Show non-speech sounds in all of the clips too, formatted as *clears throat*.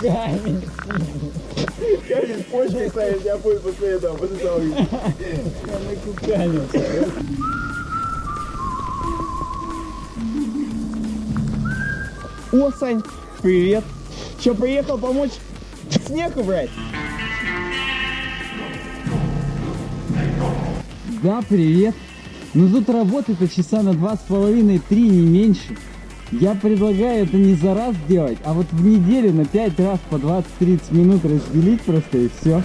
Камень. Камень почки ставить, я пой после этого, после того. Камень. О, Сань, привет. Че, приехал помочь снег убрать? Да, привет. Ну тут работы-то часа на два с половиной, три, не меньше. Я предлагаю это не за раз делать, а вот в неделю на пять раз по 20-30 минут разделить просто и все.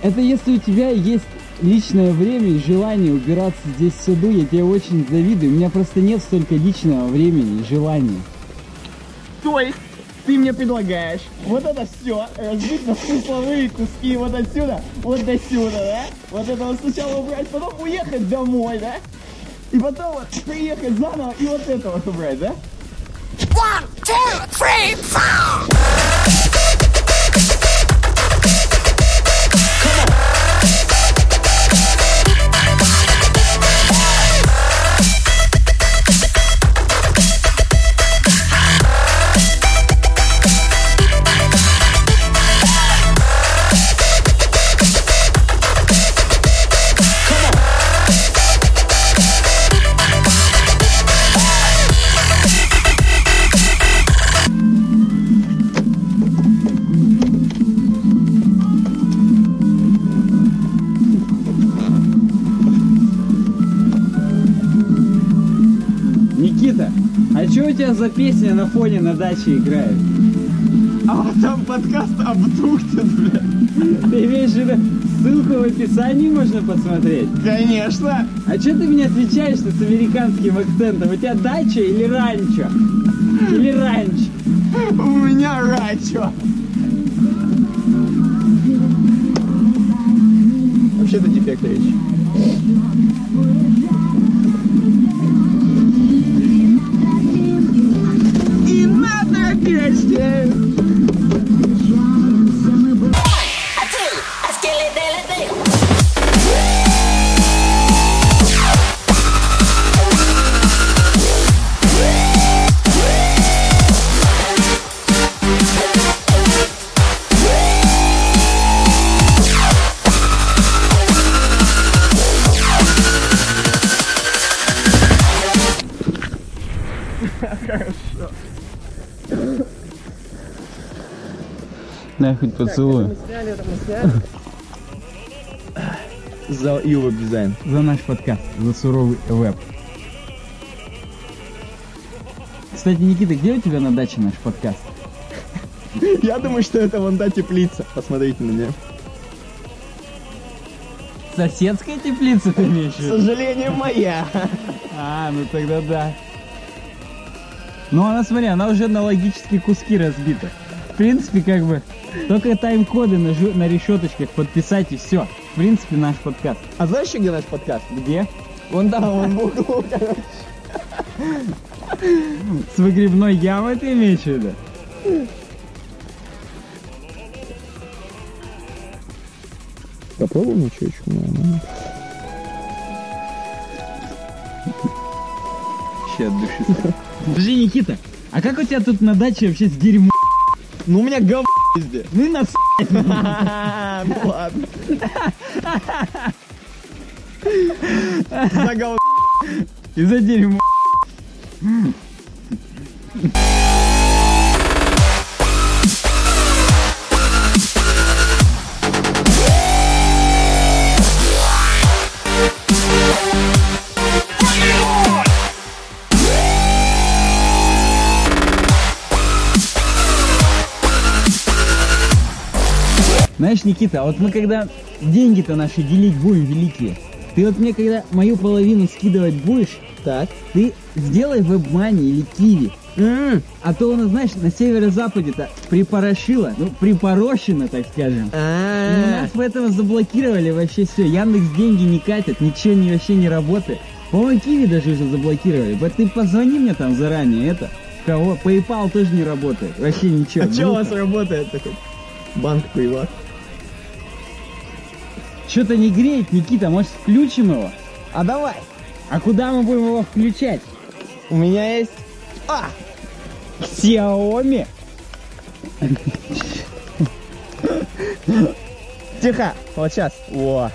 Это если у тебя есть личное время и желание убираться здесь в саду, я тебе очень завидую. У меня просто нет столько личного времени и желания. То есть ты мне предлагаешь вот это все разбить на смысловые куски вот отсюда, вот до сюда, да? Вот это сначала убрать, потом уехать домой, да? И потом вот приехать заново и вот это вот убрать, да? One, two, three, four. У тебя за песня на фоне на даче играет? А вот там подкаст Абдуктен, бля. Ты имеешь в виду ссылку в описании можно посмотреть? Конечно. А что ты мне отвечаешь с американским акцентом? У тебя дача или ранчо? Или ранч? У меня ранчо. Вообще-то дефект речи. Песня. На хоть поцелую. За Юва дизайн. За наш подкаст, за суровый веб. Кстати, Никита, где у тебя на даче наш подкаст? Я думаю, что это вон та теплица. Посмотрите на нее. Соседская теплица ты имеешь К сожалению, моя. А, ну тогда да. Ну она, смотри, она уже на логические куски разбита. В принципе, как бы, только тайм-коды на, жу- на решеточках подписать и все. В принципе, наш подкаст. А знаешь, где наш подкаст? Где? Вон там, вон в углу. *laughs* С выгребной ямой ты имеешь в виду? Попробуем еще еще. Вообще от души. Подожди, Никита, а как у тебя тут на даче вообще с дерьмом? Ну у меня говно везде. Ну и нас... Ну ладно. За говно. Из-за дерьма. Знаешь, Никита, а вот мы когда деньги-то наши делить будем великие, ты вот мне когда мою половину скидывать будешь, Так. ты сделай вебмани или киви. А то у нас, знаешь, на северо-западе-то припорошило, ну, припорощено, так скажем. И у нас поэтому заблокировали вообще все. Яндекс деньги не катят, ничего не, вообще не работает. По-моему, Киви даже уже заблокировали. Вот ты позвони мне там заранее, это. Кого? PayPal тоже не работает. Вообще ничего. А что у вас Глупо. работает такой? Банк приват. Что-то не греет, Никита, может включим его? А давай. А куда мы будем его включать? У меня есть... А! Xiaomi. Тихо, вот сейчас. О,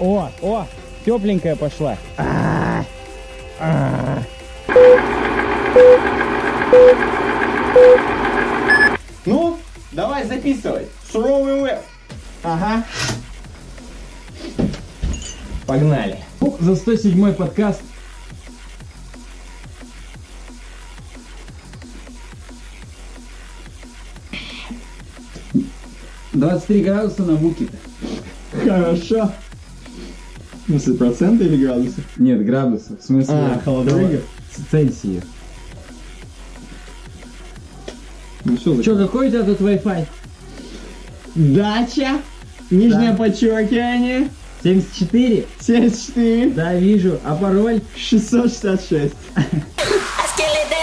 о, о, тепленькая пошла. А, а. Ну, давай записывай. Суровый веб. Ага. Погнали. За 107 подкаст. Двадцать три градуса на буке-то. Хорошо. В смысле, проценты или градусы? Нет, градусов. В смысле? А, холодрыга. Цельсия. Ну что, Че, какой у тебя тут Wi-Fi? Дача. Нижнее Да. подчеркивание. 74? 74. Да, вижу. А пароль? 666. Skeledelede.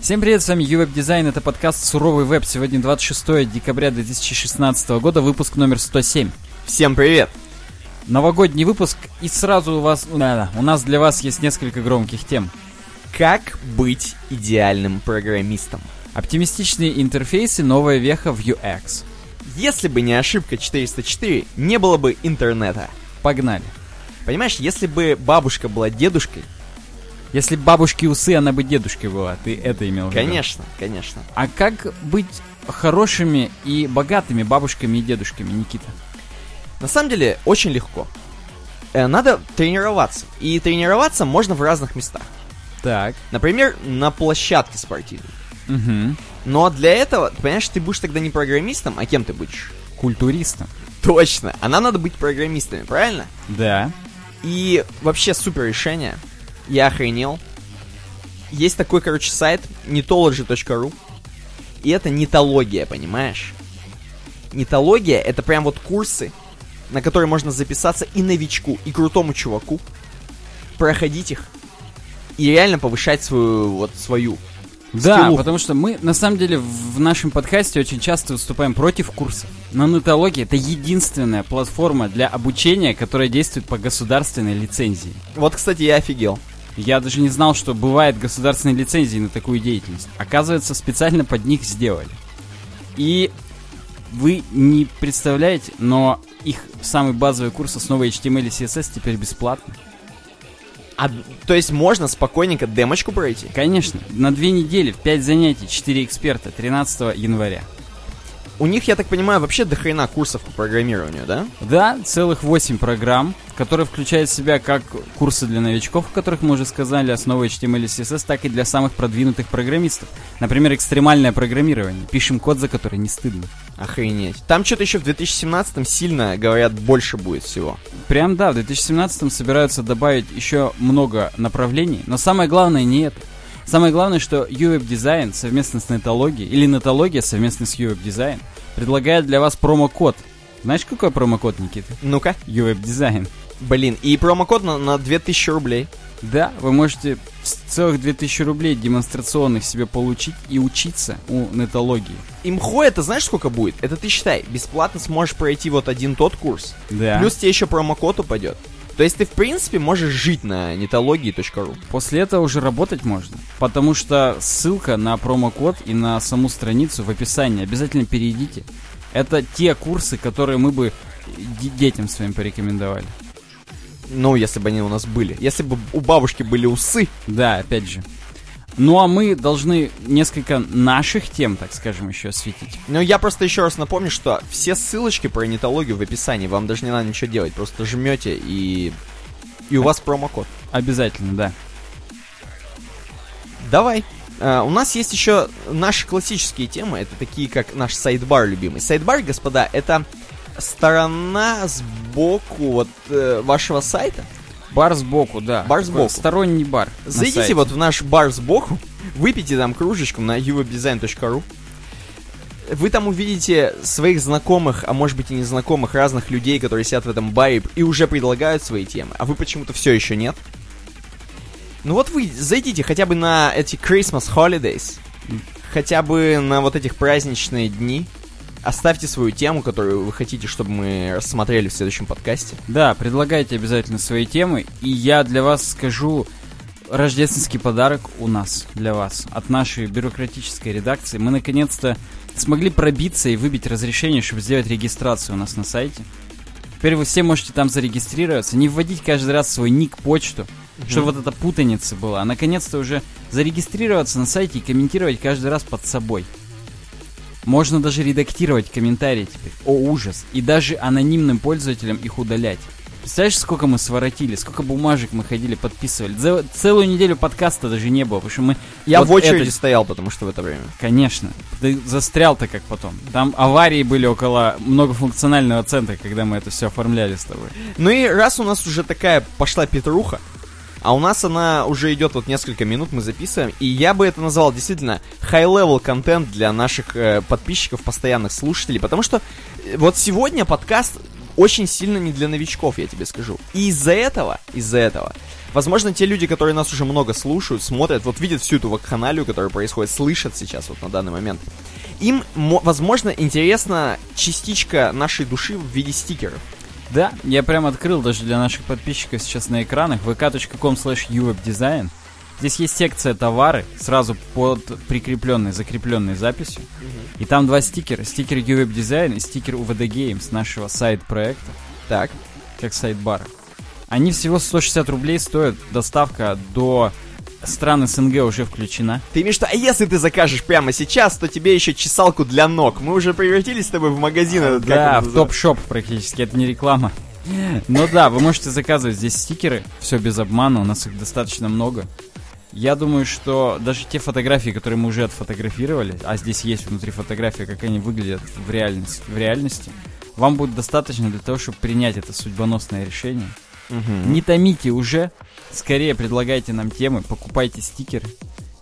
Всем привет, с вами UWeb Design, это подкаст «Суровый веб». Сегодня 26 декабря 2016 года, выпуск номер 107. Всем привет! Новогодний выпуск, и сразу у вас, да, у нас для вас есть несколько громких тем. Как быть идеальным программистом? Оптимистичные интерфейсы, новая веха в UX. Если бы не ошибка 404, не было бы интернета. Погнали. Понимаешь, если бы бабушка была дедушкой, Если бабушки усы, она бы дедушкой была, ты это имел в виду? конечно, конечно. А как быть хорошими и богатыми бабушками и дедушками, Никита? На самом деле, очень легко. Э, Надо тренироваться. И тренироваться можно в разных местах. Так. Например, на площадке спортивной. Угу. Но для этого, ты понимаешь, ты будешь тогда не программистом, а кем ты будешь? Культуристом. Точно. А нам надо быть программистами, правильно? Да. И вообще супер решение. Я охренел. Есть такой, короче, сайт netology.ru. И это нетология, понимаешь? Нетология — это прям вот курсы, на которые можно записаться и новичку, и крутому чуваку, проходить их и реально повышать свою, вот, свою. Да, скиллуху. потому что мы, на самом деле, в нашем подкасте очень часто выступаем против курсов. Но нетология — это единственная платформа для обучения, которая действует по государственной лицензии. Вот, кстати, я офигел. Я даже не знал, что бывает государственные лицензии на такую деятельность. Оказывается, специально под них сделали. И вы не представляете, но их самый базовый курс основы HTML и CSS теперь бесплатный. А, то есть можно спокойненько демочку пройти? Конечно, на две недели, в 5 занятий, 4 эксперта, 13 января. У них, я так понимаю, вообще дохрена курсов по программированию, да? Да, целых 8 программ, которые включают в себя как курсы для новичков, о которых мы уже сказали, основы HTML и CSS, так и для самых продвинутых программистов. Например, экстремальное программирование. Пишем код, за который не стыдно. Охренеть. Там что-то еще в 2017 сильно, говорят, больше будет всего. Прям да, в 2017 собираются добавить еще много направлений, но самое главное не это. Самое главное, что UWeb Design совместно с Нетологией, или Нетология совместно с UWeb Design, предлагает для вас промокод. Знаешь, какой промокод, Никита? Ну-ка. UWeb Design. Блин, и промокод на, на 2000 рублей. Да, вы можете целых 2000 рублей демонстрационных себе получить и учиться у нетологии. Имхо это знаешь сколько будет? Это ты считай, бесплатно сможешь пройти вот один тот курс. Да. Плюс тебе еще промокод упадет. То есть ты, в принципе, можешь жить на нетологии.ру. После этого уже работать можно. Потому что ссылка на промокод и на саму страницу в описании. Обязательно перейдите. Это те курсы, которые мы бы де- детям своим порекомендовали. Ну, если бы они у нас были. Если бы у бабушки были усы. Да, опять же. Ну а мы должны несколько наших тем, так скажем, еще осветить. Но я просто еще раз напомню, что все ссылочки про нетологию в описании. Вам даже не надо ничего делать. Просто жмете и... И у вас промокод. Обязательно, да. Давай. А, у нас есть еще наши классические темы. Это такие, как наш сайдбар любимый. Сайдбар, господа, это сторона сбоку вот э, вашего сайта. Бар сбоку, да. Бар сбоку. Сторонний бар. Зайдите вот в наш бар сбоку, *laughs* выпейте там кружечку на uwebdesign.ru. Вы там увидите своих знакомых, а может быть и незнакомых разных людей, которые сидят в этом баре и уже предлагают свои темы, а вы почему-то все еще нет. Ну вот вы зайдите хотя бы на эти Christmas Holidays, хотя бы на вот этих праздничные дни, Оставьте свою тему, которую вы хотите, чтобы мы рассмотрели в следующем подкасте. Да, предлагайте обязательно свои темы, и я для вас скажу рождественский подарок у нас, для вас, от нашей бюрократической редакции. Мы наконец-то смогли пробиться и выбить разрешение, чтобы сделать регистрацию у нас на сайте. Теперь вы все можете там зарегистрироваться, не вводить каждый раз свой ник, почту, чтобы вот эта путаница была. А наконец-то уже зарегистрироваться на сайте и комментировать каждый раз под собой. Можно даже редактировать комментарии теперь. О, ужас. И даже анонимным пользователям их удалять. Представляешь, сколько мы своротили, сколько бумажек мы ходили, подписывали. За целую неделю подкаста даже не было, потому что мы... Я вот в очереди это- стоял, потому что в это время. Конечно. Ты застрял-то как потом. Там аварии были около многофункционального центра, когда мы это все оформляли с тобой. Ну и раз у нас уже такая пошла петруха, а у нас она уже идет вот несколько минут, мы записываем, и я бы это назвал действительно high-level контент для наших э, подписчиков, постоянных слушателей, потому что э, вот сегодня подкаст очень сильно не для новичков, я тебе скажу. И из-за этого, из-за этого, возможно, те люди, которые нас уже много слушают, смотрят, вот видят всю эту вакханалию, которая происходит, слышат сейчас вот на данный момент, им, мо- возможно, интересна частичка нашей души в виде стикеров. Да, я прям открыл даже для наших подписчиков сейчас на экранах vk.com slash uwebdesign. Здесь есть секция товары, сразу под прикрепленной, закрепленной записью. И там два стикера. Стикер UWeb Design и стикер UVD Games нашего сайт-проекта, Так. как сайт-бара. Они всего 160 рублей стоят. Доставка до стран СНГ уже включена. Ты имеешь виду, а если ты закажешь прямо сейчас, то тебе еще чесалку для ног. Мы уже превратились с тобой в магазин этот, Да, в топ-шоп практически, это не реклама. Ну да, вы можете заказывать здесь стикеры, все без обмана, у нас их достаточно много. Я думаю, что даже те фотографии, которые мы уже отфотографировали, а здесь есть внутри фотографии, как они выглядят в реальности, в реальности вам будет достаточно для того, чтобы принять это судьбоносное решение. Мгм. Не томите уже, скорее предлагайте нам темы, покупайте стикеры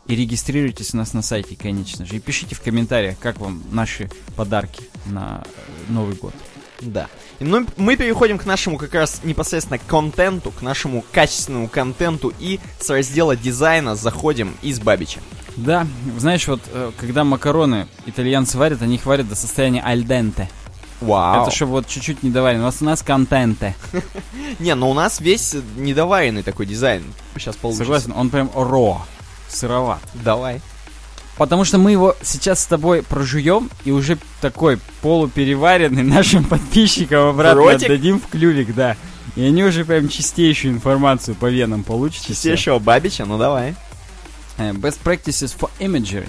и регистрируйтесь у нас на сайте, конечно же. И пишите в комментариях, как вам наши подарки на э, Новый год. Да. И, Ну, мы переходим к нашему как раз непосредственно контенту, к нашему качественному контенту и с раздела дизайна заходим из Бабича. Да, знаешь, вот э, когда макароны итальянцы варят, они их варят до состояния альденте. Вау. Это чтобы вот чуть-чуть не доварено. У нас у нас контенте. *laughs* Не, но у нас весь недоваренный такой дизайн. Сейчас получится. Согласен, он прям ро, сыроват. Давай. Потому что мы его сейчас с тобой прожуем и уже такой полупереваренный нашим подписчикам обратно ротик? отдадим в клювик, да. И они уже прям чистейшую информацию по венам получат. Чистейшего Бабича, ну давай. Э, Best Practices for Imagery.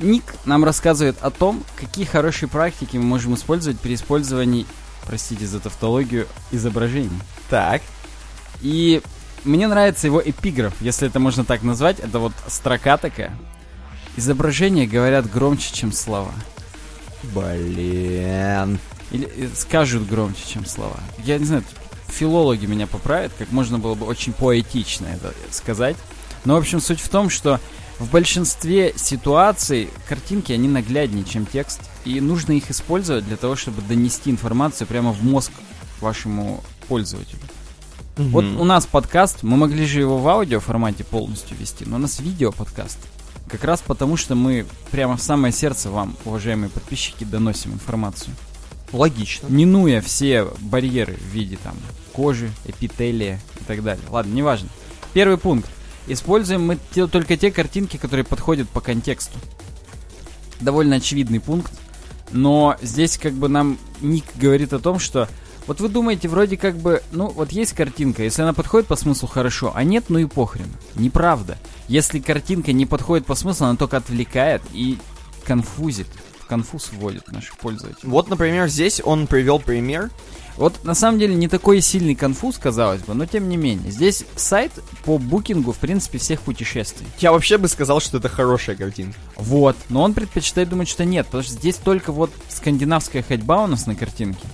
Ник нам рассказывает о том, какие хорошие практики мы можем использовать при использовании, простите за тавтологию, изображений. Так. И мне нравится его эпиграф, если это можно так назвать. Это вот строка такая. Изображения говорят громче, чем слова. Блин. Или э, скажут громче, чем слова. Я не знаю, филологи меня поправят, как можно было бы очень поэтично это сказать. Но, в общем, суть в том, что в большинстве ситуаций картинки, они нагляднее, чем текст. И нужно их использовать для того, чтобы донести информацию прямо в мозг вашему пользователю. Вот у нас подкаст, мы могли же его в аудио формате полностью вести, но у нас видео подкаст. Как раз потому, что мы прямо в самое сердце вам, уважаемые подписчики, доносим информацию. Логично. Минуя все барьеры в виде там кожи, эпителия и так далее. Ладно, неважно. Первый пункт. Используем мы только те картинки, которые подходят по контексту. Довольно очевидный пункт. Но здесь как бы нам Ник говорит о том, что вот вы думаете, вроде как бы, ну вот есть картинка, если она подходит по смыслу, хорошо, а нет, ну и похрен. Неправда. Если картинка не подходит по смыслу, она только отвлекает и конфузит, конфуз вводит наших пользователей. Вот, например, здесь он привел пример. Вот на самом деле не такой сильный конфуз, казалось бы, но тем не менее. Здесь сайт по букингу, в принципе, всех путешествий. Я вообще бы сказал, что это хорошая картинка. Вот. Но он предпочитает думать, что нет, потому что здесь только вот скандинавская ходьба у нас на картинке.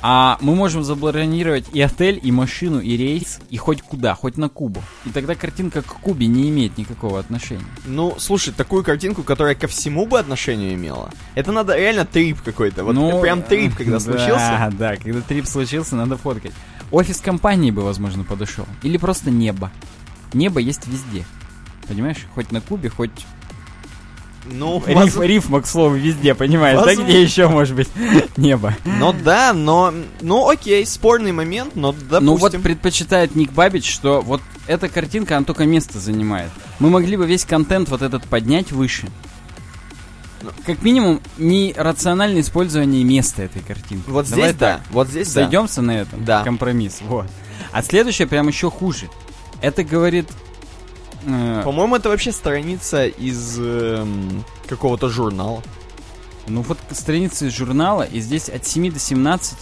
А мы можем забронировать и отель, и машину, и рейс, и хоть куда, хоть на Кубу. И тогда картинка к Кубе не имеет никакого отношения. Ну, слушай, такую картинку, которая ко всему бы отношение имела, это надо реально трип какой-то. Вот Ну, прям трип, когда да, случился. *laughs* Да, когда трип случился, надо фоткать. Офис компании бы, возможно, подошел. Или просто небо. Небо есть везде. Понимаешь? Хоть на Кубе, хоть Ну, Риф, воз- рифма, к слову, везде, понимаешь, да? Возможно. Где еще может быть *laughs* небо? Ну да, но... Ну окей, спорный момент, но допустим. Ну вот предпочитает Ник Бабич, что вот эта картинка, она только место занимает. Мы могли бы весь контент вот этот поднять выше. Ну, Как минимум, не рациональное использование места этой картинки. Вот Давай здесь да, вот здесь да. Сойдемся на этом? Да. Компромисс, вот. А следующее прям еще хуже. Это говорит... э, По-моему, это вообще страница из эм, какого-то журнала. ну вот страница из журнала, и здесь от 7 до 17.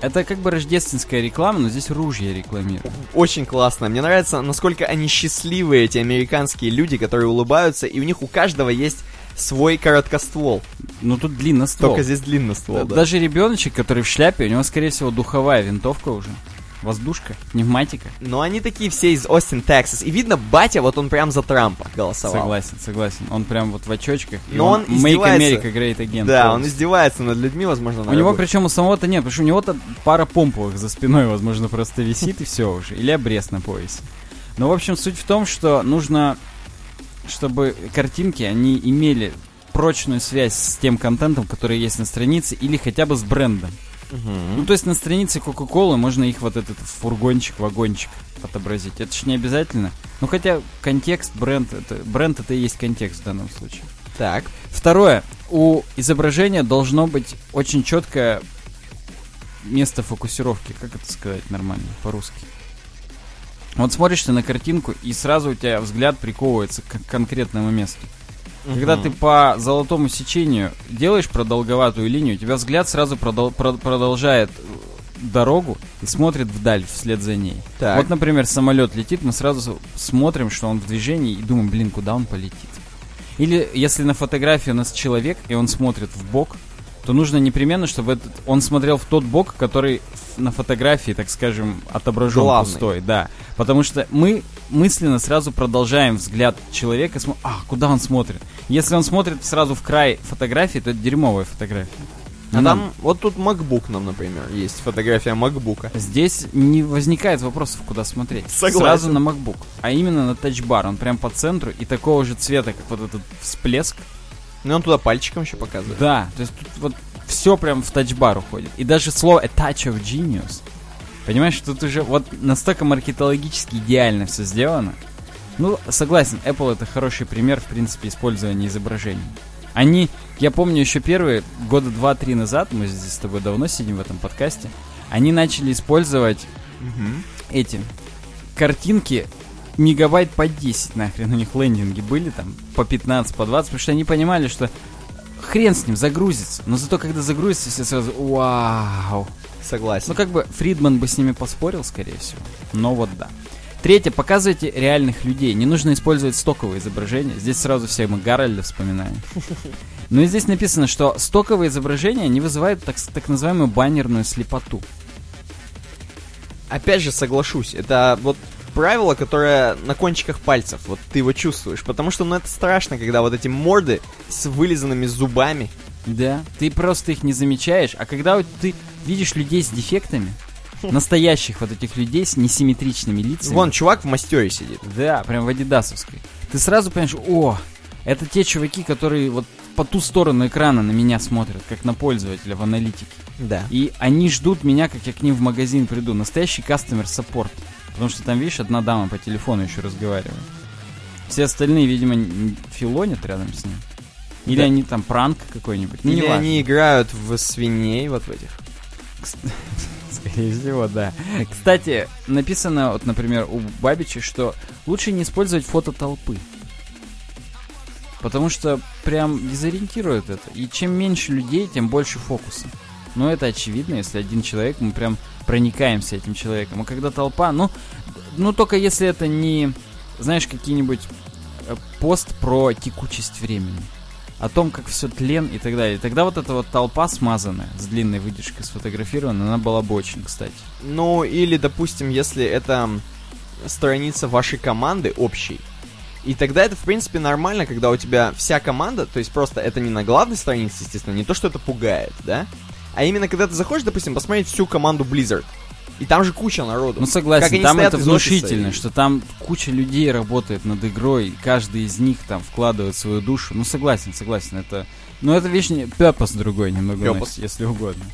Это как бы рождественская реклама, но здесь ружья рекламируют. Очень классно. Мне нравится, насколько они счастливые, эти американские люди, которые улыбаются, и у них у каждого есть свой короткоствол. Ну тут длинно ствол. Только здесь длинноствол, да. Даже ребеночек, который в шляпе, у него, скорее всего, духовая винтовка уже. Воздушка, пневматика. Но они такие все из Остин, Тексас. И видно, батя, вот он прям за Трампа голосовал. Согласен, согласен. Он прям вот в очочках. и Но он Make издевается. America Great Again. Да, он издевается над людьми, возможно, У на него работе. причем у самого-то нет, потому что у него-то пара помповых за спиной, возможно, просто висит и все уже. Или обрез на поясе. Но, в общем, суть в том, что нужно, чтобы картинки, они имели прочную связь с тем контентом, который есть на странице, или хотя бы с брендом. Ну, то есть на странице Кока-Колы можно их вот этот фургончик, вагончик отобразить. Это ж не обязательно. Ну, хотя контекст, бренд, это, бренд это и есть контекст в данном случае. Так. Второе. У изображения должно быть очень четкое место фокусировки. Как это сказать нормально по-русски? Вот смотришь ты на картинку, и сразу у тебя взгляд приковывается к конкретному месту. Когда ты по золотому сечению делаешь продолговатую линию, у тебя взгляд сразу продол- про- продолжает э, дорогу и смотрит вдаль вслед за ней. Так. Вот, например, самолет летит, мы сразу смотрим, что он в движении и думаем, блин, куда он полетит. Или если на фотографии у нас человек, и он смотрит в бок, то нужно непременно, чтобы этот, он смотрел в тот бок, который на фотографии, так скажем, отображен Главный. пустой. Да. Потому что мы мысленно сразу продолжаем взгляд человека, смо- а, куда он смотрит. Если он смотрит сразу в край фотографии, то это дерьмовая фотография. А Нам- там, вот тут MacBook нам, например, есть фотография MacBook. Здесь не возникает вопросов, куда смотреть. Согласен. Сразу на MacBook. А именно на тачбар. Он прям по центру и такого же цвета, как вот этот всплеск. Ну, он туда пальчиком еще показывает. Да, то есть тут вот все прям в тачбар уходит. И даже слово a touch of genius. Понимаешь, тут уже вот настолько маркетологически идеально все сделано. Ну, согласен, Apple это хороший пример, в принципе, использования изображений. Они, я помню еще первые, года два-три назад, мы здесь с тобой давно сидим в этом подкасте, они начали использовать эти картинки мегабайт по 10 нахрен у них лендинги были там по 15, по 20, потому что они понимали, что хрен с ним загрузится. Но зато когда загрузится, все сразу вау. Согласен. Ну как бы Фридман бы с ними поспорил, скорее всего. Но вот да. Третье, показывайте реальных людей. Не нужно использовать стоковые изображения. Здесь сразу все мы Гарольда вспоминаем. *laughs* Ну и здесь написано, что стоковые изображения не вызывают так, так называемую баннерную слепоту. Опять же, соглашусь, это вот правило, которое на кончиках пальцев, вот ты его чувствуешь, потому что, ну, это страшно, когда вот эти морды с вылизанными зубами, Да, ты просто их не замечаешь, а когда вот ты видишь людей с дефектами, настоящих вот этих людей с несимметричными лицами. Вон, чувак в мастере сидит. Да, прям в адидасовской. Ты сразу понимаешь, о, это те чуваки, которые вот по ту сторону экрана на меня смотрят, как на пользователя в аналитике. Да. И они ждут меня, как я к ним в магазин приду. Настоящий customer support. Потому что там, видишь, одна дама по телефону еще разговаривает. Все остальные, видимо, филонят рядом с ним. Или Да. они там пранк какой-нибудь. Ну, Или неважно. они играют в свиней, вот в этих. *laughs* Скорее всего, да. Кстати, написано, вот, например, у Бабича, что лучше не использовать фото толпы. Потому что прям дезориентирует это. И чем меньше людей, тем больше фокуса. Но это очевидно, если один человек, мы прям проникаемся этим человеком. А когда толпа, ну, ну только если это не, знаешь, какие-нибудь э, пост про текучесть времени. О том, как все тлен и так далее. Тогда вот эта вот толпа смазанная, с длинной выдержкой сфотографирована, она была бы очень, кстати. Ну, или, допустим, если это страница вашей команды общей, и тогда это, в принципе, нормально, когда у тебя вся команда, то есть просто это не на главной странице, естественно, не то, что это пугает, да? А именно, когда ты заходишь, допустим, посмотреть всю команду Blizzard, И там же куча народу. Ну согласен, Как там это внушительно, и- что там куча людей работает над игрой, и каждый из них там вкладывает свою душу. Ну согласен, согласен, это... Ну это вещь не... Purpose другой немного, носит, если угодно.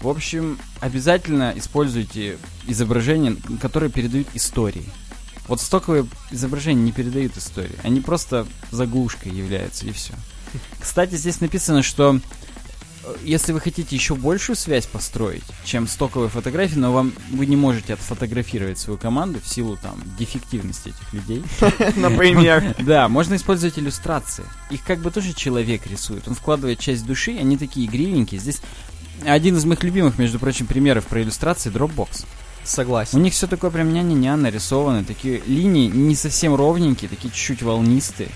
В общем, обязательно используйте изображения, которые передают истории. Вот стоковые изображения не передают истории. Они просто заглушкой являются, и все. Кстати, здесь написано, что если вы хотите еще большую связь построить, чем стоковые фотографии, но вам вы не можете отфотографировать свою команду в силу там дефективности этих людей. *laughs* Например. *laughs* Да, можно использовать иллюстрации. Их как бы тоже человек рисует. Он вкладывает часть души, они такие игривенькие. Здесь один из моих любимых, между прочим, примеров про иллюстрации Dropbox. У Согласен. них все такое прям няня-ня нарисовано, такие линии не совсем ровненькие, такие чуть-чуть волнистые.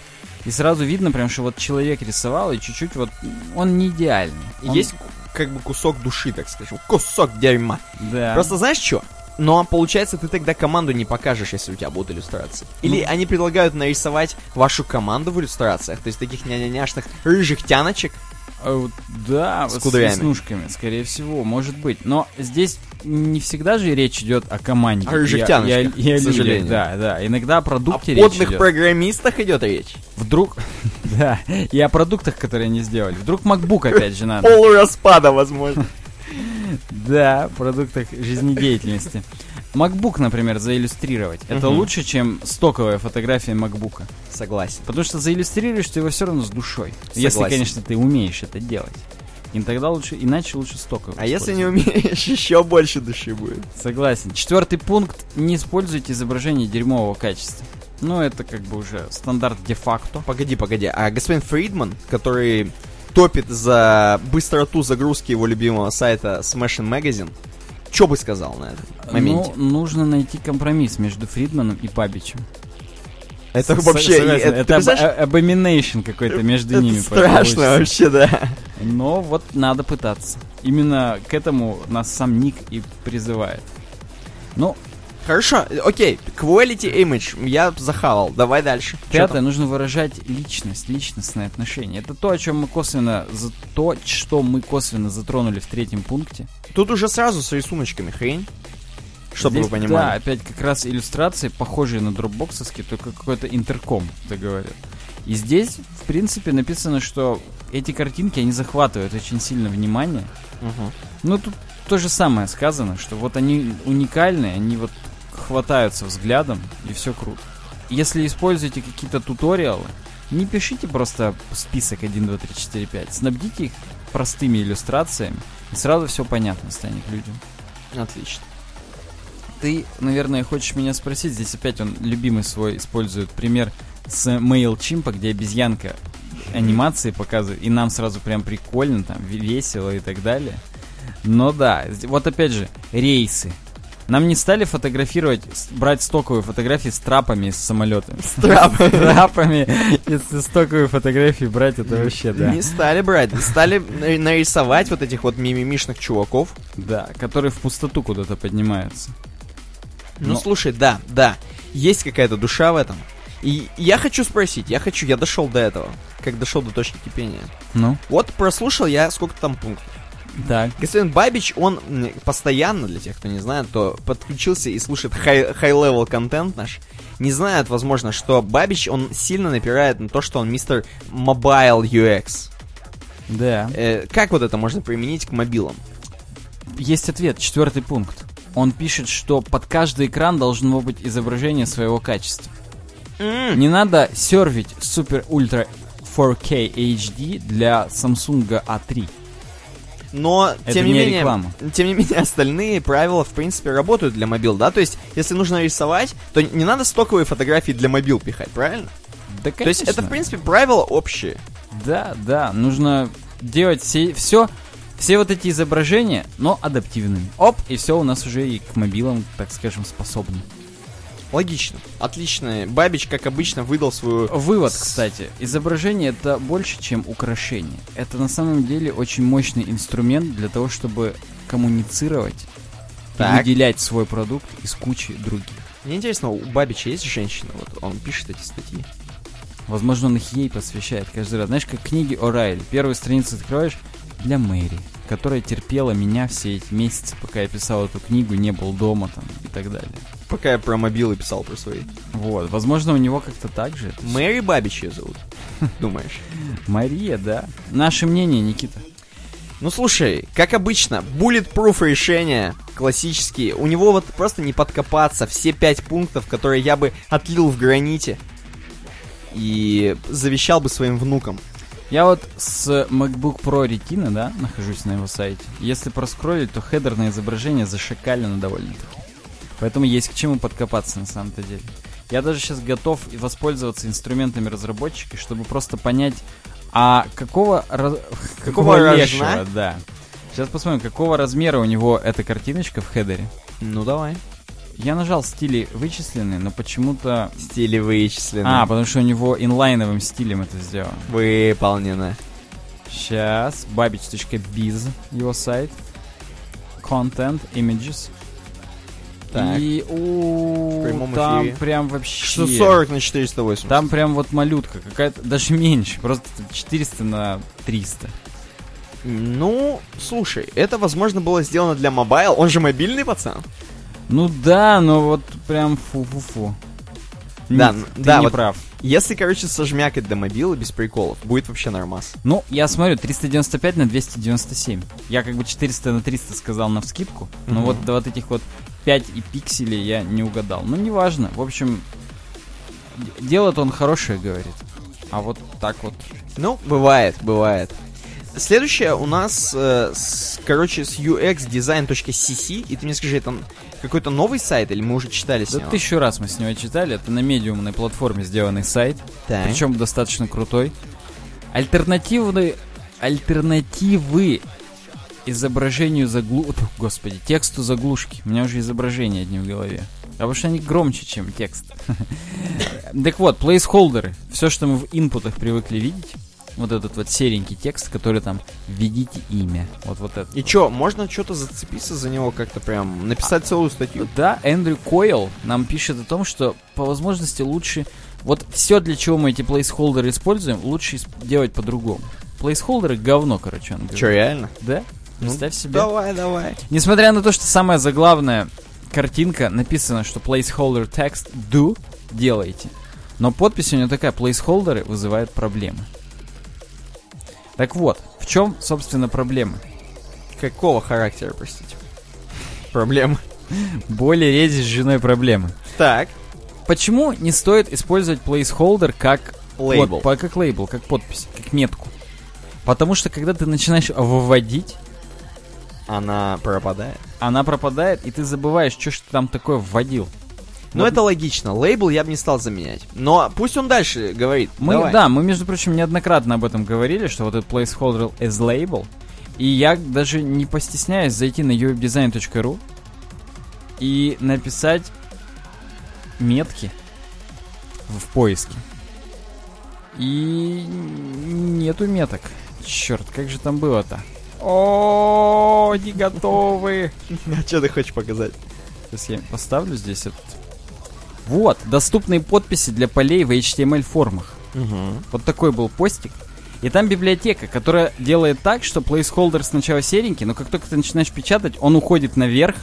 И сразу видно прям, что вот человек рисовал, и чуть-чуть вот он не идеальный. Он- Есть как бы кусок души, так скажем. Кусок дерьма. Да. Просто знаешь что? Ну, а получается, ты тогда команду не покажешь, если у тебя будут иллюстрации. Или Ну. они предлагают нарисовать вашу команду в иллюстрациях, то есть таких няня-няшных рыжих тяночек. А, вот, Да, С вот с веснушками, скорее всего, может быть. Но здесь не всегда же речь идет о команде. О и о- тяночках, и о- и о к людях, сожалению. Да, да. Иногда о О продукте речь подных идет. программистах идет речь. Вдруг, *laughs* да, и о продуктах, которые они сделали. Вдруг MacBook опять же надо. Полураспада, возможно. *laughs* Да, продуктах жизнедеятельности. MacBook, например, заиллюстрировать. Это Мгм. лучше, чем стоковая фотография MacBook. Согласен. Потому что заиллюстрируешь ты его все равно с душой. Если, Согласен. конечно, ты умеешь это делать. И тогда лучше, иначе лучше стоковую. А если не умеешь, *laughs* еще больше души будет. Согласен. Четвертый пункт. Не используйте изображение дерьмового качества. Ну, это как бы уже стандарт де-факто. Погоди, погоди. А господин Фридман, который топит за быстроту загрузки его любимого сайта Smashing Magazine, что бы сказал на этом моменте? Ну, нужно найти компромисс между Фридманом и Бабичем. это С- вообще... согласен, это, ты это представляешь? аб- abomination какой-то между Это ними. страшно вообще, да. Но вот надо пытаться. Именно к этому нас сам Ник и призывает. Ну, Хорошо, окей, quality image я захавал, давай дальше. Пятое, нужно выражать личность, личностные отношения. Это то, о чем мы косвенно, за то, что мы косвенно затронули в третьем пункте. Тут уже сразу с рисуночками хрень, чтобы Здесь, вы Да, понимали. опять как раз иллюстрации, похожие на дропбоксовские, только какой-то интерком, так говорят. И здесь, в принципе, написано, что эти картинки, они захватывают очень сильно внимание. Мгм. Ну, тут то же самое сказано, что вот они уникальные, они вот хватаются взглядом, и все круто. Если используете какие-то туториалы, не пишите просто список 1, 2, 3, 4, 5. Снабдите их простыми иллюстрациями, и сразу все понятно станет людям. Отлично. Ты, наверное, хочешь меня спросить, здесь опять он любимый свой использует пример с MailChimp, где обезьянка анимации показывает, и нам сразу прям прикольно, там, ве- весело и так далее. Но да, вот опять же, рейсы. Нам не стали фотографировать, брать стоковые фотографии с трапами из самолета. С трапами. трапами, если стоковые фотографии брать, это вообще, да. Не стали брать, стали на- нарисовать вот этих вот мимимишных чуваков. Да, которые в пустоту куда-то поднимаются. Ну, слушай, да, да, есть какая-то душа в этом. И я хочу спросить, я хочу, я дошел до этого, как дошел до точки кипения. Ну, Вот прослушал я сколько там пунктов. Так. Господин Бабич, он постоянно, для тех, кто не знает, то подключился и слушает хай- high-level контент наш. Не знает, возможно, что Бабич, он сильно напирает на то, что он мистер Mobile UX. Да. Э, как вот это можно применить к мобилам? Есть ответ, четвертый пункт. Он пишет, что под каждый экран должно быть изображение своего качества. М, Не надо сервить супер ультра 4K HD для Samsung A3. Но, Это тем не, не менее, реклама. тем не менее, остальные правила, в принципе, работают для мобил, да? То есть, если нужно рисовать, то не надо стоковые фотографии для мобил пихать, правильно? Да, То есть, это, в принципе, правила общие. Да, да, нужно делать все, все, все вот эти изображения, но адаптивными. Оп, и все у нас уже и к мобилам, так скажем, способны. Логично. Отлично. Бабич, как обычно, выдал свою... Вывод, кстати. Изображение это больше, чем украшение. Это на самом деле очень мощный инструмент для того, чтобы коммуницировать и Так. выделять свой продукт из кучи других. Мне интересно, у Бабича есть женщина? Вот он пишет эти статьи. Возможно, он их ей посвящает каждый раз. Знаешь, как книги О'Райли. Первую страницу открываешь для Мэри. Которая терпела меня все эти месяцы, пока я писал эту книгу, не был дома там и так далее. Пока я про мобилы писал про свои. Вот, возможно, у него как-то так же. Мэри Бабич ее зовут. *laughs* Думаешь? Мария, да. Наше мнение, Никита. Ну слушай, как обычно, bulletproof решения классические. У него вот просто не подкопаться все пять пунктов, которые я бы отлил в граните и завещал бы своим внукам. Я вот с MacBook Pro Retina, да, нахожусь на его сайте. Если проскроллить, то хедерное изображение зашикалено довольно-таки. Поэтому есть к чему подкопаться на самом-то деле. Я даже сейчас готов воспользоваться инструментами разработчика, чтобы просто понять, а какого, раз- *laughs* какого рожна? лешего, да. Сейчас посмотрим, какого размера у него эта картиночка в хедере. Ну давай. Я нажал стили вычисленные, но почему-то... Стили вычислены. А, потому что у него инлайновым стилем это сделано. Выполнено. Сейчас, babbage.biz, его сайт. Content, images. Так. И у там эфире. прям вообще... 640 на 480. Там прям вот малютка какая-то, даже меньше, просто 400 на 300. Ну, слушай, это, возможно, было сделано для mobile. Он же мобильный пацан. Ну да, но вот прям фу-фу-фу. Да, ты да, не вот- прав. Если, короче, сожмякать до мобила без приколов, будет вообще нормас. Ну, я смотрю, 395 на 297. Я как бы 400 на 300 сказал на вскидку, но вот до вот этих вот 5 и пикселей я не угадал. Ну, неважно. В общем, делает он хорошее, говорит. А вот так вот. Ну, бывает, бывает. Следующее у нас, э, с- короче, с uxdesign.cc, и ты мне скажи, это какой-то новый сайт, или мы уже читали с Да него? тысячу раз мы с него читали. Это на медиумной платформе сделанный сайт. Так. Причем достаточно крутой. Альтернативные... Альтернативы изображению заглу... Фу, Господи, тексту заглушки. У меня уже изображение одни в голове. А потому что они громче, чем текст. *laughs* Так вот, плейсхолдеры. Все, что мы в инпутах привыкли видеть. Вот этот вот серенький текст, который там «Введите имя». Вот вот это. И чё, можно что-то зацепиться за него как-то прям, написать целую статью? Да, Эндрю Койл нам пишет о том, что по возможности лучше... Вот все, для чего мы эти плейсхолдеры используем, лучше делать по-другому. Плейсхолдеры говно, короче, он говорит. Чё, реально? Да? Представь себе. Давай, давай. Несмотря на то, что самая заглавная картинка написано, что placeholder text do, делайте. Но подпись у него такая, placeholder вызывают проблемы. Так вот, в чем, собственно, проблема? Какого характера, простите? Проблема. Более рези с женой проблемы. Так. Почему не стоит использовать placeholder как Лейбл. под- по- как лейбл, как подпись, как метку? Потому что когда ты начинаешь выводить, Она пропадает. она пропадает, и ты забываешь, что ж ты там такое вводил. Ну, Вот это логично. Лейбл я бы не стал заменять. Но пусть он дальше говорит. Мы, Давай. да, мы, между прочим, неоднократно об этом говорили, что вот этот placeholder is label. И я даже не постесняюсь зайти на uwebdesign.ru и написать метки в поиске. И нету меток. Черт, как же там было-то? О, не готовы. *laughs* А что ты хочешь показать? Сейчас я поставлю здесь этот. Вот, доступные подписи для полей в HTML формах. Вот такой был постик. И там библиотека, которая делает так, что placeholder сначала серенький, но как только ты начинаешь печатать, он уходит наверх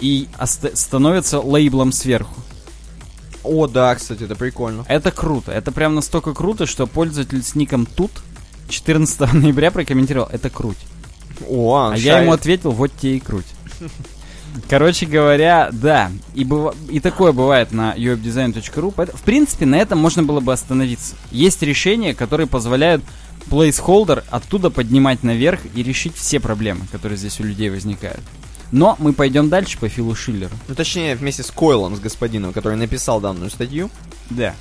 и оста- становится лейблом сверху. О, да, кстати, это прикольно. Это круто. Это прям настолько круто, что пользователь с ником тут 14 *laughs* ноября прокомментировал, это круть. О, А я ему ответил, вот тебе и круть. *laughs* Короче говоря, да. И, быва- и такое бывает на uwebdesign.ru. В принципе, на этом можно было бы остановиться. Есть решения, которые позволяют placeholder оттуда поднимать наверх и решить все проблемы, которые здесь у людей возникают. Но мы пойдем дальше по Филу Шиллеру. Ну, точнее, вместе с Койлом, с господином, который написал данную статью. Да.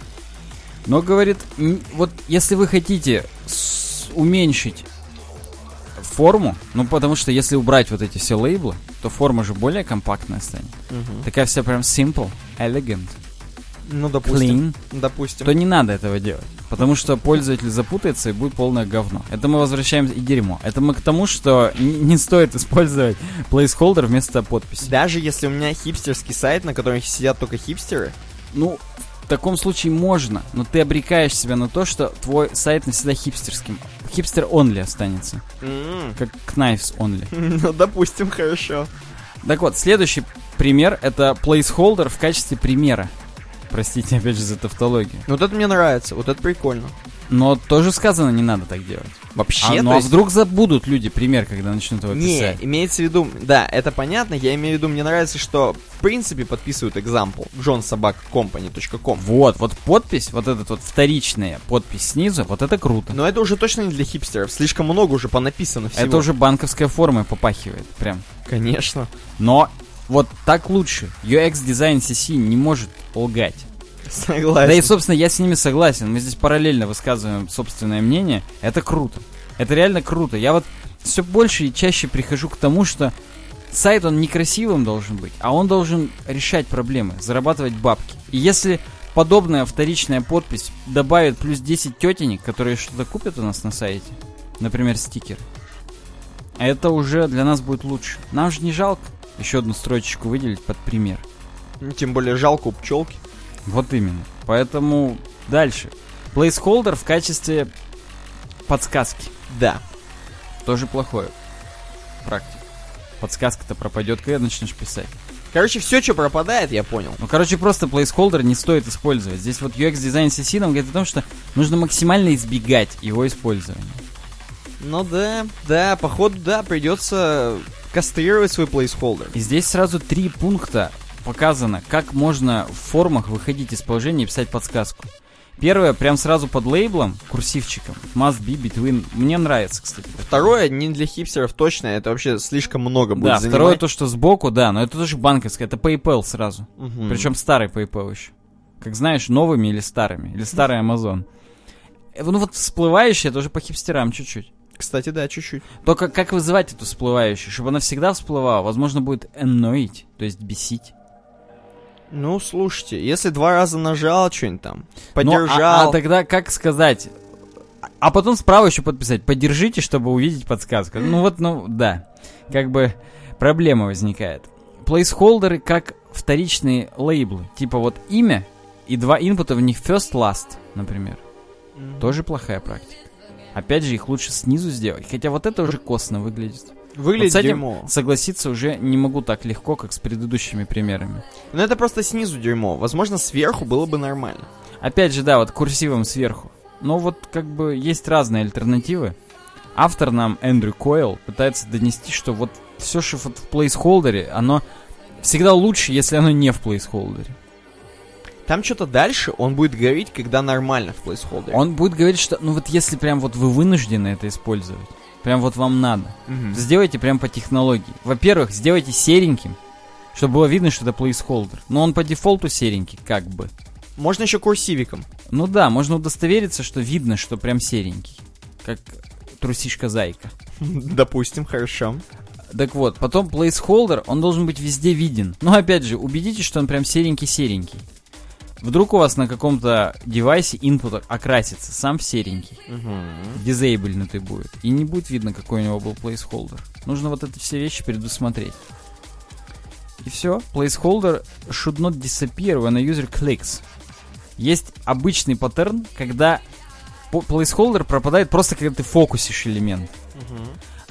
Но говорит, вот если вы хотите уменьшить форму, ну потому что если убрать вот эти все лейблы, то форма же более компактная станет. Такая вся прям simple, elegant, Ну, допустим. clean, Допустим. то не надо этого делать. Потому что пользователь запутается и будет полное говно. Это мы возвращаем и дерьмо. Это мы к тому, что не стоит использовать placeholder вместо подписи. Даже если у меня хипстерский сайт, на котором сидят только хипстеры, Ну, в таком случае можно, но ты обрекаешь себя на то, что твой сайт навсегда хипстерским хипстер only останется. М, Как Knives only. *laughs* Ну, допустим, хорошо. Так вот, следующий пример это placeholder в качестве примера. Простите, опять же, за тавтологию. Ну, Вот это мне нравится, вот это прикольно. Но тоже сказано, не надо так делать. Вообще, А, ну а есть- вдруг забудут люди пример, когда начнут его Не, писать? имеется в виду, да, это понятно, я имею в виду, мне нравится, что в принципе подписывают example johnsobakcompany.com. Вот, вот подпись, вот этот вот вторичная подпись снизу, вот это круто. Но это уже точно не для хипстеров, слишком много уже понаписано всего. это уже банковская форма попахивает, прям. Конечно. Но вот так лучше. UX Design CC не может лгать. Согласен. Да и, собственно, я с ними согласен. Мы здесь параллельно высказываем собственное мнение. Это круто. Это реально круто. Я вот все больше и чаще прихожу к тому, что сайт, он некрасивым должен быть, а он должен решать проблемы, зарабатывать бабки. И если подобная вторичная подпись добавит плюс 10 тетенек, которые что-то купят у нас на сайте, например, стикер, это уже для нас будет лучше. Нам же не жалко еще одну строчечку выделить под пример. Ну, Тем более жалко у пчелки. Вот именно. Поэтому дальше. Placeholder в качестве подсказки. Да. Тоже плохое. Практика. Подсказка-то пропадет, когда начнешь писать. Короче, все, что пропадает, я понял. Ну, короче, просто placeholder не стоит использовать. Здесь вот UX Design CC нам говорит о том, что нужно максимально избегать его использования. Ну да, да, походу, да, придется кастрировать свой placeholder. И здесь сразу три пункта показано, как можно в формах выходить из положения и писать подсказку. Первое, прям сразу под лейблом, курсивчиком. Must be between. Мне нравится, кстати. Второе, не для хипстеров точно, это вообще слишком много будет Да, занимать. второе то, что сбоку, да, но это тоже банковское, это PayPal сразу. Мгм. Причем старый PayPal еще. Как знаешь, новыми или старыми, или старый Amazon. Э, Ну вот всплывающее тоже по хипстерам чуть-чуть. Кстати, да, чуть-чуть. Только как вызывать эту всплывающую? Чтобы она всегда всплывала, возможно, будет annoyed, то есть бесить. Ну, слушайте, если два раза нажал что-нибудь там, Ну, а- поддержал... а, тогда как сказать? А потом справа еще подписать. Поддержите, чтобы увидеть подсказку. Ну вот, ну да. Как бы проблема возникает. Плейсхолдеры как вторичные лейблы. Типа вот имя и два инпута в них first last, например. Тоже плохая практика. Опять же, их лучше снизу сделать. Хотя вот это уже косно выглядит. Выглядит Вот с этим дерьмо. согласиться уже не могу так легко, как с предыдущими примерами. Но это просто снизу дерьмо. Возможно, сверху было бы нормально. Опять же, да, вот курсивом сверху. Но вот как бы есть разные альтернативы. Автор нам, Эндрю Койл, пытается донести, что вот все, что вот в плейсхолдере, оно всегда лучше, если оно не в плейсхолдере. Там что-то дальше он будет говорить, когда нормально в placeholder. Он будет говорить, что ну вот если прям вот вы вынуждены это использовать, прям вот вам надо, Мгм. сделайте прям по технологии. Во-первых, сделайте сереньким, чтобы было видно, что это плейсхолдер. Но он по дефолту серенький, как бы. Можно еще курсивиком. Ну да, можно удостовериться, что видно, что прям серенький. Как трусишка-зайка. *laughs* Допустим, хорошо. Так вот, потом placeholder, он должен быть везде виден. Но опять же, убедитесь, что он прям серенький-серенький. Вдруг у вас на каком-то девайсе input окрасится сам в серенький. Дизейбльнутый будет. И не будет видно, какой у него был placeholder. Нужно вот эти все вещи предусмотреть. И все. Placeholder should not disappear when a user clicks. Есть обычный паттерн, когда placeholder пропадает просто, когда ты фокусишь элемент.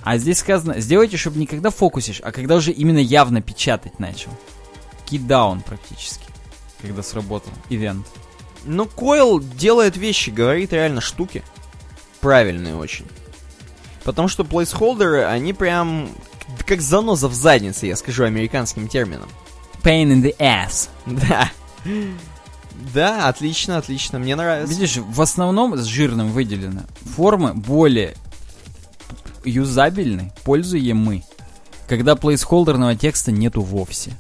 А здесь сказано, сделайте, чтобы не когда фокусишь, а когда уже именно явно печатать начал. Кидаун практически, когда сработал ивент. Ну, Койл делает вещи, говорит реально штуки. Правильные очень. Потому что плейсхолдеры, они прям как заноза в заднице, я скажу американским термином. Pain in the ass. Да. Да, отлично, отлично, мне нравится. Видишь, в основном с жирным выделено. Формы более юзабельны, пользуемы, когда плейсхолдерного текста нету вовсе.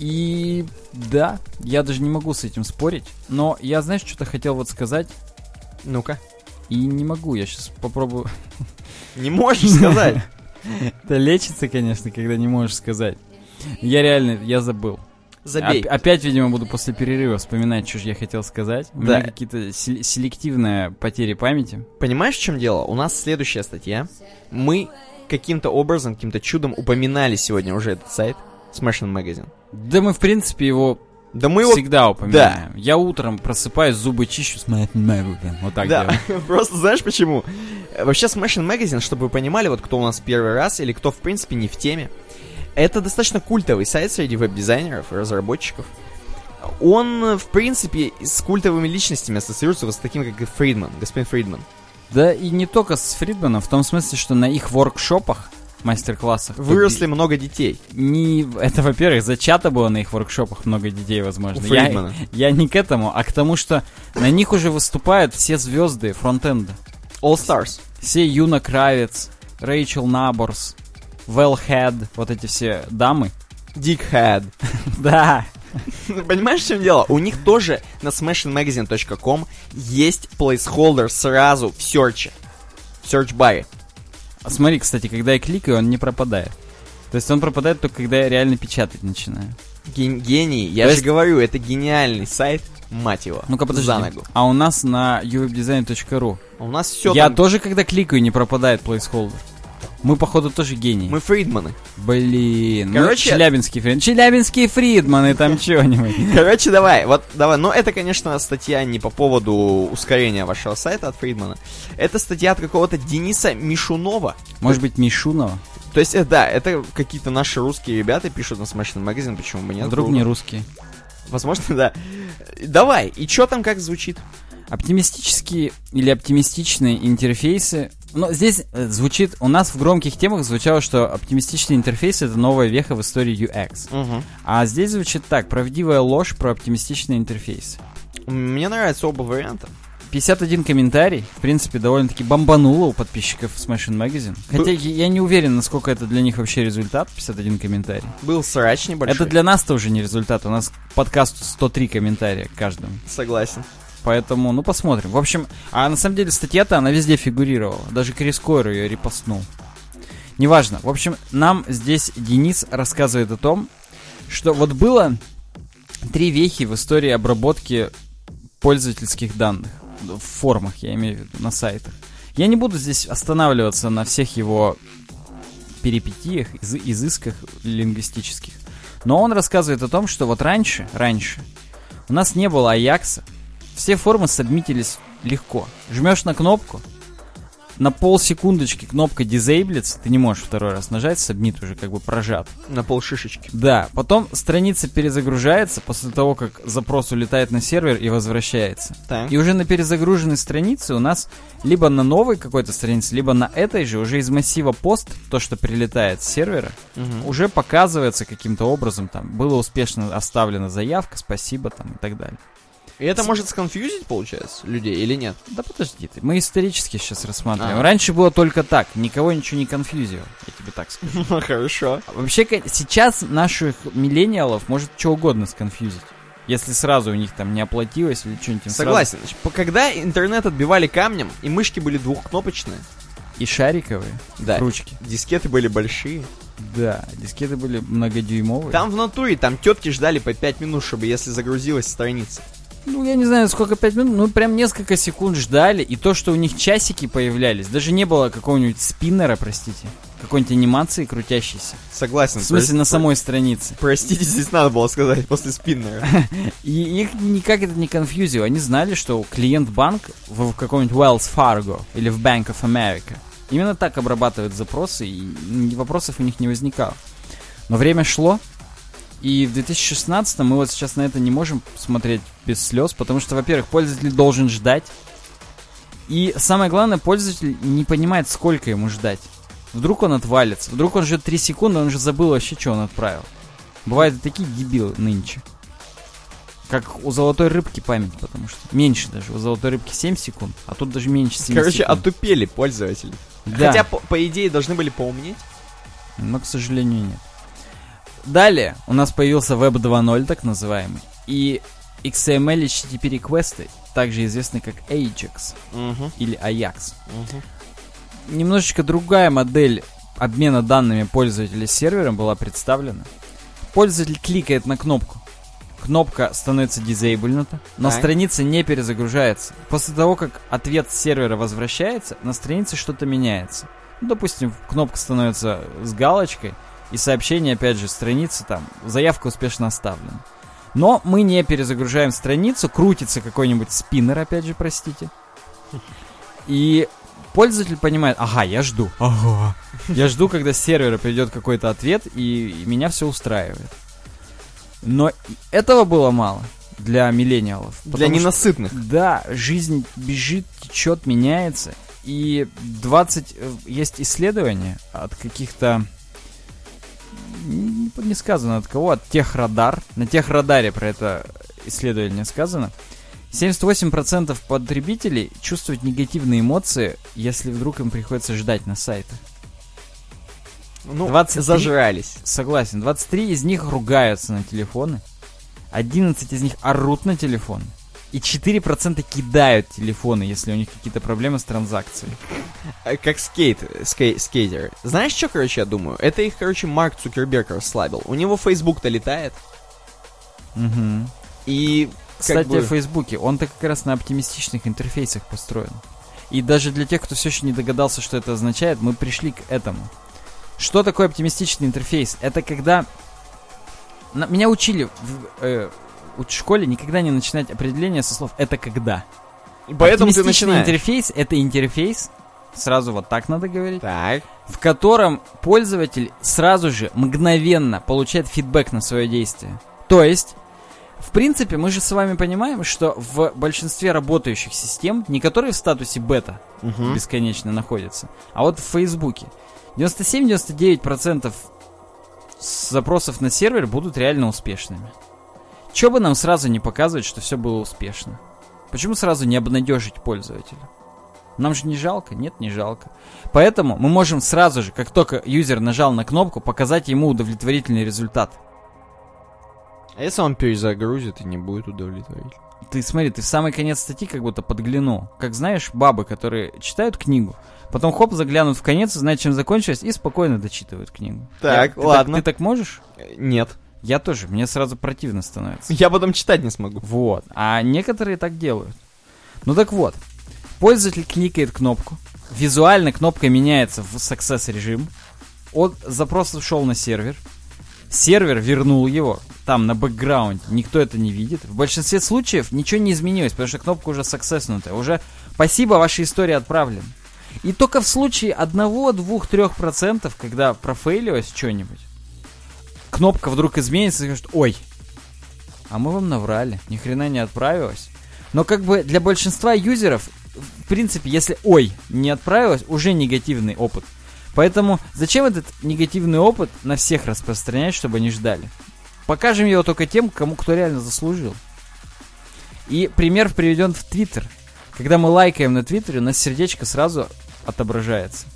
И да, я даже не могу с этим спорить, но я, знаешь, что-то хотел вот сказать, Ну-ка. и не могу, я сейчас попробую. Не можешь сказать? *laughs* Это лечится, конечно, когда не можешь сказать. Я реально, я забыл. Забей. Оп- опять, видимо, буду после перерыва вспоминать, что же я хотел сказать. У Да. меня какие-то сел- селективные потери памяти. Понимаешь, в чем дело? У нас следующая статья. Мы каким-то образом, каким-то чудом упоминали сегодня уже этот сайт. Smashing Magazine. Да мы, в принципе, его Да мы его... Всегда упоминаем. Я утром просыпаюсь, зубы чищу, Magazine. Вот так Да, *laughs* просто знаешь почему? Э, Вообще Smashing Magazine, чтобы вы понимали, вот кто у нас первый раз или кто в принципе не в теме, это достаточно культовый сайт среди веб-дизайнеров и разработчиков. Он, э, в принципе, с культовыми личностями ассоциируется вот с таким, как и Фридман, господин Фридман. Да и не только с Фридманом, в том смысле, что на их воркшопах, мастер-классах... Выросли много детей. Не, это, во-первых, зачато было на их воркшопах много детей, возможно. У Я, Фридмана. я не к этому, а к тому, что на них уже выступают все звезды фронтенда. All Stars. Все Юна Кравец, Рэйчел Наборс, Вэл Хед, вот эти все дамы. Dickhead. *laughs* Да, Понимаешь, в чем дело? У них тоже на smashingmagazine.com есть placeholder сразу в серче. В search баре. А Смотри, кстати, когда я кликаю, он не пропадает. То есть он пропадает только когда я реально печатать начинаю. Ген- гений. Я То же есть- говорю, это гениальный сайт, мать его. Ну-ка, подожди. За ногу. А у нас на uwebdesign.ru А У нас все Я там... тоже, когда кликаю, не пропадает placeholder. Мы, походу, тоже гении. Мы Фридманы. Блин. Короче- ну, Челябинский Фрид. Челябинские Фридманы там *laughs* что-нибудь. Короче, давай, вот давай. Но это, конечно, статья не по поводу ускорения вашего сайта от Фридмана. Это статья от какого-то Дениса Мишунова. Может быть, Мишунова? То есть, э, да, это какие-то наши русские ребята пишут на Smashing Magazine, почему бы нет? Вдруг не русские. Возможно, *laughs* да. Давай, и что там как звучит? Оптимистические или оптимистичные интерфейсы. Но здесь э, звучит, у нас в громких темах звучало, что оптимистичный интерфейс это новая веха в истории UX. Угу. А здесь звучит так, правдивая ложь про оптимистичный интерфейс. Мне нравятся оба варианта. 51 комментарий, в принципе, довольно-таки бомбануло у подписчиков Smashing Magazine. Хотя я я не уверен, насколько это для них вообще результат, 51 комментарий. Был срач небольшой. Это для нас тоже не результат, у нас к подкасту 103 комментария к каждому. Согласен. Поэтому, ну, посмотрим. В общем, а на самом деле статья-то, она везде фигурировала. Даже Крис Койер ее репостнул. Неважно. В общем, нам здесь Денис рассказывает о том, что вот было три вехи в истории обработки пользовательских данных. В формах, я имею в виду, на сайтах. Я не буду здесь останавливаться на всех его перипетиях, из- изысках лингвистических. Но он рассказывает о том, что вот раньше, раньше, у нас не было Аякса, все формы сабмитились легко. Жмешь на кнопку, на полсекундочки кнопка дизейблится, ты не можешь второй раз нажать, сабмит уже как бы прожат. На полшишечки. Да, потом страница перезагружается после того, как запрос улетает на сервер и возвращается. Так. И уже на перезагруженной странице у нас либо на новой какой-то странице, либо на этой же уже из массива пост, то, что прилетает с сервера, Мгм. уже показывается каким-то образом, там, было успешно оставлена заявка, спасибо, там, и так далее. И это может сконфьюзить, получается, людей или нет? Да подожди ты, мы исторически сейчас рассматриваем. А. Раньше было только так, никого ничего не конфьюзил, я тебе так скажу. *laughs* Хорошо. А Вообще, сейчас наших миллениалов может что угодно сконфьюзить. Если сразу у них там не оплатилось или что-нибудь сразу- Согласен. По- Когда интернет отбивали камнем, и мышки были двухкнопочные, И шариковые да, ручки. дискеты были большие. Да, дискеты были многодюймовые. Там в натуре, там тетки ждали по 5 минут, чтобы если загрузилась страница. Ну, я не знаю, сколько, пять минут, ну, прям несколько секунд ждали, и то, что у них часики появлялись, даже не было какого-нибудь спиннера, простите, какой-нибудь анимации крутящейся. Согласен. В смысле, на Прос- самой странице. Простите, здесь надо было сказать после спиннера. *laughs* И их никак это не конфьюзило. Они знали, что клиент банк в, каком-нибудь Wells Fargo или в Bank of America именно так обрабатывает запросы, и вопросов у них не возникало. Но время шло, и в 2016 мы вот сейчас на это не можем смотреть без слез, потому что, во-первых, пользователь должен ждать, и самое главное, пользователь не понимает, сколько ему ждать. Вдруг он отвалится, вдруг он ждет 3 секунды, он уже забыл вообще, что он отправил. Бывают и такие дебилы нынче. Как у золотой рыбки память, потому что меньше даже. У золотой рыбки 7 секунд, а тут даже меньше 7 Короче, секунд. отупели пользователи. Да. Хотя, по, по идее, должны были поумнеть. Но, к сожалению, нет. Далее у нас появился Web 2.0, так называемый, и XML HTTP реквесты, также известны как Ajax Угу, или Ajax. угу. Немножечко другая модель обмена данными пользователя с сервером была представлена. Пользователь кликает на кнопку. Кнопка становится дизейблнута, но Так. страница не перезагружается. После того, как ответ с сервера возвращается, на странице что-то меняется. Ну, допустим, кнопка становится с галочкой, и сообщение, опять же, страницы там, заявка успешно оставлена. Но мы не перезагружаем страницу, крутится какой-нибудь спиннер, опять же, простите. И пользователь понимает, ага, я жду. Ага. Я жду, когда с сервера придет какой-то ответ, и, и меня все устраивает. Но этого было мало для миллениалов. Для потому что- ненасытных. да, жизнь бежит, течет, меняется. И 20... э, Есть исследования от каких-то... Не, не сказано от кого, от Техрадар. На Техрадаре про это исследование сказано. 78% потребителей чувствуют негативные эмоции, если вдруг им приходится ждать на сайтах. Ну, 23. зажрались. Согласен. 23 из них ругаются на телефоны. 11 из них орут на телефон. И 4% кидают телефоны, если у них какие-то проблемы с транзакцией. Э, Как скейт, скей- скейтеры. Знаешь, что, короче, я думаю? Это их, короче, Марк Цукерберг расслабил. У него Facebook-то летает. Мгм. И, Кстати, бы, о Фейсбуке. Он-то как раз на оптимистичных интерфейсах построен. И даже для тех, кто все еще не догадался, что это означает, мы пришли к этому. Что такое оптимистичный интерфейс? Это когда... Меня учили в э, в школе никогда не начинать определение со слов «это когда». и поэтому ты начинаешь. интерфейс — это интерфейс, сразу вот так надо говорить, Так. в котором пользователь сразу же мгновенно получает фидбэк на свое действие. То есть, в принципе, мы же с вами понимаем, что в большинстве работающих систем, не которые в статусе бета Мгм. бесконечно находятся, а вот в Фейсбуке, 97-99% с- запросов на сервер будут реально успешными. Че бы нам сразу не показывать, что все было успешно? Почему сразу не обнадежить пользователя? Нам же не жалко? Нет, не жалко. Поэтому мы можем сразу же, как только юзер нажал на кнопку, показать ему удовлетворительный результат. А если он перезагрузит и не будет удовлетворить? Ты смотри, ты в самый конец статьи как будто подглянул. Как знаешь, бабы, которые читают книгу, потом хоп, заглянут в конец, знают, чем закончилось, и спокойно дочитывают книгу. Так, ты ладно. ты так можешь? Нет. Я тоже, мне сразу противно становится. Я потом читать не смогу. Вот. А некоторые так делают. Ну так вот. Пользователь кликает кнопку. Визуально кнопка меняется в success режим. От запрос ушел на сервер. Сервер вернул его. Там на бэкграунде. Никто это не видит. В большинстве случаев ничего не изменилось, потому что кнопка уже саксесснутая. Уже спасибо, ваша история отправлена. И только в случае 1, 2, 3%, когда профейлилось что-нибудь, кнопка вдруг изменится и скажет, ой, а мы вам наврали, ни хрена не отправилось. Но как бы для большинства юзеров, в принципе, если ой, не отправилось, уже негативный опыт. Поэтому зачем этот негативный опыт на всех распространять, чтобы они ждали? Покажем его только тем, кому кто реально заслужил. И пример приведен в Твиттер. Когда мы лайкаем на Твиттере, у нас сердечко сразу отображается.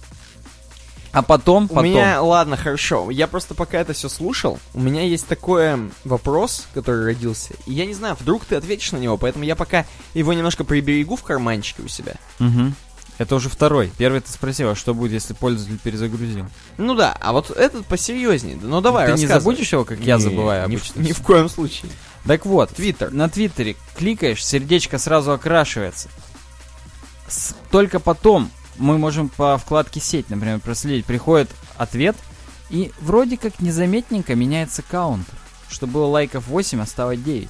А потом, У потом... меня, ладно, хорошо. Я просто пока это все слушал, у меня есть такой м, вопрос, который родился. И я не знаю, вдруг ты ответишь на него, поэтому я пока его немножко приберегу в карманчике у себя. Мгм. Это уже второй. Первый ты спросил, а что будет, если пользователь перезагрузил? Ну да, а вот этот посерьезнее. Ну давай, ты не забудешь его, как я Не, забываю ни в- обычно? Ни в коем случае. Так вот, Твиттер. на Твиттере кликаешь, сердечко сразу окрашивается. С- только потом мы можем по вкладке сеть, например, проследить. Приходит ответ, и вроде как незаметненько меняется каунтер. Что было лайков 8, а стало 9.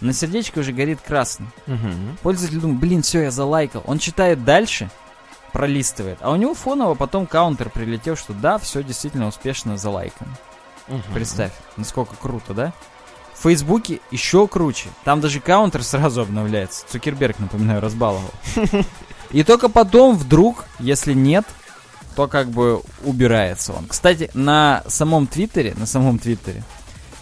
На сердечко уже горит красным. Мгм. Пользователь думает, блин, все, я залайкал. Он читает дальше, пролистывает, а у него фоново потом каунтер прилетел, что да, все действительно успешно залайкано. Мгм. Представь, насколько круто, да? В Фейсбуке еще круче. Там даже каунтер сразу обновляется. Цукерберг, напоминаю, разбаловал. *laughs* И только потом, вдруг, если нет, то как бы убирается он. Кстати, на самом Твиттере, на самом Твиттере,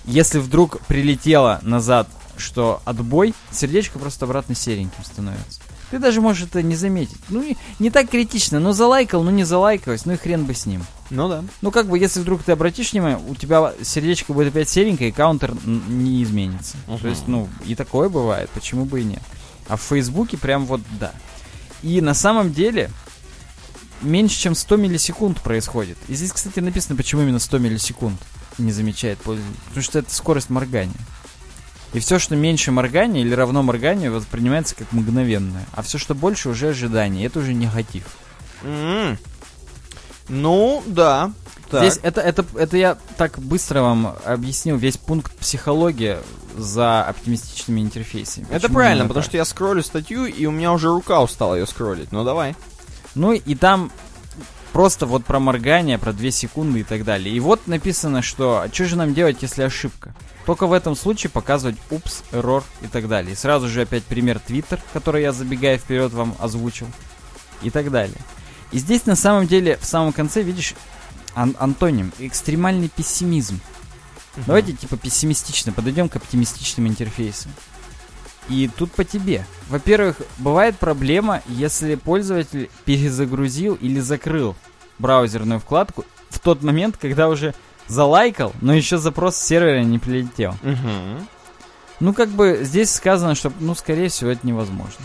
если вдруг прилетело назад, что отбой, сердечко просто обратно сереньким становится. Ты даже можешь это не заметить. Ну, и не так критично. Ну, залайкал, ну не залайкалось, ну и хрен бы с ним. Ну да. Ну, как бы, если вдруг ты обратишь внимание, у тебя сердечко будет опять серенькое, и каунтер не изменится. То есть, ну, и такое бывает, почему бы и нет. А в Фейсбуке прям вот да. И на самом деле меньше, чем 100 миллисекунд происходит. И здесь, кстати, написано, почему именно 100 миллисекунд не замечает пользователь. Потому что это скорость моргания. И все, что меньше моргания или равно морганию, воспринимается как мгновенное. А все, что больше, уже ожидание. Это уже негатив. М. Ну, да. Так. Здесь это, это, это я так быстро вам объяснил весь пункт психологии за оптимистичными интерфейсами. Это Почему правильно, именно потому так? что я скроллю статью, и у меня уже рука устала ее скроллить. Ну, давай. Ну и там просто вот про моргание, про 2 секунды и так далее. И вот написано, что а что же нам делать, если ошибка? Только в этом случае показывать упс, error и так далее. И сразу же опять пример Twitter, который я забегая вперед вам озвучил. И так далее. И здесь на самом деле в самом конце видишь ан- антоним, экстремальный пессимизм. Давайте типа пессимистично подойдем к оптимистичным интерфейсам. И тут по тебе. Во-первых, бывает проблема, если пользователь перезагрузил или закрыл браузерную вкладку в тот момент, когда уже залайкал, но еще запрос с сервера не прилетел. Угу. Ну, как бы здесь сказано, что, ну, скорее всего, это невозможно.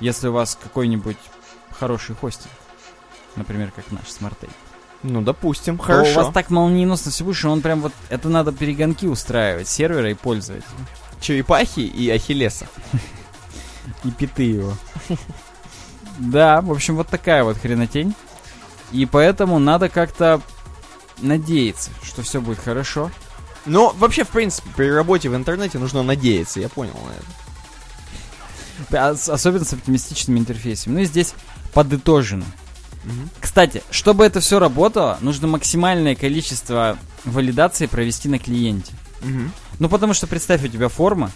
Если у вас какой-нибудь хороший хостинг, например, как наш SmartTape. Ну, допустим, то хорошо. у вас так молниеносно все что он прям вот... Это надо перегонки устраивать сервера и пользователя. Черепахи и ахиллеса. *laughs* И питы его. Да, в общем, вот такая вот хренотень. И поэтому надо как-то надеяться, что все будет хорошо. Но вообще, в принципе, при работе в интернете нужно надеяться, я понял на это. Особенно с оптимистичными интерфейсами. Ну и здесь подытожено. Кстати, чтобы это все работало, нужно максимальное количество валидации провести на клиенте. Ну, потому что представь, у тебя форма,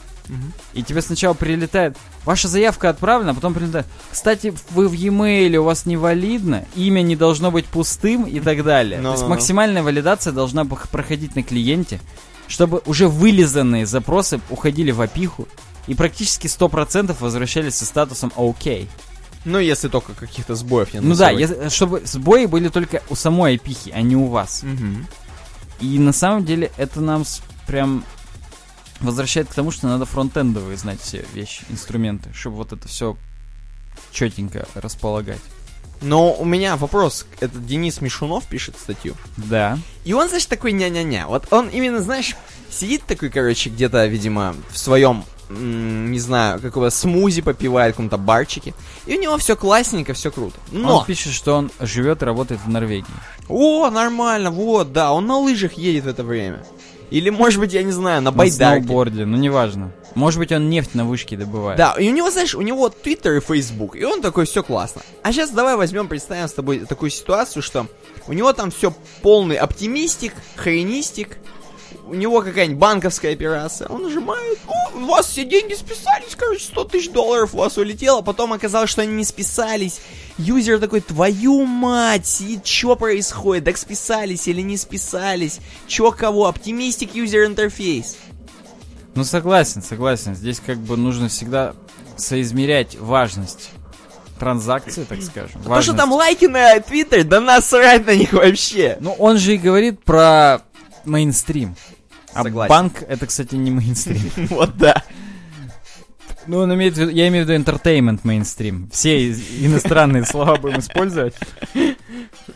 и тебе сначала прилетает, ваша заявка отправлена, а потом прилетает, кстати, вы в e-mail, у вас не валидно, имя не должно быть пустым и так далее. То есть максимальная валидация должна проходить на клиенте, чтобы уже вылизанные запросы уходили в опиху и практически 100% возвращались со статусом «Окей». Ну, если только каких-то сбоев не Ну да, если- чтобы сбои были только у самой опихи, а не у вас. Мгм. И на самом деле это нам прям возвращает к тому, что надо фронтендовые знать все вещи, инструменты, чтобы вот это все четенько располагать. Но у меня вопрос. Это Денис Мишунов пишет статью. Да. И он, знаешь, такой ня-ня-ня. Вот он именно, знаешь, сидит такой, короче, где-то, видимо, в своем, не знаю, какого смузи попивает в каком-то барчике. И у него все классненько, все круто. Но, Он пишет, что он живет и работает в Норвегии. о, нормально, вот, да, он на лыжах едет в это время. Или, может быть, я не знаю, на На байдарке. сноуборде, ну неважно. Может быть, он нефть на вышке добывает. Да, и у него, знаешь, у него Твиттер и Фейсбук, и он такой, все классно. А сейчас давай возьмем, представим с тобой такую ситуацию, что у него там все полный оптимистик, хренистик, у него какая-нибудь банковская операция, он нажимает, о, у вас все деньги списались, короче, 100 тысяч долларов у вас улетело, потом оказалось, что они не списались. Юзер такой, твою мать, сидит, что происходит, так списались или не списались, чё кого, оптимистик юзер интерфейс. Ну согласен, согласен. Здесь как бы нужно всегда соизмерять важность транзакции, так скажем. То, что важность- там лайки на Твиттер, да насрать на них вообще. Ну, он же и говорит про мейнстрим. А Согласен. банк это, кстати, не мейнстрим. *laughs* Вот да. Ну, он имеет в виду, я имею в виду entertainment мейнстрим. Все из- иностранные слова будем использовать.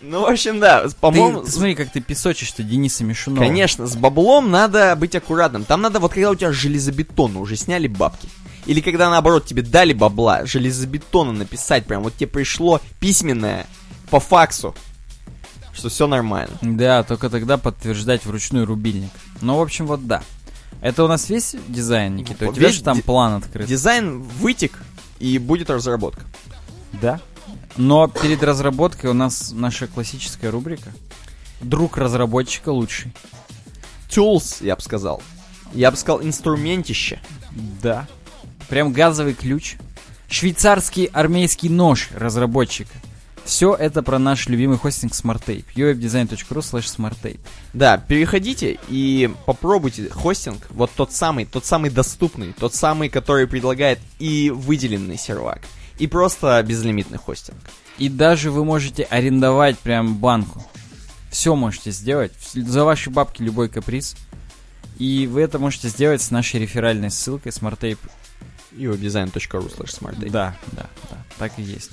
Ну, в общем, да, Ты, по-моему... ты смотри, как ты песочишь-то Дениса Мишунова. Конечно, с баблом надо быть аккуратным. Там надо, вот когда у тебя железобетонно уже сняли бабки, или когда, наоборот, тебе дали бабла, железобетонно написать, прям вот тебе пришло письменное по факсу, что все нормально. Да, только тогда подтверждать вручную рубильник. Ну, в общем, вот да. Это у нас весь дизайн, Никита? У тебя же там план открыт. Дизайн вытек, и будет разработка. Да. Но перед разработкой у нас наша классическая рубрика. Друг разработчика лучший. Tools, я бы сказал. Я бы сказал, инструментище. Да. Прям газовый ключ. Швейцарский армейский нож разработчика. Все это про наш любимый хостинг SmartTape. uwebdesign.ru slash smarttape. Да, переходите и попробуйте хостинг, вот тот самый, тот самый доступный, тот самый, который предлагает и выделенный сервак, и просто безлимитный хостинг. И даже вы можете арендовать прям банку. Все можете сделать. За ваши бабки любой каприз. И вы это можете сделать с нашей реферальной ссылкой smarttape. uwebdesign.ru slash smarttape. Да, да, да, так и есть.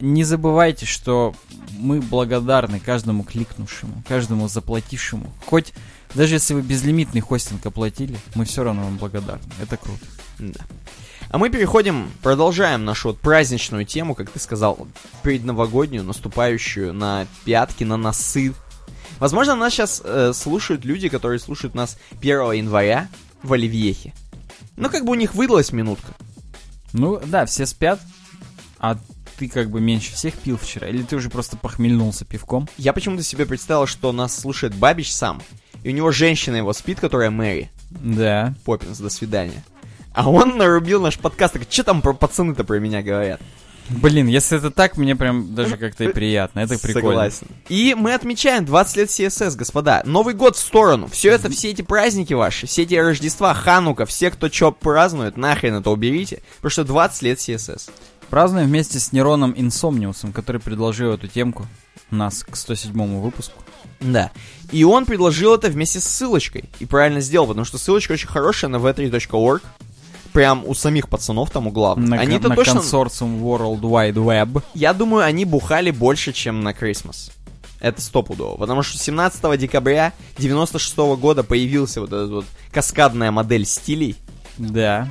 Не забывайте, что мы благодарны каждому кликнувшему, каждому заплатившему. Хоть даже если вы безлимитный хостинг оплатили, мы все равно вам благодарны. Это круто. Да. А мы переходим, продолжаем нашу вот праздничную тему, как ты сказал, предновогоднюю, наступающую на пятки, на носы. Возможно, нас сейчас э, слушают люди, которые слушают нас 1 января в Оливьехе. Ну, как бы у них выдалась минутка. Ну, да, все спят, а ты как бы меньше всех пил вчера. Или ты уже просто похмельнулся пивком? Я почему-то себе представил, что нас слушает Бабич сам, и у него женщина его спит, которая Мэри. Да. Поппинс, до свидания. А он нарубил наш подкаст, так что там про пацаны-то про меня говорят? Блин, если это так, мне прям даже как-то и приятно. Это прикольно. Согласен. И мы отмечаем 20 лет CSS, господа. Новый год в сторону. Все это, все эти праздники ваши, все эти Рождества, Ханука, все, кто что празднует, нахрен это уберите. Потому что 20 лет CSS. Празднуем вместе с Нероном Инсомниусом, который предложил эту темку нас к 107 выпуску. Да. И он предложил это вместе с ссылочкой. И правильно сделал, потому что ссылочка очень хорошая на v3.org. Прям у самих пацанов там у главных. На, Они-то на точно... консорциум World Wide Web. Я думаю, они бухали больше, чем на Christmas. Это стопудово. Потому что 17 декабря 96 года появился вот эта вот каскадная модель стилей. Да.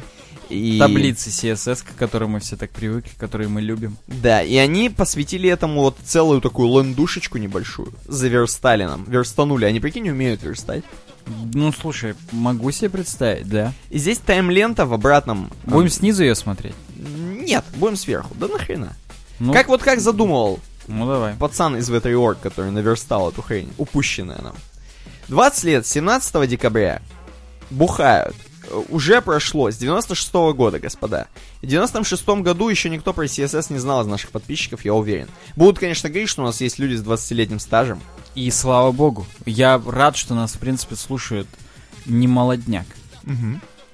И... Таблицы CSS, к которым мы все так привыкли, которые мы любим. Да, и они посвятили этому вот целую такую лендушечку небольшую. Заверстали нам. Верстанули. Они, прикинь, умеют верстать. Ну, слушай, могу себе представить, да. И здесь тайм-лента в обратном... Будем снизу ее смотреть? Нет, будем сверху. Да нахрена. Ну, Как вот как задумывал ну давай. пацан из V3.org, который наверстал эту хрень, упущенная нам. 20 лет, 17 декабря, бухают. Э, Уже прошло, с 96 года, господа. В 96 году еще никто про CSS не знал из наших подписчиков, я уверен. Будут, конечно, говорить, что у нас есть люди с 20-летним стажем. И слава богу, я рад, что нас, в принципе, слушают не молодняк.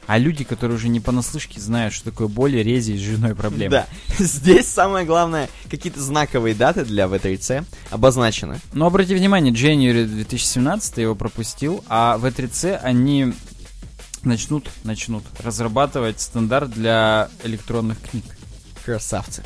А люди, которые уже не понаслышке знают, что такое боли, рези и жирной проблемы. Да, *laughs* здесь самое главное, какие-то знаковые даты для V3C обозначены. Но обрати внимание, January 2017 его пропустил, а в E3C они начнут, начнут разрабатывать стандарт для электронных книг. Красавцы.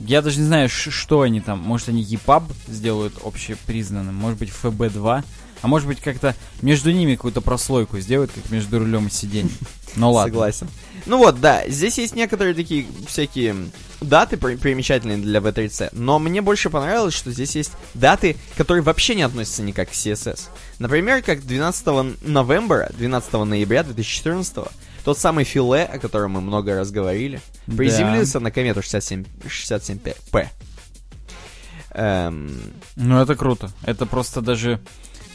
Я даже не знаю, что они там. Может, они EPUB сделают общепризнанным, может быть, FB2, а может быть, как-то между ними какую-то прослойку сделают, как между рулем и сиденьем. Ну ладно. Согласен. Ну вот, да, здесь есть некоторые такие всякие даты при- примечательные для V3C, но мне больше понравилось, что здесь есть даты, которые вообще не относятся никак к CSS. Например, как 12 новembra, 12 ноября 2014 тот самый Филе, о котором мы много раз говорили, Да. приземлился на комету 67, 67P. Эм, Ну, это круто. Это просто даже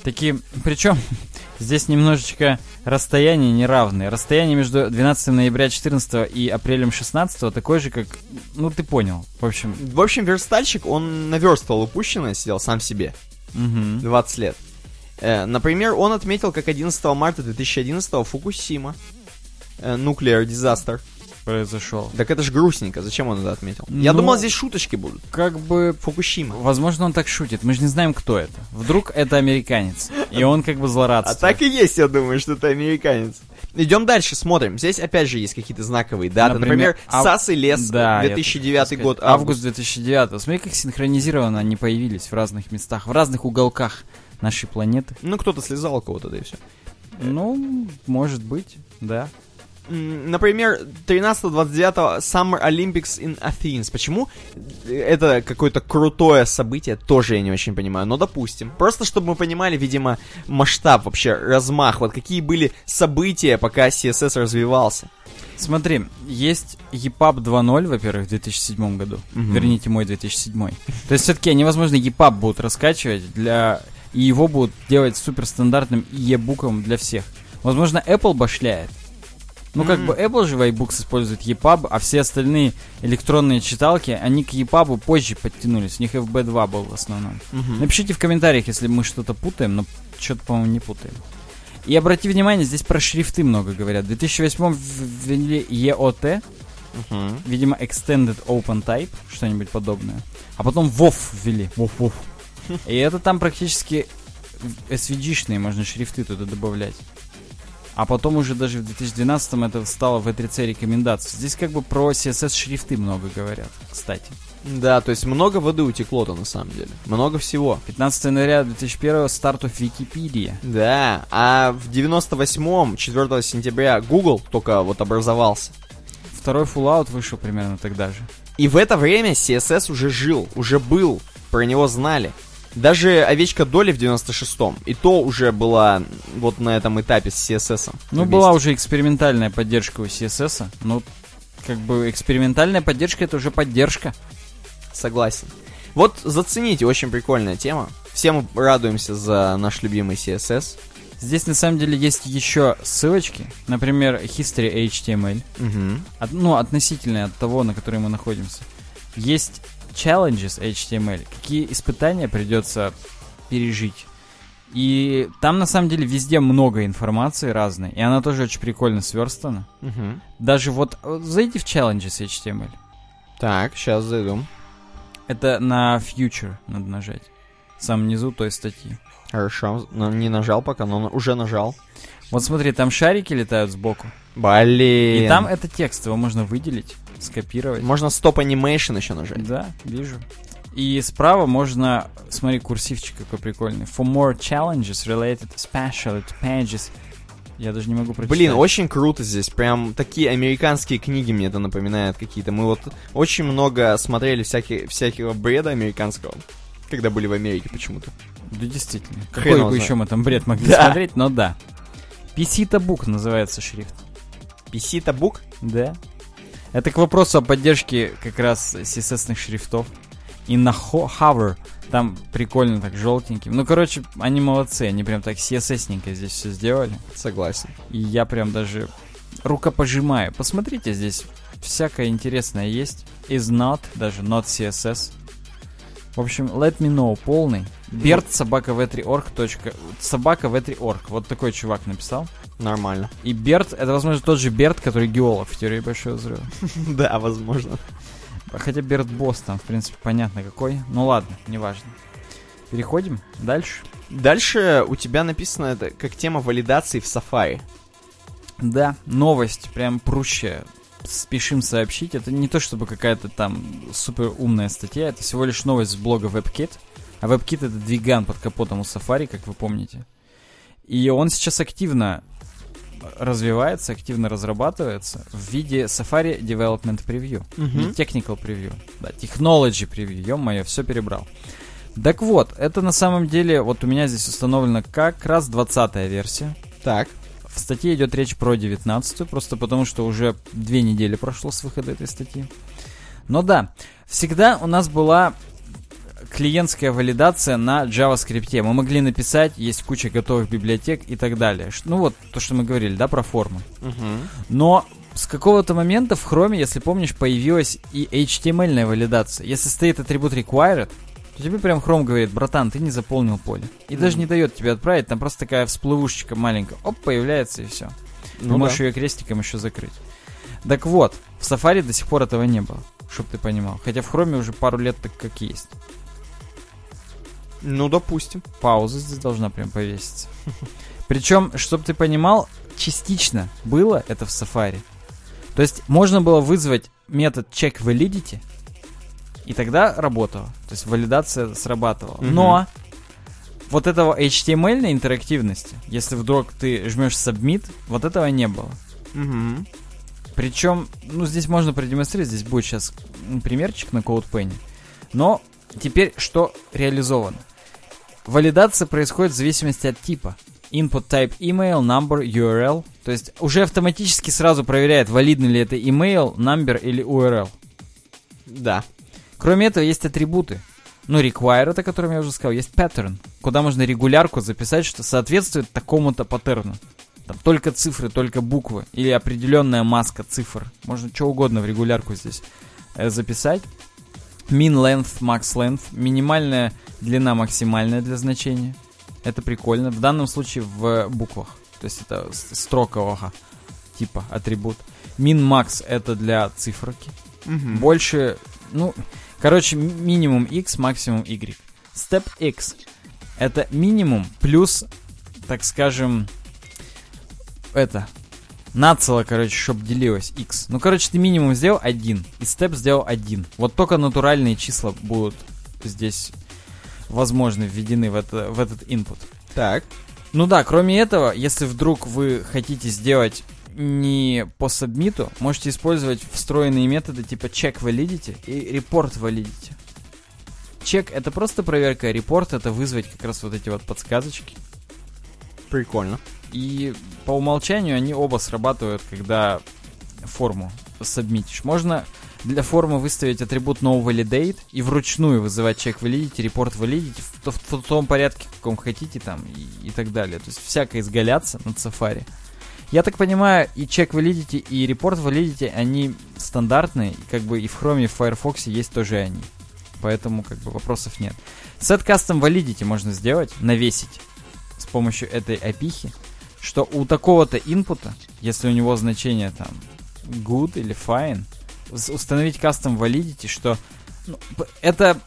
такие... Причем *laughs* здесь немножечко расстояние неравное. Расстояние между 12 ноября 14 и апрелем 16 такое же, как... Ну, ты понял. В общем... в общем, верстальщик, он наверстывал упущенное, сидел сам себе. мгм. 20 лет. Э, например, он отметил, как 11 марта 2011 Фукусима. Э, Nuclear Disaster. Произошел. Так это ж грустненько, зачем он это отметил? Я Ну, думал, здесь шуточки будут. Как бы... Фукусима. Возможно, он так шутит. Мы же не знаем, кто это. Вдруг это американец. И он как бы А злорадствует. так и есть, я думаю, что это американец. Идем дальше, смотрим. Здесь опять же есть какие-то знаковые даты. Например, ав- Сас и Лес, Да, я 2009 хотел год, август. Август 2009. Смотри, как синхронизированно они появились в разных местах, в разных уголках нашей планеты. Ну, кто-то слезал у кого-то, да и все. Ну, может быть, да. Например, 13-29 Summer Olympics in Athens. Почему это какое-то крутое событие, тоже я не очень понимаю, но допустим. Просто чтобы мы понимали, видимо, масштаб, вообще размах, вот какие были события, пока CSS развивался. Смотри, есть EPUB 2.0, во-первых, в 2007 году. Верните мой 2007. То есть все-таки они, возможно, EPUB будут раскачивать для... И его будут делать суперстандартным e-буком для всех. Возможно, Apple башляет. Ну, как бы Apple же в iBooks использует EPUB, а все остальные электронные читалки, они к EPUB позже подтянулись. У них FB2 был в основном. Напишите в комментариях, если мы что-то путаем, но что-то, по-моему, не путаем. И обрати внимание, здесь про шрифты много говорят. В 2008 ввели EOT, видимо, Extended Open Type, что-нибудь подобное. А потом WOF ввели. WOF, WOF. И это там практически SVG-шные можно шрифты туда добавлять. А потом уже даже в 2012 это стало в E3C рекомендаций. Здесь как бы про CSS шрифты много говорят, кстати. Да, то есть много воды утекло-то на самом деле. Много всего. 15 января 2001 старт of Википедия. Да, а в 98-м, 4 сентября, Google только вот образовался. второй Fallout вышел примерно тогда же. И в это время CSS уже жил, уже был, про него знали. Даже овечка Доли в 96-м, и то уже была вот на этом этапе с CSS. Ну, была уже экспериментальная поддержка у CSS, но как бы экспериментальная поддержка это уже поддержка. Согласен. Вот зацените, очень прикольная тема. Все мы радуемся за наш любимый CSS. Здесь на самом деле есть еще ссылочки, например, History HTML, Мгм. от- ну, относительные от того, на которой мы находимся. Есть Challenges HTML, какие испытания придется пережить. И там на самом деле везде много информации разной, и она тоже очень прикольно сверстана. Мгм. Даже вот э, зайди в Challenges HTML. Так, сейчас зайду. Это на Future надо нажать. В самом низу той статьи. Хорошо, но не нажал пока, но уже нажал. Вот смотри, там шарики летают сбоку. Блин. И там это текст, его можно выделить, скопировать. Можно стоп анимейшн еще нажать. Да, вижу. И справа можно, смотри, курсивчик какой прикольный. For more challenges related especially to pages. Я даже не могу прочитать. Блин, очень круто здесь. Прям такие американские книги мне это напоминает какие-то. Мы вот очень много смотрели всякие, всякого бреда американского, когда были в Америке почему-то. Да, действительно. Какой бы еще мы там бред могли Да. смотреть, но да. PC Book называется шрифт. PC-то бук? Да. Это к вопросу о поддержке как раз CSS-ных шрифтов. И на Ho- Hover там прикольно так желтеньким. Ну, короче, они молодцы, они прям так CSS-ненько здесь все сделали. Согласен. И я прям даже рукопожимаю. Посмотрите, здесь всякое интересное есть. Is not, даже not CSS. В общем, let me know полный. Берт собака v3org. точка- Собака v3org. Вот такой чувак написал. Нормально. И Берт, это, возможно, тот же Берт, который геолог в теории Большого Взрыва. *laughs* Да, возможно. Хотя Берт Босс там, в принципе, понятно какой. Ну ладно, неважно. Переходим дальше. Дальше у тебя написано это как тема валидации в Safari. Да, новость прям прущая. Спешим сообщить. Это не то чтобы какая-то там супер умная статья, это всего лишь новость с блога WebKit. А WebKit это двиган под капотом у Safari, как вы помните. И он сейчас активно развивается, активно разрабатывается в виде Safari Development Preview. Не Technical Preview. Да, Technology Preview. Ё-моё, все перебрал. Так вот, это на самом деле, вот у меня здесь установлена как раз 20 версия. Так. В статье идет речь про 19 просто потому что уже две недели прошло с выхода этой статьи. Но да, всегда у нас была клиентская валидация на JavaScript. Мы могли написать, есть куча готовых библиотек и так далее. Ну вот то, что мы говорили, да, про формы. Но с какого-то момента в Chrome, если помнишь, появилась и HTML-ная валидация. Если стоит атрибут required, то тебе прям Chrome говорит, братан, ты не заполнил поле. И даже не дает тебе отправить, там просто такая всплывушечка маленькая, оп, появляется и все. Ты Ну можешь да. ее крестиком еще закрыть. Так вот, в Safari до сих пор этого не было, чтоб ты понимал. Хотя в Chrome уже пару лет так как есть. Ну, допустим. Пауза здесь должна прям повеситься. Причем, чтобы ты понимал, частично было это в Safari. То есть можно было вызвать метод check validity, и тогда работало. То есть валидация срабатывала. Но вот этого HTML интерактивности, если вдруг ты жмешь submit, вот этого не было. Причем, ну, здесь можно продемонстрировать, здесь будет сейчас примерчик на CodePen. Но теперь что реализовано? Валидация происходит в зависимости от типа. Input type email, number, URL. То есть уже автоматически сразу проверяет, валидный ли это email, number или URL. Да. Кроме этого, есть атрибуты. Ну, require, о котором я уже сказал, есть pattern, куда можно регулярку записать, что соответствует такому-то паттерну. Там только цифры, только буквы или определенная маска цифр. Можно что угодно в регулярку здесь э, записать. Min length, max length, минимальная длина, максимальная для значения. Это прикольно. В данном случае в буквах. То есть это строкового типа атрибут. Min max это для циферки. Больше, ну, короче, ми- минимум x, максимум y. Step x это минимум плюс, так скажем, это, нацело, короче, чтобы делилось x. Ну, короче, ты минимум сделал 1, и степ сделал 1. Вот только натуральные числа будут здесь возможно введены в, это, в этот input. Так. Ну да, кроме этого, если вдруг вы хотите сделать не по сабмиту, можете использовать встроенные методы типа check validity и report validity. Чек это просто проверка, а репорт это вызвать как раз вот эти вот подсказочки. Прикольно. И по умолчанию они оба срабатывают, когда форму сабмитишь. Можно для формы выставить атрибут noValidate и вручную вызывать чек validity, репорт validity в, то- в том порядке, каком хотите там и, и так далее. То есть всякое изгаляться над Safari. Я так понимаю, и чек validity, и репорт validity, они стандартные, как бы и в Chrome, и в Firefox есть тоже они. Поэтому как бы вопросов нет. Set custom validity можно сделать, навесить с помощью этой опихи, что у такого-то инпута, если у него значение там good или fine, установить custom validity, что ну, это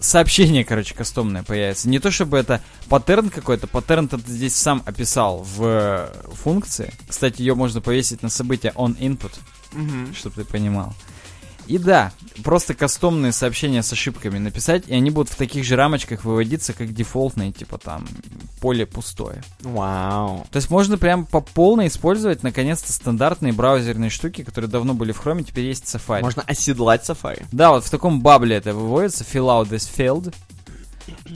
сообщение, короче, кастомное появится. Не то чтобы это паттерн какой-то, паттерн ты здесь сам описал в функции. Кстати, ее можно повесить на событие on input, чтобы ты понимал. И да, просто кастомные сообщения с ошибками написать, и они будут в таких же рамочках выводиться, как дефолтные, типа там поле пустое. Вау. То есть можно прям по полной использовать, наконец-то, стандартные браузерные штуки, которые давно были в Chrome, теперь есть в Safari. Можно оседлать Safari. Да, вот в таком бабле это выводится, fill out this field.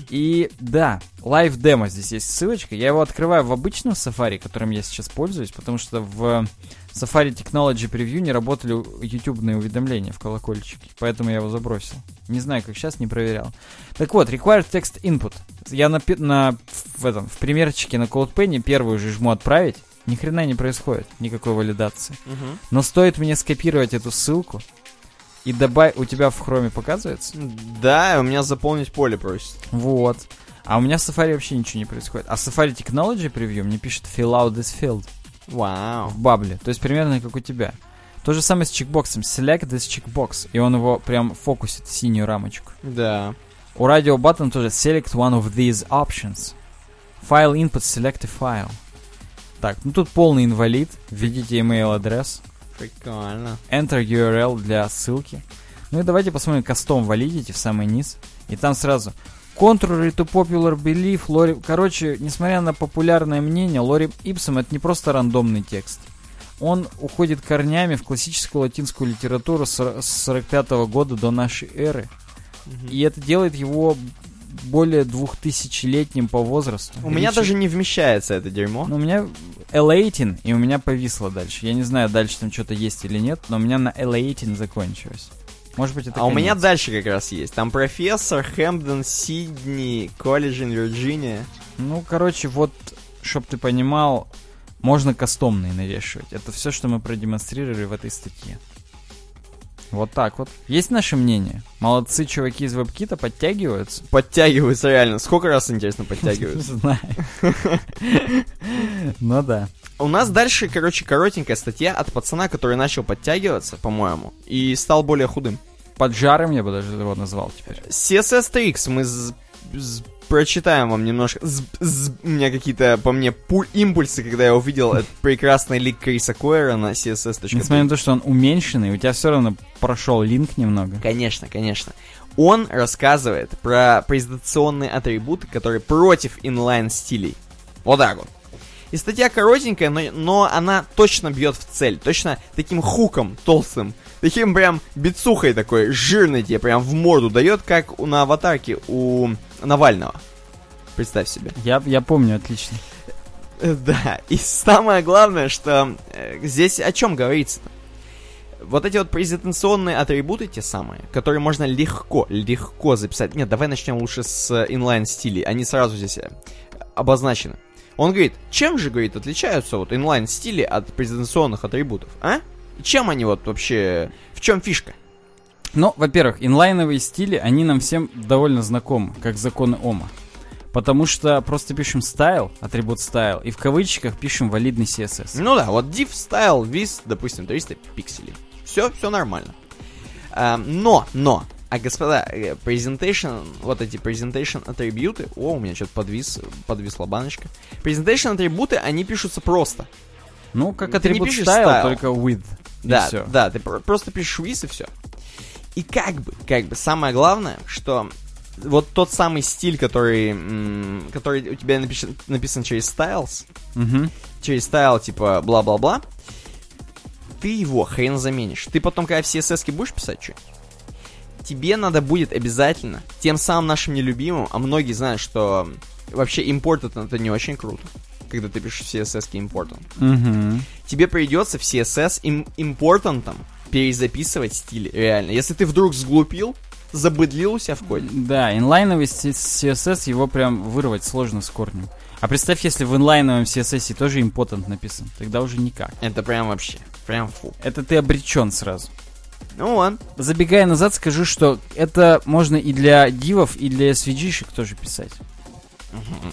И да, live демо здесь есть ссылочка. Я его открываю в обычном Safari, которым я сейчас пользуюсь, потому что в Safari Technology Preview не работали ютубные уведомления в колокольчике, поэтому я его забросил. Не знаю, как сейчас, не проверял. Так вот, required text input. Я на, на в этом в примерчике на CodePen первую же жму отправить, ни хрена не происходит, никакой валидации. Но стоит мне скопировать эту ссылку и добавить... У тебя в хроме показывается? Да, у меня заполнить поле просит. Вот. А у меня в Safari вообще ничего не происходит. А Safari Technology Preview мне пишет fill out this field Вау. в бабле. То есть примерно как у тебя. То же самое с чекбоксом. Select this checkbox. И он его прям фокусит синюю рамочку. Да. У Radio Button тоже select one of these options. File input select a file. Так, ну тут полный инвалид. Введите email адрес. Прикольно. Enter URL для ссылки. Ну и давайте посмотрим кастом validity в самый низ. И там сразу Contrary to popular belief, Лори... Короче, несмотря на популярное мнение, Лори Ипсом это не просто рандомный текст. Он уходит корнями в классическую латинскую литературу с с 45 года до нашей эры. И это делает его более двухтысячелетним по возрасту. У меня Речи- даже не вмещается это дерьмо. ну, у меня L18, и у меня повисло дальше. Я не знаю, дальше там что-то есть или нет, но у меня на L18 закончилось. Может быть, это а у меня конец. дальше как раз есть. Там профессор Хэмпден, Сидни, колледж in Вирджиния. Ну, короче, вот, чтоб ты понимал, можно кастомные навешивать. Это все, что мы продемонстрировали в этой статье. Вот так вот. Есть наше мнение? Молодцы чуваки из WebKit подтягиваются? Подтягиваются реально. Сколько раз, интересно, подтягиваются? *laughs* знаю. Ну да. У нас дальше, короче, коротенькая статья от пацана, который начал подтягиваться, по-моему, и стал более худым. Поджаром я бы даже его назвал теперь. CSS Tricks мы прочитаем вам немножко. З- з- у меня какие-то, по мне, пуль импульсы, когда я увидел этот прекрасный лик Криса Койера на CSS.com. Несмотря на то, что он уменьшенный, у тебя все равно прошел линк немного. Конечно, конечно. Он рассказывает про презентационные атрибуты, которые против инлайн стилей. Вот так вот. И статья коротенькая, но, но она точно бьет в цель. Точно таким хуком толстым. Таким прям бицухой такой, жирной тебе прям в морду дает, как у, на аватарке у Навального. Представь себе. Я, я помню, отлично. *laughs* Да, и самое главное, что э, здесь о чем говорится Вот эти вот презентационные атрибуты, те самые, которые можно легко, легко записать. Нет, давай начнем лучше с э, инлайн стилей. Они сразу здесь э, обозначены. Он говорит, чем же, говорит, отличаются вот инлайн стили от презентационных атрибутов, а? Чем они вот вообще, в чем фишка? Ну, во-первых, инлайновые стили, они нам всем довольно знакомы, как законы Ома. Потому что просто пишем style, атрибут style, и в кавычках пишем валидный CSS. Ну да, вот div style вис, допустим, 300 пикселей. Все, все нормально. А, но, но, а господа, э, presentation, вот эти presentation атрибуты, о, у меня что-то подвис, подвисла баночка. Presentation атрибуты, они пишутся просто. Ну, как Ты атрибут style, style. только with. Да, да, ты про- просто пишешь with и все. И как бы, как бы, самое главное, что вот тот самый стиль, который, который у тебя напишен- написан через styles, Мгм. через стайл, типа, бла-бла-бла, ты его хрен заменишь. Ты потом, когда в CSS будешь писать что тебе надо будет обязательно, тем самым нашим нелюбимым, а многие знают, что вообще important это не очень круто, когда ты пишешь CSS important. Мгм. Тебе придется в CSS им important перезаписывать стиль, реально. Если ты вдруг сглупил, забыдлил у себя в коде. Да, инлайновый CSS его прям вырвать сложно с корнем. А представь, если в инлайновом CSS тоже импотент написан, тогда уже никак. Это прям вообще, прям фу. Это ты обречен сразу. Ну ладно. Забегая назад, скажу, что это можно и для дивов, и для SVG-шек тоже писать.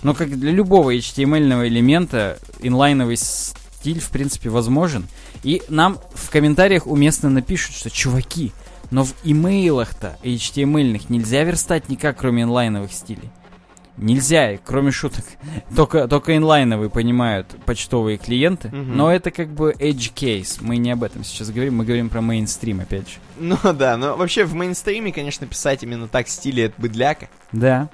Но как для любого HTML элемента, инлайновый стиль, в принципе, возможен. И нам в комментариях уместно напишут, что чуваки, но в имейлах-то HTML нельзя верстать никак, кроме инлайновых стилей. Нельзя, кроме шуток. *laughs* Только, только инлайновые понимают почтовые клиенты. Мгм. Но это как бы edge case. Мы не об этом сейчас говорим, мы говорим про мейнстрим, опять же. Ну да, но вообще в мейнстриме, конечно, писать именно так в стиле это быдляка, Да.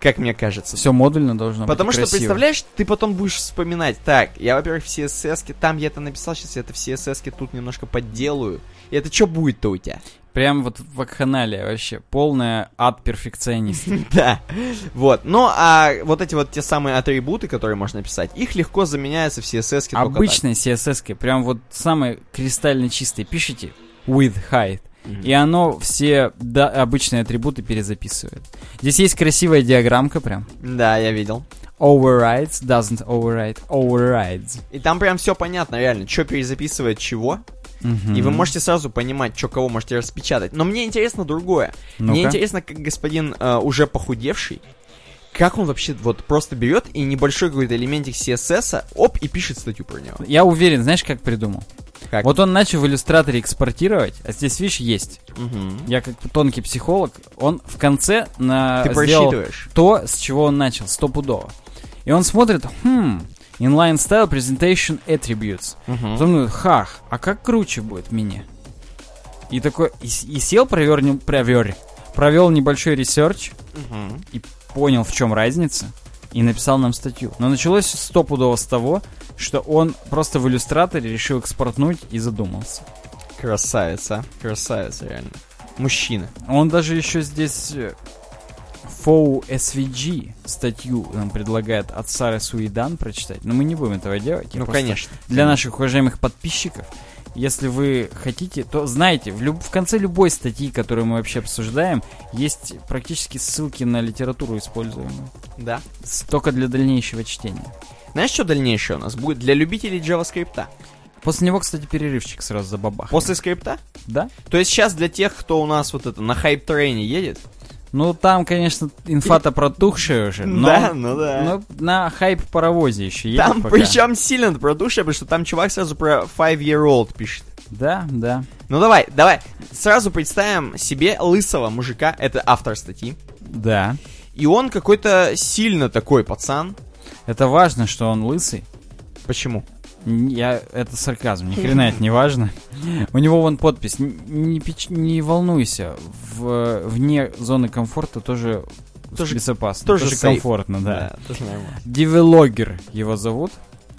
Как мне кажется. Все модульно должно Потому быть. что, красиво. представляешь, ты потом будешь вспоминать, так, я, во-первых, в CSS, там я это написал, сейчас я это в CSS тут немножко подделаю. И это что будет-то у тебя? Прям вот вакханалия вообще. Полная ад перфекционист. *laughs* Да. Вот. Ну, а вот эти вот те самые атрибуты, которые можно писать, их легко заменяется в CSS. Обычной CSS, прям вот самые кристально чистые. Пишите with height. И оно все да, обычные атрибуты перезаписывает. Здесь есть красивая диаграммка прям. Да, я видел. Overrides, doesn't override, overrides. И там прям все понятно, реально, что перезаписывает чего. Мгм. И вы можете сразу понимать, что кого можете распечатать. Но мне интересно другое. Мне Ну-ка. интересно, как господин э, уже похудевший, как он вообще вот просто берет и небольшой какой-то элементик CSS, оп, и пишет статью про него. Я уверен, знаешь, как придумал? Как? Вот он начал в иллюстраторе экспортировать, а здесь, видишь, есть. Мгм. Я как тонкий психолог, он в конце на... Ты сделал то, с чего он начал, стопудово. И он смотрит, хм, inline style presentation attributes. Мгм. Потом думает, хах, а как круче будет мне? И такой, и, и сел, провер, провер, провел небольшой research Мгм. и понял, в чем разница, и написал нам статью. Но началось стопудово с того, что он просто в иллюстраторе решил экспортнуть и задумался. Красавица, красавица, реально. Мужчина. Он даже еще здесь э, Фоу SVG статью нам предлагает от Сары Суидан прочитать, но мы не будем этого делать. Я ну, конечно. Для наших уважаемых подписчиков, если вы хотите, то знаете, в, люб- в конце любой статьи, которую мы вообще обсуждаем, есть практически ссылки на литературу используемую. Да. Только для дальнейшего чтения. Знаешь, что дальнейшее у нас будет? Для любителей JavaScript. После него, кстати, перерывчик сразу забабах. После скрипта? Да? То есть сейчас для тех, кто у нас вот это на хайп-трейне едет, Ну, там, конечно, инфа-то протухшая уже, но... Да, ну да. но на хайп-паровозе еще едет там пока. причем сильно продушья, потому что там чувак сразу про 5-year-old пишет. Да, да, Ну давай, давай, сразу представим себе лысого мужика, это автор статьи. да. И он какой-то сильно такой пацан. Это важно, что он лысый. Почему? Я, это сарказм, ни хрена это не важно. У него вон подпись. Не, печ- не волнуйся, в, вне зоны комфорта тоже, Тоже- безопасно. тоже Тоже, комфортно, да. тоже. Девелогер его зовут.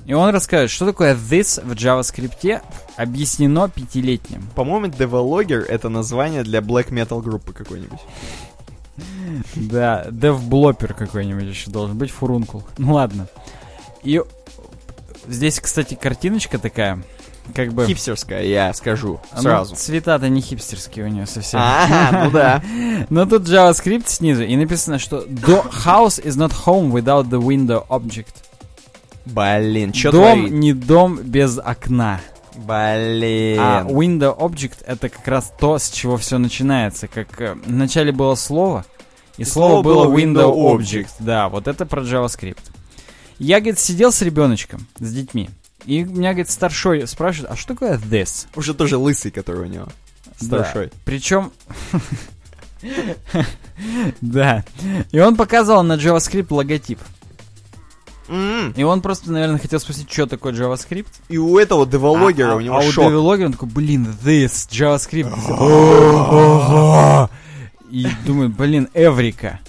И он расскажет, что такое this в JavaScript объяснено пятилетним. По-моему, Develogger это название для black metal группы какой-нибудь. Да, DevBlopper какой-нибудь еще должен быть, фурункул. Ну ладно. И здесь, кстати, картиночка такая, как бы... Хипстерская, я скажу Ну, сразу. цвета-то не хипстерские у нее совсем. А, ну да. *laughs* Но тут JavaScript снизу, и написано, что «The house is not home without the window object». Блин, что дом творит? не дом без окна. Блин. А window object это как раз то, с чего все начинается. Как э, вначале было слово, и, слово, слово было window window object. Да, вот это про JavaScript. Я, говорит, сидел с ребеночком, с детьми. И меня, говорит, старшой спрашивает, а что такое this? Уже тоже лысый, который у него. Старшой. Причем... *laughs* Да. И он показывал на JavaScript логотип. М, И он просто, наверное, хотел спросить, что такое JavaScript. И у этого девелогера а, у него а у шок. девелогера он такой, блин, this, JavaScript. *gasps* И думаю, блин, Эврика.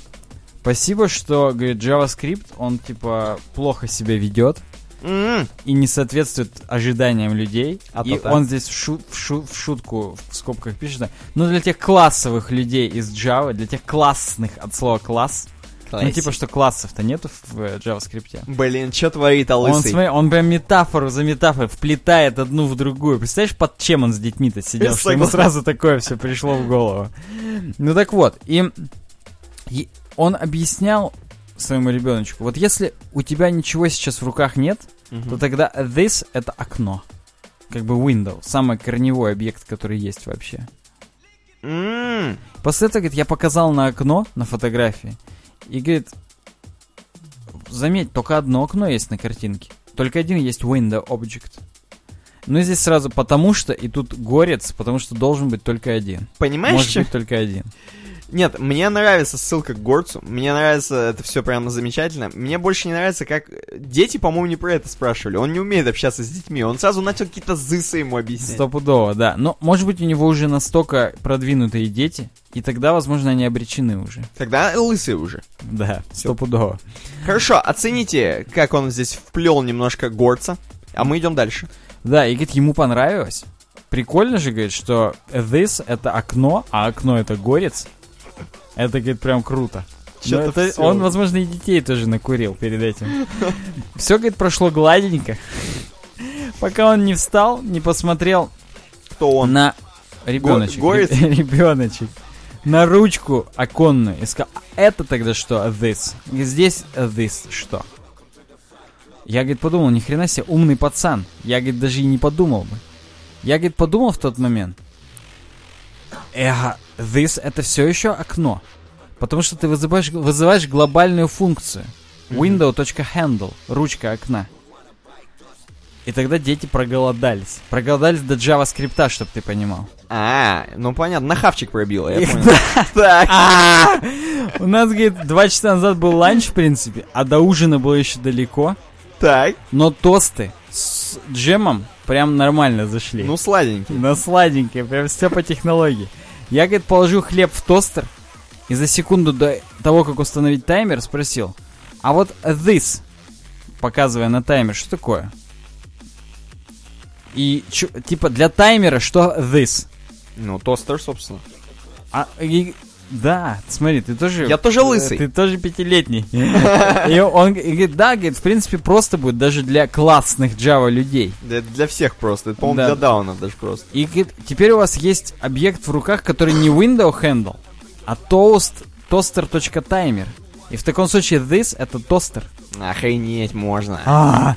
Спасибо, что, говорит, JavaScript, он, типа, плохо себя ведет. М, и не соответствует ожиданиям людей. А и то так. он здесь в, шу- в шу- в шутку в скобках пишет, ну для тех классовых людей из Java, для тех классных от слова класс, ну классик. типа что классов-то нету в э, JavaScript. Блин, что творит Он, лысый? смотри, он прям метафору за метафорой вплетает одну в другую. Представляешь, под чем он с детьми-то сидел, что ему сразу такое все пришло в голову. Ну так вот, и, и он объяснял своему ребеночку, вот если у тебя ничего сейчас в руках нет, то тогда this это окно. Как бы window, самый корневой объект, который есть вообще. М, После этого, говорит, я показал на окно, на фотографии, и, говорит, заметь, только одно окно есть на картинке. Только один есть window object. Ну, здесь сразу потому что, и тут горец, потому что должен быть только один. Понимаешь, Может быть только один. Нет, мне нравится ссылка к горцу. Мне нравится это все прямо замечательно. Мне больше не нравится, как дети, по-моему, не про это спрашивали. Он не умеет общаться с детьми. Он сразу начал какие-то зысы ему объяснять. Стопудово, да. Но, может быть, у него уже настолько продвинутые дети, и тогда, возможно, они обречены уже. Тогда лысый уже. Да, стопудово. Хорошо, оцените, как он здесь вплел немножко горца. А мы идем дальше. Да, и, говорит, ему понравилось. Прикольно же, говорит, что this — это окно, а окно — это горец. Это, говорит, прям круто. Ну, это всё. он, возможно, и детей тоже накурил перед этим. *laughs* Все, говорит, прошло гладенько. Пока он не встал, не посмотрел Кто он? на ребеночек. Го-? *laughs* Ребеночек. На ручку оконную. И сказал, а это тогда что? This. И здесь this что? Я, говорит, подумал, ни хрена себе, умный пацан. Я, говорит, даже и не подумал бы. Я, говорит, подумал в тот момент. Эх, this это все еще окно. Потому что ты вызываешь, вызываешь глобальную функцию. Window.handle. Ручка окна. И тогда дети проголодались. Проголодались до JavaScript, чтобы ты понимал. А, ну понятно, на хавчик пробило, я *laughs* понял. А! У нас, говорит, два часа назад был ланч, в принципе, а до ужина было еще далеко. Так. Но тосты с джемом прям нормально зашли. Ну, сладенький. На сладенькое, прям все по технологии. Я, говорит, положил хлеб в тостер и за секунду до того, как установить таймер, спросил, а вот this, показывая на таймер, что такое? И чё- типа для таймера что this? Ну, тостер, собственно. А, и- да, смотри, ты тоже... Я тоже лысый. Ты тоже пятилетний. И он говорит, да, говорит, в принципе, просто будет даже для классных Java людей. Для всех просто. Это, по-моему, для даунов даже просто. И говорит, теперь у вас есть объект в руках, который не window handle, а toast, toaster.timer. И в таком случае this это тостер. Охренеть можно. А.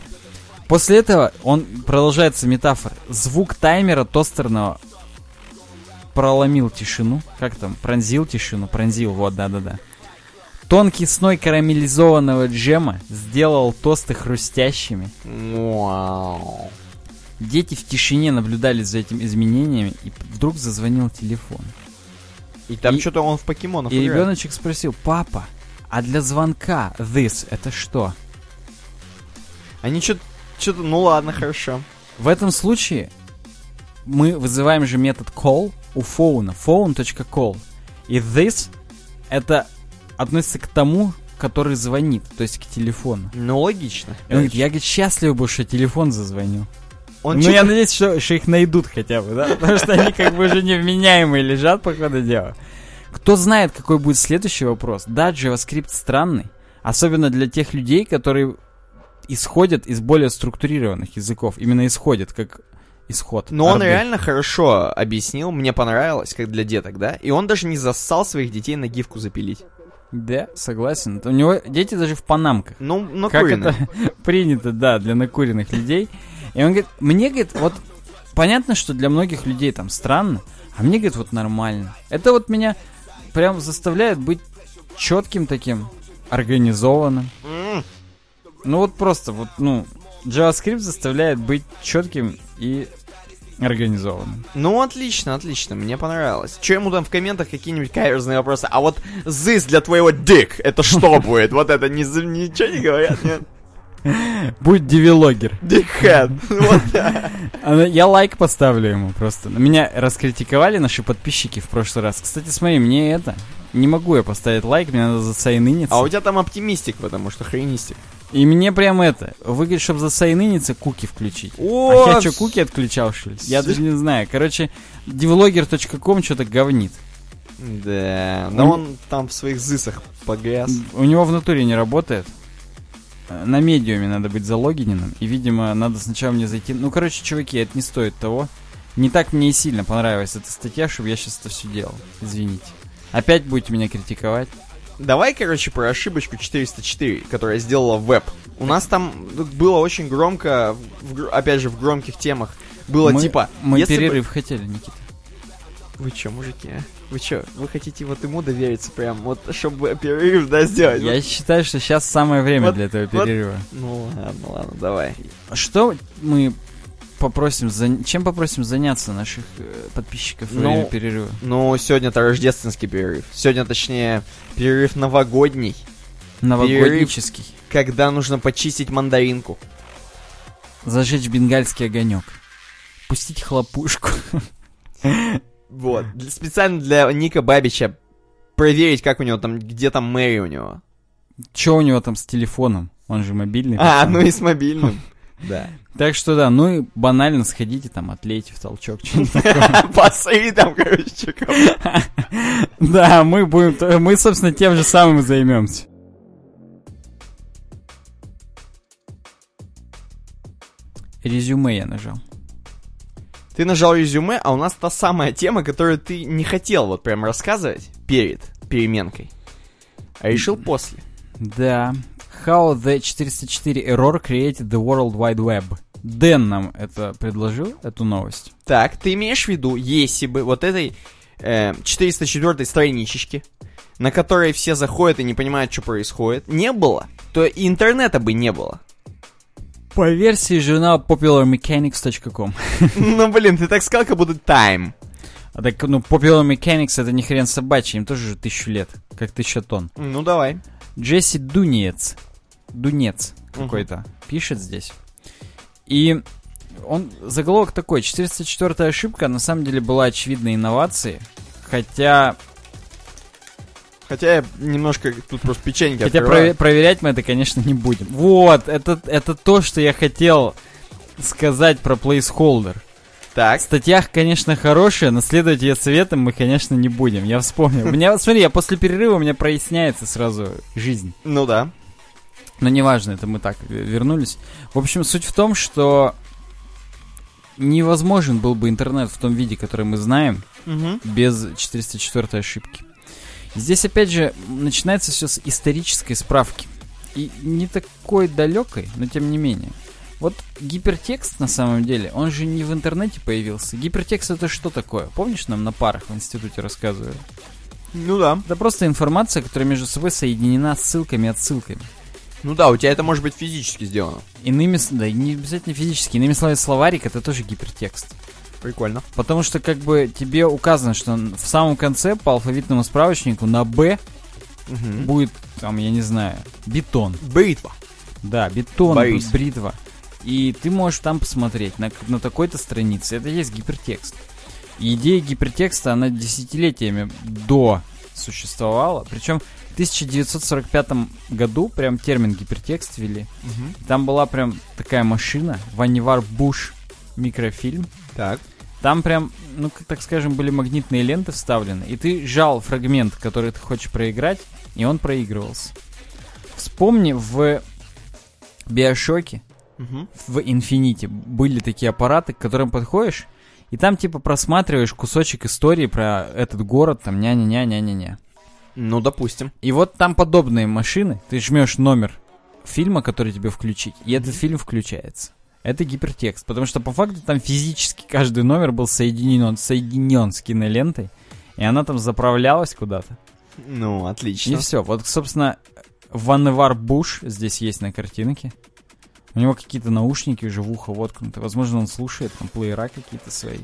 После этого он продолжается метафора. Звук таймера тостерного проломил тишину. Как там? Пронзил тишину. Пронзил, вот, да-да-да. Тонкий сной карамелизованного джема сделал тосты хрустящими. Вау. Дети в тишине наблюдали за этими изменениями, и вдруг зазвонил телефон. И там И- что-то он в покемонов И играет. ребеночек спросил, папа, а для звонка this это что? Они что-то... Что-то... Ну ладно, хорошо. В этом случае мы вызываем же метод call у фоуна, phone.call. И this это относится к тому, который звонит, то есть к телефону. Ну, логично. И он говорит, я, говорит, счастлив был, что телефон зазвонил. Он ну, я надеюсь, что, что их найдут хотя бы, да? Потому что они как бы уже невменяемые лежат, по ходу дела. Кто знает, какой будет следующий вопрос. Да, JavaScript странный. Особенно для тех людей, которые исходят из более структурированных языков. Именно исходят, как исход. Но он орды. реально хорошо объяснил, мне понравилось, как для деток, да? И он даже не зассал своих детей на гифку запилить. Да, согласен. У него дети даже в панамках. Ну, ну, Как это *laughs* принято, да, для накуренных людей. И он говорит, мне, говорит, вот понятно, что для многих людей там странно, а мне, говорит, вот нормально. Это вот меня прям заставляет быть четким таким, организованным. Ну вот просто, вот, ну, JavaScript заставляет быть четким и организованным. Ну, отлично, отлично, мне понравилось. Че ему там в комментах какие-нибудь каверзные вопросы? А вот this для твоего дик, это что *laughs* будет? Вот это не, ничего не говорят, нет? Будь девелогер. Да. *laughs* А, Я лайк поставлю ему просто. Меня раскритиковали наши подписчики в прошлый раз. Кстати, смотри, мне это... Не могу я поставить лайк, мне надо зацайныниться. А у тебя там оптимистик, потому что хренистик. И мне прям это, вы говорите, чтобы засайныниться, куки включить. О, а я что, куки отключал, что ли? Я даже не знаю. Короче, devlogger.com что-то говнит. Да, но он там в своих зысах погряз. У него в натуре не работает. Э, На медиуме надо быть залогиненным. И, видимо, надо сначала мне зайти. Ну, короче, чуваки, это не стоит того. Не так мне и сильно понравилась эта статья, чтобы я сейчас это все делал. Извините. Опять будете меня критиковать. Давай, короче, про ошибочку 404, которая сделала веб. У нас там было очень громко, в опять же, в громких темах. Было мы, типа... Мы если бы- перерыв хотели, Никита. Вы чё, мужики, а? Вы чё, вы хотите вот ему довериться прям, вот, чтобы перерыв, да, сделать? Я считаю, что сейчас самое время Вот- для этого вот- перерыва. Ну ладно, ладно, давай. Что мы попросим, за- чем попросим заняться наших э, подписчиков во Ну, время перерыва? Ну, сегодня-то рождественский перерыв. Сегодня, точнее, перерыв новогодний, Новогоднический. когда нужно почистить мандаринку. Зажечь бенгальский огонек. Пустить хлопушку. Вот. Специально для Ника Бабича проверить, как у него там, где там Мэри у него. Что у него там с телефоном? Он же мобильный. А, ну и с мобильным. Да. Так что да, ну и банально сходите там, отлейте в толчок. *laughs* Посри там, короче, *laughs* Да, мы будем, мы, собственно, тем же самым займемся. Резюме я нажал. Ты нажал резюме, а у нас та самая тема, которую ты не хотел вот прям рассказывать перед переменкой. А решил после. Да. How the 404 error created the World Wide Web. Дэн нам это предложил, эту новость. Так, ты имеешь в виду, если бы вот этой э, 404 страничечки, на которой все заходят и не понимают, что происходит, не было, то и интернета бы не было. По версии журнала popularmechanics.com. *laughs* Ну, блин, ты так сказал, как будто time. А так, ну, Popular Mechanics это не хрен собачий, им тоже же тысячу лет, как тысяча тонн. Ну, давай. Джесси Дунец, Дунец какой-то, пишет здесь. И он, заголовок такой, 404 ошибка на самом деле была очевидной инновацией, хотя, Хотя я немножко тут просто печеньки хотя прове- проверять мы это, конечно, не будем. Вот, это, это то, что я хотел сказать про placeholder. Так, В статьях, конечно, хорошие, но следовать ее советам мы, конечно, не будем. Я вспомнил. У меня, смотри, я после перерыва у меня проясняется сразу жизнь. ну да. Но неважно, это мы так вернулись. В общем, суть в том, что невозможен был бы интернет в том виде, который мы знаем, Мгм. без 404 ошибки. Здесь, опять же, начинается все с исторической справки. И не такой далекой, но тем не менее. Вот гипертекст, на самом деле, он же не в интернете появился. Гипертекст это что такое? Помнишь, нам на парах в институте рассказывали? Ну да. Это просто информация, которая между собой соединена ссылками и отсылками. Ну да, у тебя это может быть физически сделано. Иными, да, не обязательно физически, иными словами, словарик это тоже гипертекст. Прикольно. Потому что как бы тебе указано, что в самом конце по алфавитному справочнику на Б Мгм. будет, там, я не знаю, бетон. Бритва. Да, бетон, Борис. бритва. И ты можешь там посмотреть на, на такой-то странице. Это есть гипертекст. И идея гипертекста, она десятилетиями до существовала. Причем 1945 году прям термин гипертекст ввели. Там была прям такая машина, Ванивар Буш микрофильм. Так. Там прям, ну, так скажем, были магнитные ленты вставлены, и ты жал фрагмент, который ты хочешь проиграть, и он проигрывался. Вспомни, в Биошоке, Мгм. в Инфинити были такие аппараты, к которым подходишь, и там типа просматриваешь кусочек истории про этот город, там ня-ня-ня-ня-ня-ня. Ну, допустим. И вот там подобные машины, ты жмешь номер фильма, который тебе включить, и этот фильм включается. Это гипертекст, потому что по факту там физически каждый номер был соединен, соединен с кинолентой, и она там заправлялась куда-то. Ну, отлично. И все. Вот, собственно, Ванневар Буш здесь есть на картинке. У него какие-то наушники уже в ухо воткнуты. Возможно, он слушает там плеера какие-то свои.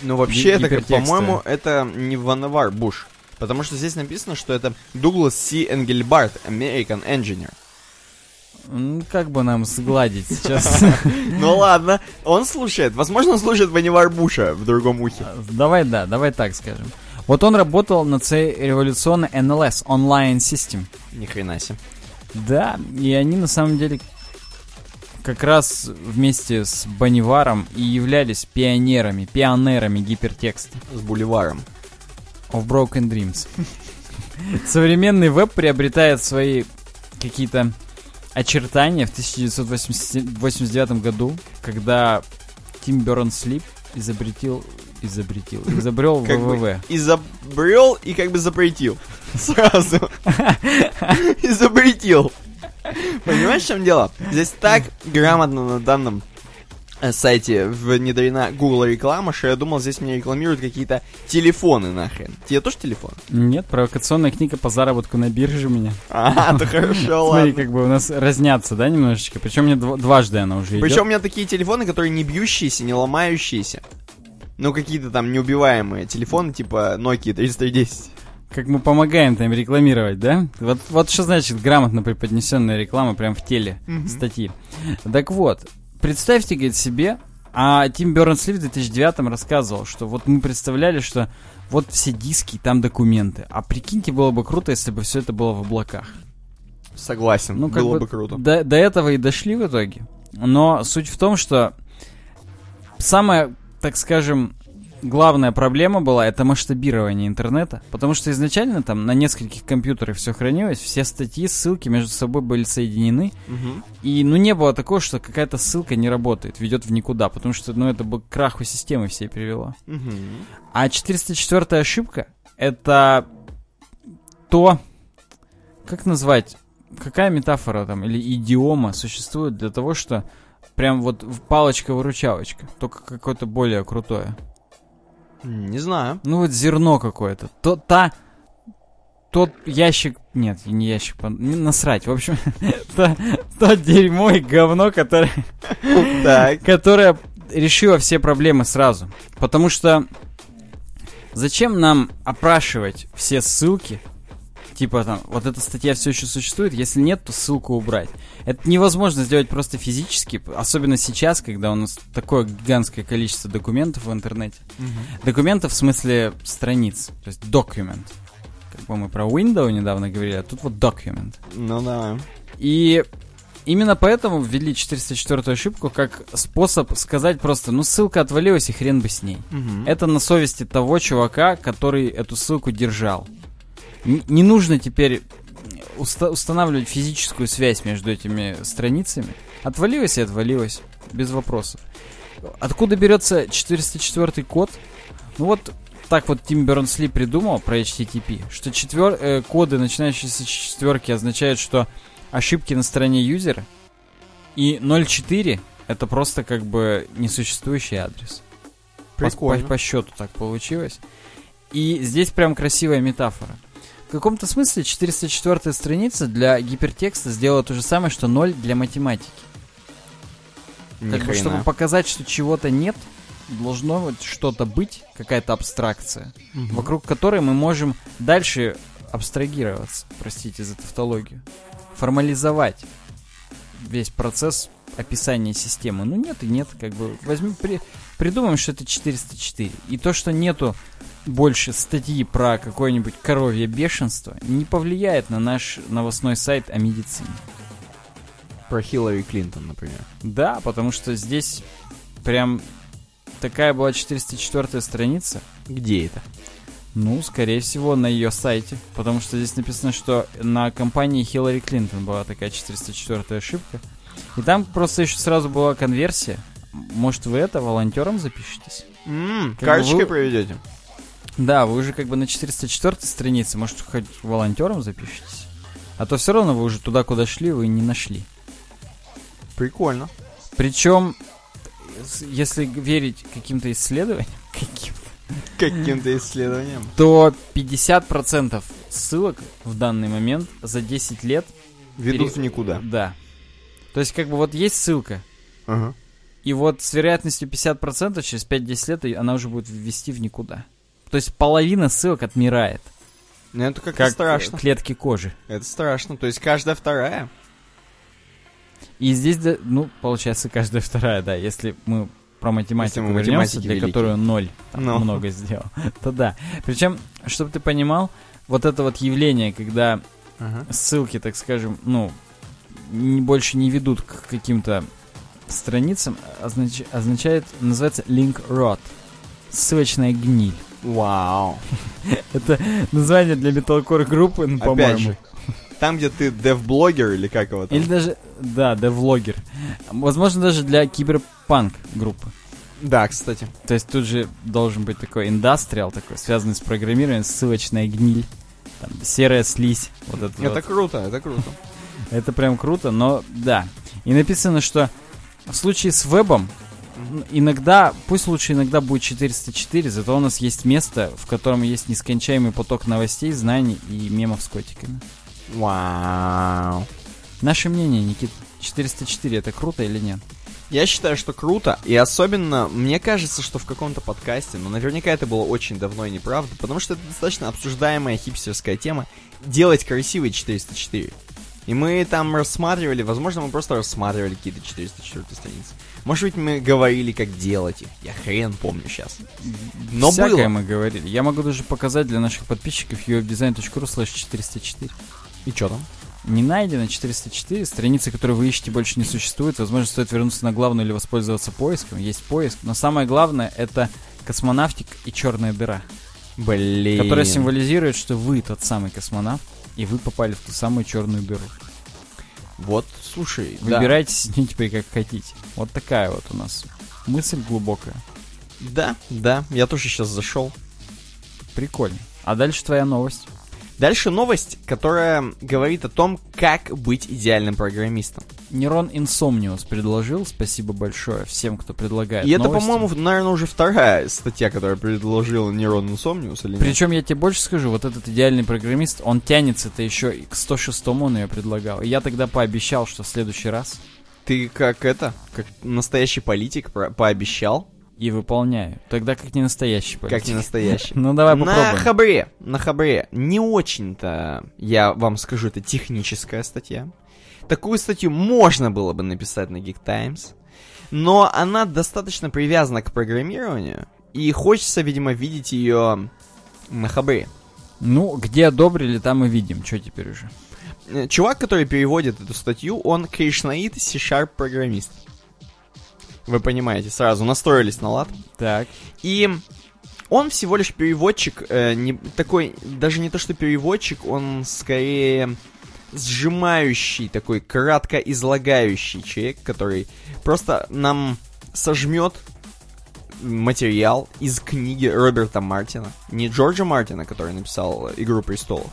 Ну, вообще, это, по-моему, это не Ванавар Буш. Потому что здесь написано, что это Дуглас Си Энгельбарт, American Engineer. Ну, как бы нам сгладить сейчас? *laughs* Ну ладно, он слушает. Возможно, он слушает Ванивар Буша в другом ухе. Давай, да, давай так скажем. Вот он работал над своей революционной NLS, Online System. Ни хрена себе. Да, и они на самом деле как раз вместе с Баниваром и являлись пионерами, пионерами гипертекста. С буливаром. Of Broken Dreams. Современный веб приобретает свои какие-то очертания в 1989 году, когда Тим Бернс-Лип изобретил, изобретил, изобрел Как бы ВВВ. изобрел и как бы запретил. *laughs* Сразу. Изобретил. Понимаешь, в чем дело? Здесь так грамотно на данном сайте внедрена Google реклама, что я думал, здесь мне рекламируют какие-то телефоны нахрен. Тебе тоже телефон? Нет, провокационная книга по заработку на бирже у меня. *laughs* А, то *laughs* хорошо, Смотри, ладно. как бы у нас разнятся, да, немножечко? Причем мне дв- дважды она уже. Причем у меня такие телефоны, которые не бьющиеся, не ломающиеся. Ну, какие-то там неубиваемые телефоны, типа Nokia 3310. Как мы помогаем там рекламировать, да? Вот, вот что значит грамотно преподнесенная реклама прям в теле статьи. Так вот, представьте, говорит, себе, а Тим Бернс-Ли в 2009 рассказывал, что вот мы представляли, что вот все диски, там документы. А прикиньте, было бы круто, если бы все это было в облаках. Согласен, Ну, как было бы бы круто. До, до этого и дошли в итоге. Но суть в том, что самая, так скажем, главная проблема была это масштабирование интернета. Потому что изначально там на нескольких компьютерах все хранилось, все статьи, ссылки между собой были соединены. Мгм. И ну не было такого, что какая-то ссылка не работает, ведет в никуда. Потому что ну это бы к краху системы всей привело. Мгм. А 404 ошибка это то, как назвать, какая метафора там или идиома существует для того, что прям вот палочка-выручалочка, только какое-то более крутое. Не знаю. Ну вот зерно какое-то. То, та, тот ящик, нет, не ящик, не насрать. В общем, *laughs* то, то дерьмо и говно, которое *laughs* Так. которая решила все проблемы сразу. Потому что зачем нам опрашивать все ссылки? Типа там, вот эта статья все еще существует, если нет, то ссылку убрать. Это невозможно сделать просто физически, особенно сейчас, когда у нас такое гигантское количество документов в интернете. Документов в смысле страниц, то есть document. Как бы мы про Windows недавно говорили, а тут вот document. Ну да. И именно поэтому ввели 404 ошибку как способ сказать просто, ну ссылка отвалилась и хрен бы с ней. Мгм. Это на совести того чувака, который эту ссылку держал. Не нужно теперь уста- устанавливать физическую связь между этими страницами. Отвалилась и отвалилась, без вопросов. Откуда берется 404 код? Ну вот так вот Тим Бернс-Ли придумал про HTTP, что четвер- э, коды, начинающиеся с четверки, означают, что ошибки на стороне юзера, и 0.4 это просто как бы несуществующий адрес. По- Прикольно. По, по счету так получилось. И здесь прям красивая метафора. В каком-то смысле 404 страница для гипертекста сделала то же самое, что 0 для математики. Ни Как бы, чтобы показать, что чего-то нет, должно вот что-то быть, какая-то абстракция, Мгм. вокруг которой мы можем дальше абстрагироваться, простите за тавтологию, формализовать весь процесс описания системы. Ну нет и нет, как бы возьмем, при, придумаем, что это 404. И то, что нету больше статьи про какое-нибудь коровье бешенство, не повлияет на наш новостной сайт о медицине. Про Хиллари Клинтон, например. Да, потому что здесь прям такая была 404 страница. Где это? Ну, скорее всего, на ее сайте. Потому что здесь написано, что на компании Хиллари Клинтон была такая 404 ошибка. И там просто еще сразу была конверсия. Может, вы это волонтером запишетесь? Как Карточкой вы- проведете? Да, вы уже как бы на 404 странице, может, хоть волонтером запишитесь? А то все равно вы уже туда, куда шли, вы не нашли. Прикольно. Причем, если верить каким-то исследованиям, каким *laughs* Каким-то исследованием. то 50% ссылок в данный момент за 10 лет... Ведут пере- в никуда. Да. То есть, как бы вот есть ссылка, Ага. и вот с вероятностью 50% через 5-10 лет она уже будет ввести в никуда. То есть половина ссылок отмирает, Ну это как-то как э, страшно. клетки кожи. Это страшно. То есть каждая вторая. И здесь, ну, получается, каждая вторая, да, если мы про математику мы вернемся, для великие. которой ноль там Ну. много сделал, *laughs* то да. Причем, чтобы ты понимал, вот это вот явление, когда Ага. ссылки, так скажем, ну, не- больше не ведут к каким-то страницам, означ- означает, называется link rot. Ссылочная гниль. Вау. Это название для металкор группы, ну, по-моему. Там, где ты дев-блогер или как его там? Или даже, да, девлогер. Возможно, даже для киберпанк группы. Да, кстати. То есть тут же должен быть такой индастриал такой, связанный с программированием, ссылочная гниль, там, серая слизь. Вот это, Это вот. круто, это круто. *laughs* Это прям круто, но да. И написано, что в случае с вебом иногда, пусть лучше иногда будет 404, зато у нас есть место, в котором есть нескончаемый поток новостей, знаний и мемов с котиками. Вау. Наше мнение, Никит, 404 это круто или нет? Я считаю, что круто, и особенно, мне кажется, что в каком-то подкасте, но наверняка это было очень давно и неправда, потому что это достаточно обсуждаемая хипстерская тема, делать красивый 404. И мы там рассматривали, возможно, мы просто рассматривали какие-то 404 страницы. Может быть, мы говорили, как делать их. Я хрен помню сейчас. Но Всякое было. мы говорили. Я могу даже показать для наших подписчиков uwebdesign.ru slash 404. И что там? Не найдено 404, страницы, которые вы ищете, больше не существует. Возможно, стоит вернуться на главную или воспользоваться поиском. Есть поиск. Но самое главное это космонавтик и черная дыра, Блин. которая символизирует, что вы тот самый космонавт, и вы попали в ту самую черную дыру. Вот, слушай, да. Выбирайте с ней теперь как хотите. Вот такая вот у нас мысль глубокая. Да, да, я тоже сейчас зашел. Прикольно. А дальше твоя новость. Дальше новость, которая говорит о том, как быть идеальным программистом. Нерон Инсомниус предложил. Спасибо большое всем, кто предлагает И это, новости. по-моему, наверное, уже вторая статья, которая предложила Нейрон Инсомниус, или? Причем я тебе больше скажу, вот этот идеальный программист, он тянется-то еще к 106-му он ее предлагал. И я тогда пообещал, что в следующий раз Ты как это, как настоящий политик пообещал, и выполняю. Тогда как не настоящий как политик. не настоящий. *laughs* Ну давай На попробуем. хабре, на хабре не очень-то, я вам скажу, это техническая статья. Такую статью можно было бы написать на Geek Times, но она достаточно привязана к программированию, и хочется, видимо, видеть ее на хабре. Ну, где одобрили, там и видим. Что теперь уже? Э, Чувак, который переводит эту статью, он кришнаит C-Sharp программист. Вы понимаете, сразу настроились на лад. Так. И он всего лишь переводчик, э, не, такой, даже не то что переводчик, он скорее сжимающий, такой кратко излагающий человек, который просто нам сожмет материал из книги Роберта Мартина. Не Джорджа Мартина, который написал «Игру престолов»,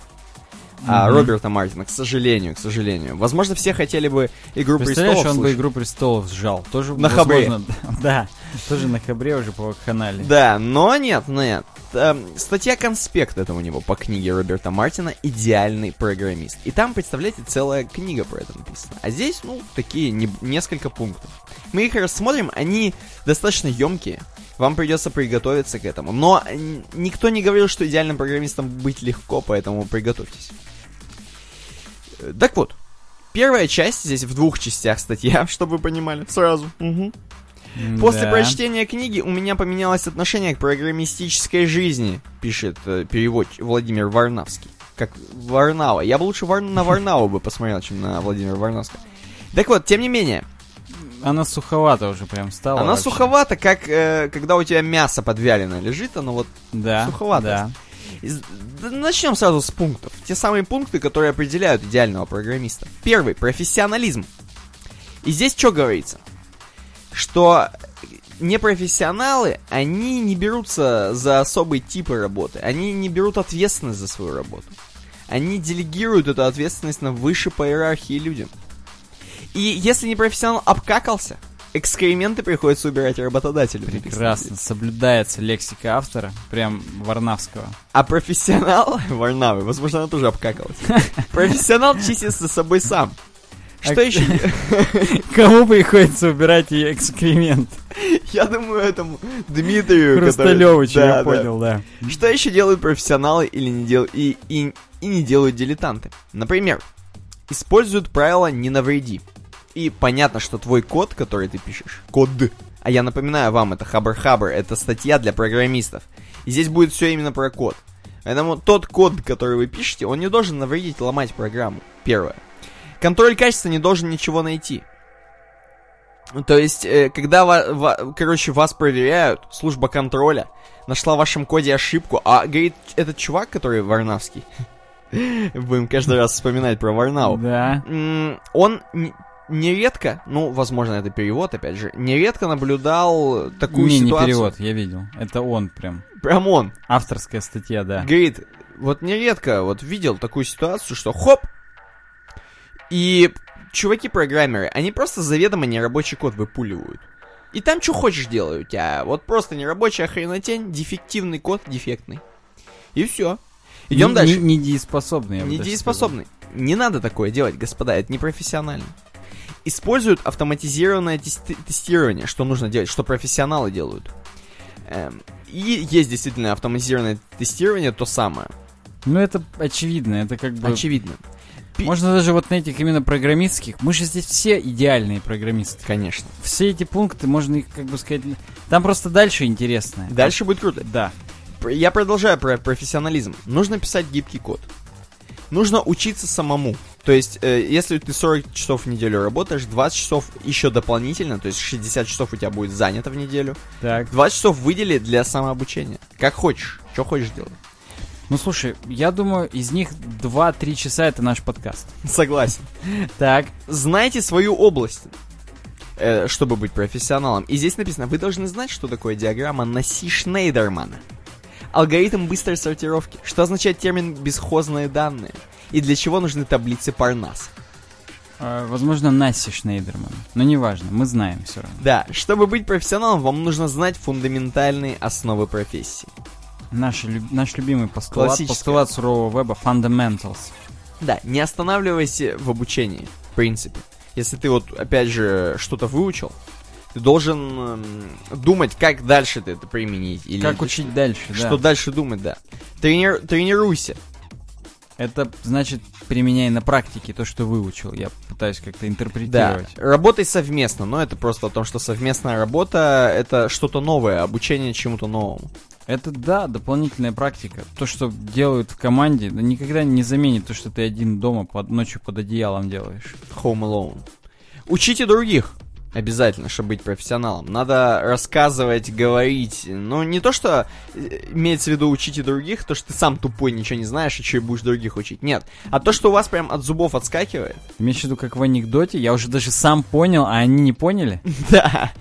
а Мгм. Роберта Мартина, к сожалению, к сожалению. Возможно, все хотели бы «Игру Представляешь, престолов» он бы слушать. «Игру престолов» сжал. Тоже, На хабре. возможно, *laughs* Да, тоже на хабре уже по канале. Да, но нет, нет. Эм, статья конспект это у него по книге Роберта Мартина «Идеальный программист». И там, представляете, целая книга про это написана. А здесь, ну, такие не- несколько пунктов. Мы их рассмотрим, они достаточно емкие. Вам придется приготовиться к этому. Но н- никто не говорил, что идеальным программистом быть легко, поэтому приготовьтесь. Э, Так вот, первая часть, здесь в двух частях статья, *laughs* чтобы вы понимали, сразу. Мгм. После Да. прочтения книги у меня поменялось отношение к программистической жизни, пишет э, переводчик Владимир Варнавский. Как Варнава. Я бы лучше Вар- на Варнаву бы посмотрел, чем на Владимира Варнавского. Так вот, тем не менее, Она суховата уже прям стала. она вообще. суховата, как э, когда у тебя мясо подвялено лежит, оно вот Да, суховато. да. Из- Начнем сразу с пунктов. Те самые пункты, которые определяют идеального программиста. Первый — профессионализм. И здесь что говорится? Что непрофессионалы, они не берутся за особые типы работы. Они не берут ответственность за свою работу. Они делегируют эту ответственность на выше по иерархии людям. И если не профессионал обкакался, экскременты приходится убирать работодателю. Прекрасно. Соблюдается лексика автора, прям Варнавского. А профессионал *laughs* Варнавы, возможно, она тоже обкакалась. *laughs* Профессионал чистится собой сам. Что А- еще? *laughs* Кому приходится убирать ее экскремент? Я думаю, этому Дмитрию, который- Хрусталевичу, Да, я да. понял, да. Что еще делают профессионалы или не дел... и, и, и не делают дилетанты? Например, используют правило «не навреди». И понятно, что твой код, который ты пишешь, код, а я напоминаю вам, это Хабр Хабр, это статья для программистов. И здесь будет все именно про код. Поэтому тот код, который вы пишете, он не должен навредить ломать программу. Первое. Контроль качества не должен ничего найти. То есть, э, когда, ва- ва- короче, вас проверяют, служба контроля нашла в вашем коде ошибку, а говорит этот чувак, который Варнавский, *laughs* будем каждый раз вспоминать про Варнау, Да. Он нередко, ну, возможно, это перевод, опять же, нередко наблюдал такую не, не ситуацию. перевод, я видел. Это он прям. Прям он. Авторская статья, да. Говорит, вот нередко вот видел такую ситуацию, что хоп, и чуваки-программеры, они просто заведомо нерабочий код выпуливают. И там что хочешь делают у тебя. Вот просто нерабочая хренотень, дефективный код, дефектный. И все. Идем Не- дальше. Не, недееспособный, даже Недееспособный. Не надо такое делать, господа, это непрофессионально. Используют автоматизированное тести- тестирование, что нужно делать, что профессионалы делают. Эм, и есть действительно автоматизированное тестирование, то самое. Ну, это очевидно, это как бы... Очевидно. Можно даже вот на этих именно программистских. Мы же здесь все идеальные программисты. Конечно. Все эти пункты, можно их, как бы сказать... Там просто дальше интересно. Дальше будет круто. Да. Я продолжаю про профессионализм. Нужно писать гибкий код. Нужно учиться самому. То есть, э, если ты 40 часов в неделю работаешь, 20 часов еще дополнительно, то есть 60 часов у тебя будет занято в неделю, Так. 20 часов выдели для самообучения. Как хочешь. Что хочешь делать. Ну, слушай, я думаю, из них 2-3 часа это наш подкаст. Согласен. Так. Знайте свою область, э, чтобы быть профессионалом. И здесь написано, вы должны знать, что такое диаграмма Наси Шнейдермана. Алгоритм быстрой сортировки. Что означает термин «бесхозные данные»? И для чего нужны таблицы Парнас? э, возможно, Насси Шнейдерман. Но неважно, мы знаем все равно. Да, чтобы быть профессионалом, вам нужно знать фундаментальные основы профессии. Наш, наш любимый постулат, постулат сурового веба Fundamentals. Да, не останавливайся в обучении, в принципе. Если ты вот, опять же, что-то выучил, ты должен эм, думать, как дальше ты это применить. Или Как учить дальше, да. Что дальше думать, да. Тренир- тренируйся. Это значит, применяй на практике то, что выучил. Я пытаюсь как-то Да. интерпретировать. Работай совместно, но это просто о том, что совместная работа это что-то новое, обучение чему-то новому. Это, да, дополнительная практика. То, что делают в команде, да никогда не заменит то, что ты один дома под ночью под одеялом делаешь. Home Alone. Учите других. Обязательно, чтобы быть профессионалом. Надо рассказывать, говорить. Ну, не то, что э, имеется в виду учите других, то, что ты сам тупой, ничего не знаешь, и что и будешь других учить. Нет. А то, что у вас прям от зубов отскакивает. Имеешь в виду, как в анекдоте, я уже даже сам понял, а они не поняли? *laughs* Да.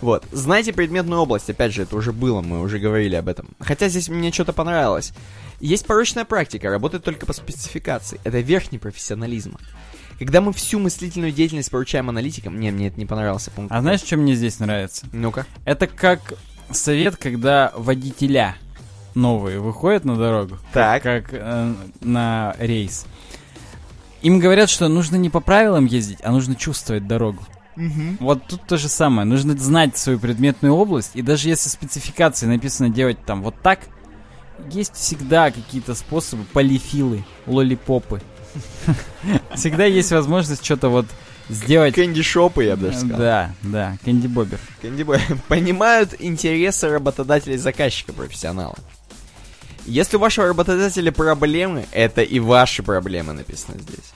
Вот. Знайте предметную область. Опять же, это уже было, мы уже говорили об этом. Хотя здесь мне что-то понравилось. Есть порочная практика, работает только по спецификации. Это верхний профессионализм. Когда мы всю мыслительную деятельность поручаем аналитикам... Не, мне это не понравился пункт. А знаешь, что мне здесь нравится? Ну-ка. Это как совет, когда водителя новые выходят на дорогу, Так. как э, на рейс. Им говорят, что нужно не по правилам ездить, а нужно чувствовать дорогу. Вот тут то же самое. Нужно знать свою предметную область, и даже если в спецификации написано делать там вот так, есть всегда какие-то способы, полифилы, лолипопы. *laughs* Всегда есть возможность что-то вот сделать. Кэнди-шопы, я бы даже сказал. Да, да, Кэнди Бобер. Кэнди-бой. *laughs* Понимают интересы работодателя и заказчика профессионала. Если у вашего работодателя проблемы, это и ваши проблемы написано здесь.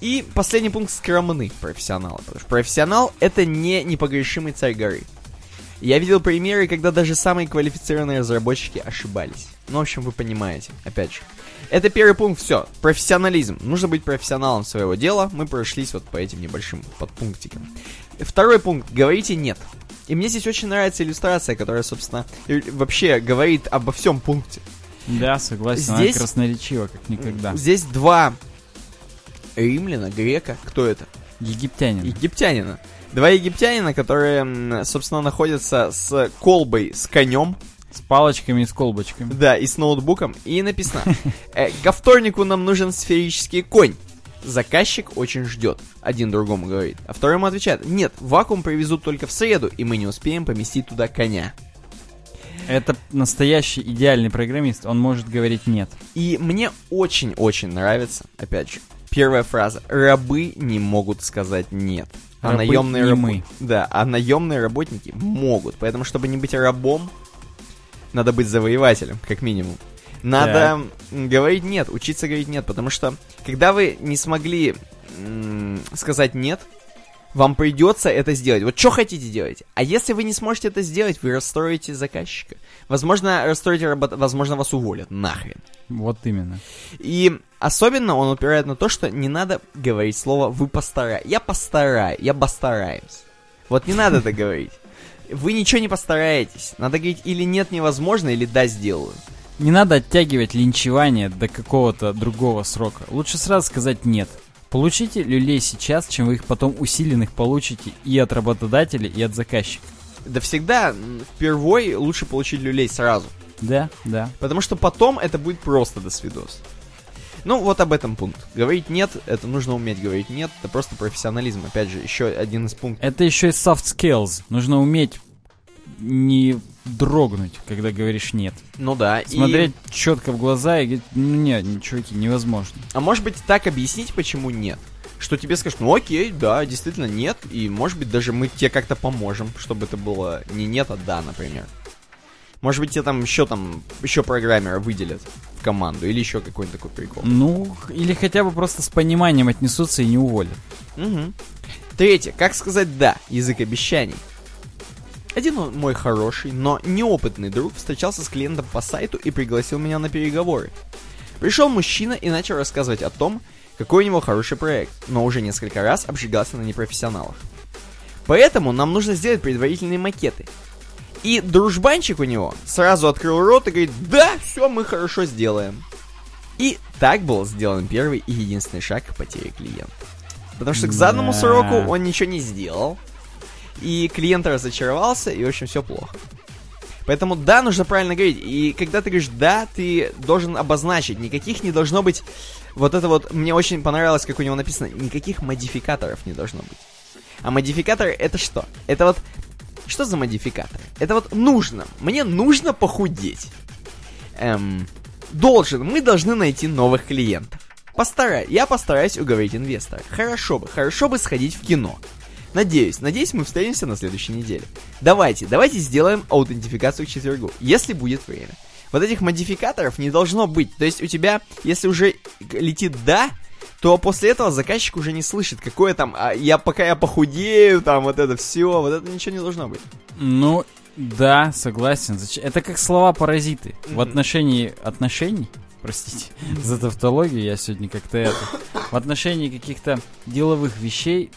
И последний пункт скромны профессионала. Потому что профессионал это не непогрешимый царь горы. Я видел примеры, когда даже самые квалифицированные разработчики ошибались. Ну, в общем, вы понимаете, опять же. Это первый пункт, все. Профессионализм. Нужно быть профессионалом своего дела. Мы прошлись вот по этим небольшим подпунктикам. Второй пункт. Говорите нет. И мне здесь очень нравится иллюстрация, которая, собственно, вообще говорит обо всем пункте. Да, согласен, Здесь- она красноречива, как никогда. Здесь два римляна, грека, кто это? Египтянин. Египтянина. Два египтянина, которые, собственно, находятся с колбой, с конем, С палочками и с колбочками. да, и с ноутбуком, и написано, «Э, ко вторнику нам нужен сферический конь. Заказчик очень ждет, один другому говорит. А второй ему отвечает, нет, вакуум привезут только в среду, и мы не успеем поместить туда коня. Это настоящий идеальный программист, он может говорить нет. И мне очень-очень нравится, опять же, первая фраза. Рабы не могут сказать нет. А Рабы наемные не рабо- мы. Да, а наемные работники могут. Поэтому, чтобы не быть рабом, Надо быть завоевателем, как минимум. Надо м, говорить нет, учиться говорить нет, потому что когда вы не смогли сказать нет, вам придется это сделать. Вот что хотите делать? А если вы не сможете это сделать, вы расстроите заказчика. Возможно, расстроите работу, возможно, вас уволят. Нахрен. Вот именно. И особенно он упирает на то, что не надо говорить слово «вы постараетесь». Я постараюсь, я постараюсь. Вот не надо это говорить. Вы ничего не постараетесь. Надо говорить или нет невозможно, или да сделаю. Не надо оттягивать линчевание до какого-то другого срока. Лучше сразу сказать нет. Получите люлей сейчас, чем вы их потом усиленных получите и от работодателя, и от заказчика. Да всегда впервой лучше получить люлей сразу. Да, да. Потому что потом это будет просто до свидос. Ну, вот об этом пункт. Говорить нет, это нужно уметь говорить нет, это просто профессионализм. Опять же, еще один из пунктов. Это еще и soft skills. Нужно уметь не дрогнуть, когда говоришь нет. Ну да. и- Смотреть четко в глаза и говорить, ну нет, не, чуваки, невозможно. А может быть так объяснить, почему нет? Что тебе скажут, ну окей, да, действительно нет, и может быть даже мы тебе как-то поможем, чтобы это было не нет, а да, например. Может быть тебе там еще там, еще программера выделят команду, или еще какой-нибудь такой прикол. Ну, или хотя бы просто с пониманием отнесутся и не уволят. Мгм. Третье. Как сказать «да» язык обещаний. Один мой хороший, но неопытный друг встречался с клиентом по сайту и пригласил меня на переговоры. Пришел мужчина и начал рассказывать о том, какой у него хороший проект, но уже несколько раз обжигался на непрофессионалах. Поэтому нам нужно сделать предварительные макеты. И дружбанчик у него сразу открыл рот и говорит, да, все, мы хорошо сделаем. И так был сделан первый и единственный шаг к потере клиента. Потому что к заданному Да. сроку он ничего не сделал. И клиент разочаровался, и, в общем, все плохо. Поэтому да, нужно правильно говорить. И когда ты говоришь да, ты должен обозначить. Никаких не должно быть... Вот это вот, мне очень понравилось, как у него написано, никаких модификаторов не должно быть. А модификаторы это что? Это вот... Что за модификаторы? Это вот нужно. Мне нужно похудеть. Эм, должен. Мы должны найти новых клиентов. Постарай, я постараюсь уговорить инвестора. Хорошо бы, хорошо бы сходить в кино. Надеюсь, надеюсь, мы встретимся на следующей неделе. Давайте, давайте сделаем аутентификацию к четвергу, если будет время. Вот этих модификаторов не должно быть. То есть у тебя, если уже летит да, то после этого заказчик уже не слышит, какое там, а, я пока я похудею, там вот это все, вот это ничего не должно быть. Ну, да, согласен. Это как слова-паразиты. В Мгм. отношении отношений, простите за тавтологию, я сегодня как-то это... В отношении каких-то деловых вещей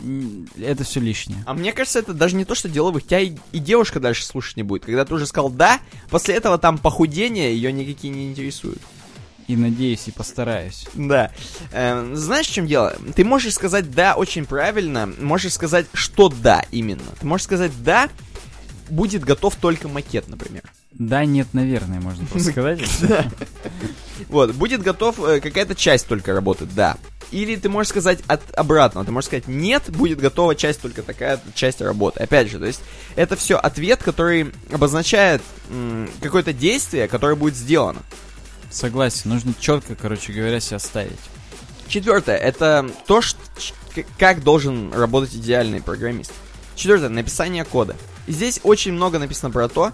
это все лишнее. А мне кажется, это даже не то, что деловых, тебя и, и девушка дальше слушать не будет. Когда ты уже сказал да, после этого там похудение ее никакие не интересуют. И надеюсь, и постараюсь. Да. Эм, знаешь, в чем дело? Ты можешь сказать да очень правильно, можешь сказать, что да именно. Ты можешь сказать да, будет готов только макет, например. Да, нет, наверное, можно просто *laughs* сказать. Вот, будет готов э, какая-то часть только работает, да. Или ты можешь сказать от обратного, ты можешь сказать нет, будет готова часть только такая часть работы. Опять же, то есть это все ответ, который обозначает какое-то действие, которое будет сделано. Согласен, нужно четко, короче говоря, себя ставить. Четвертое, это то, ш- ч- к- как должен работать идеальный программист. Четвертое, написание кода. Здесь очень много написано про то,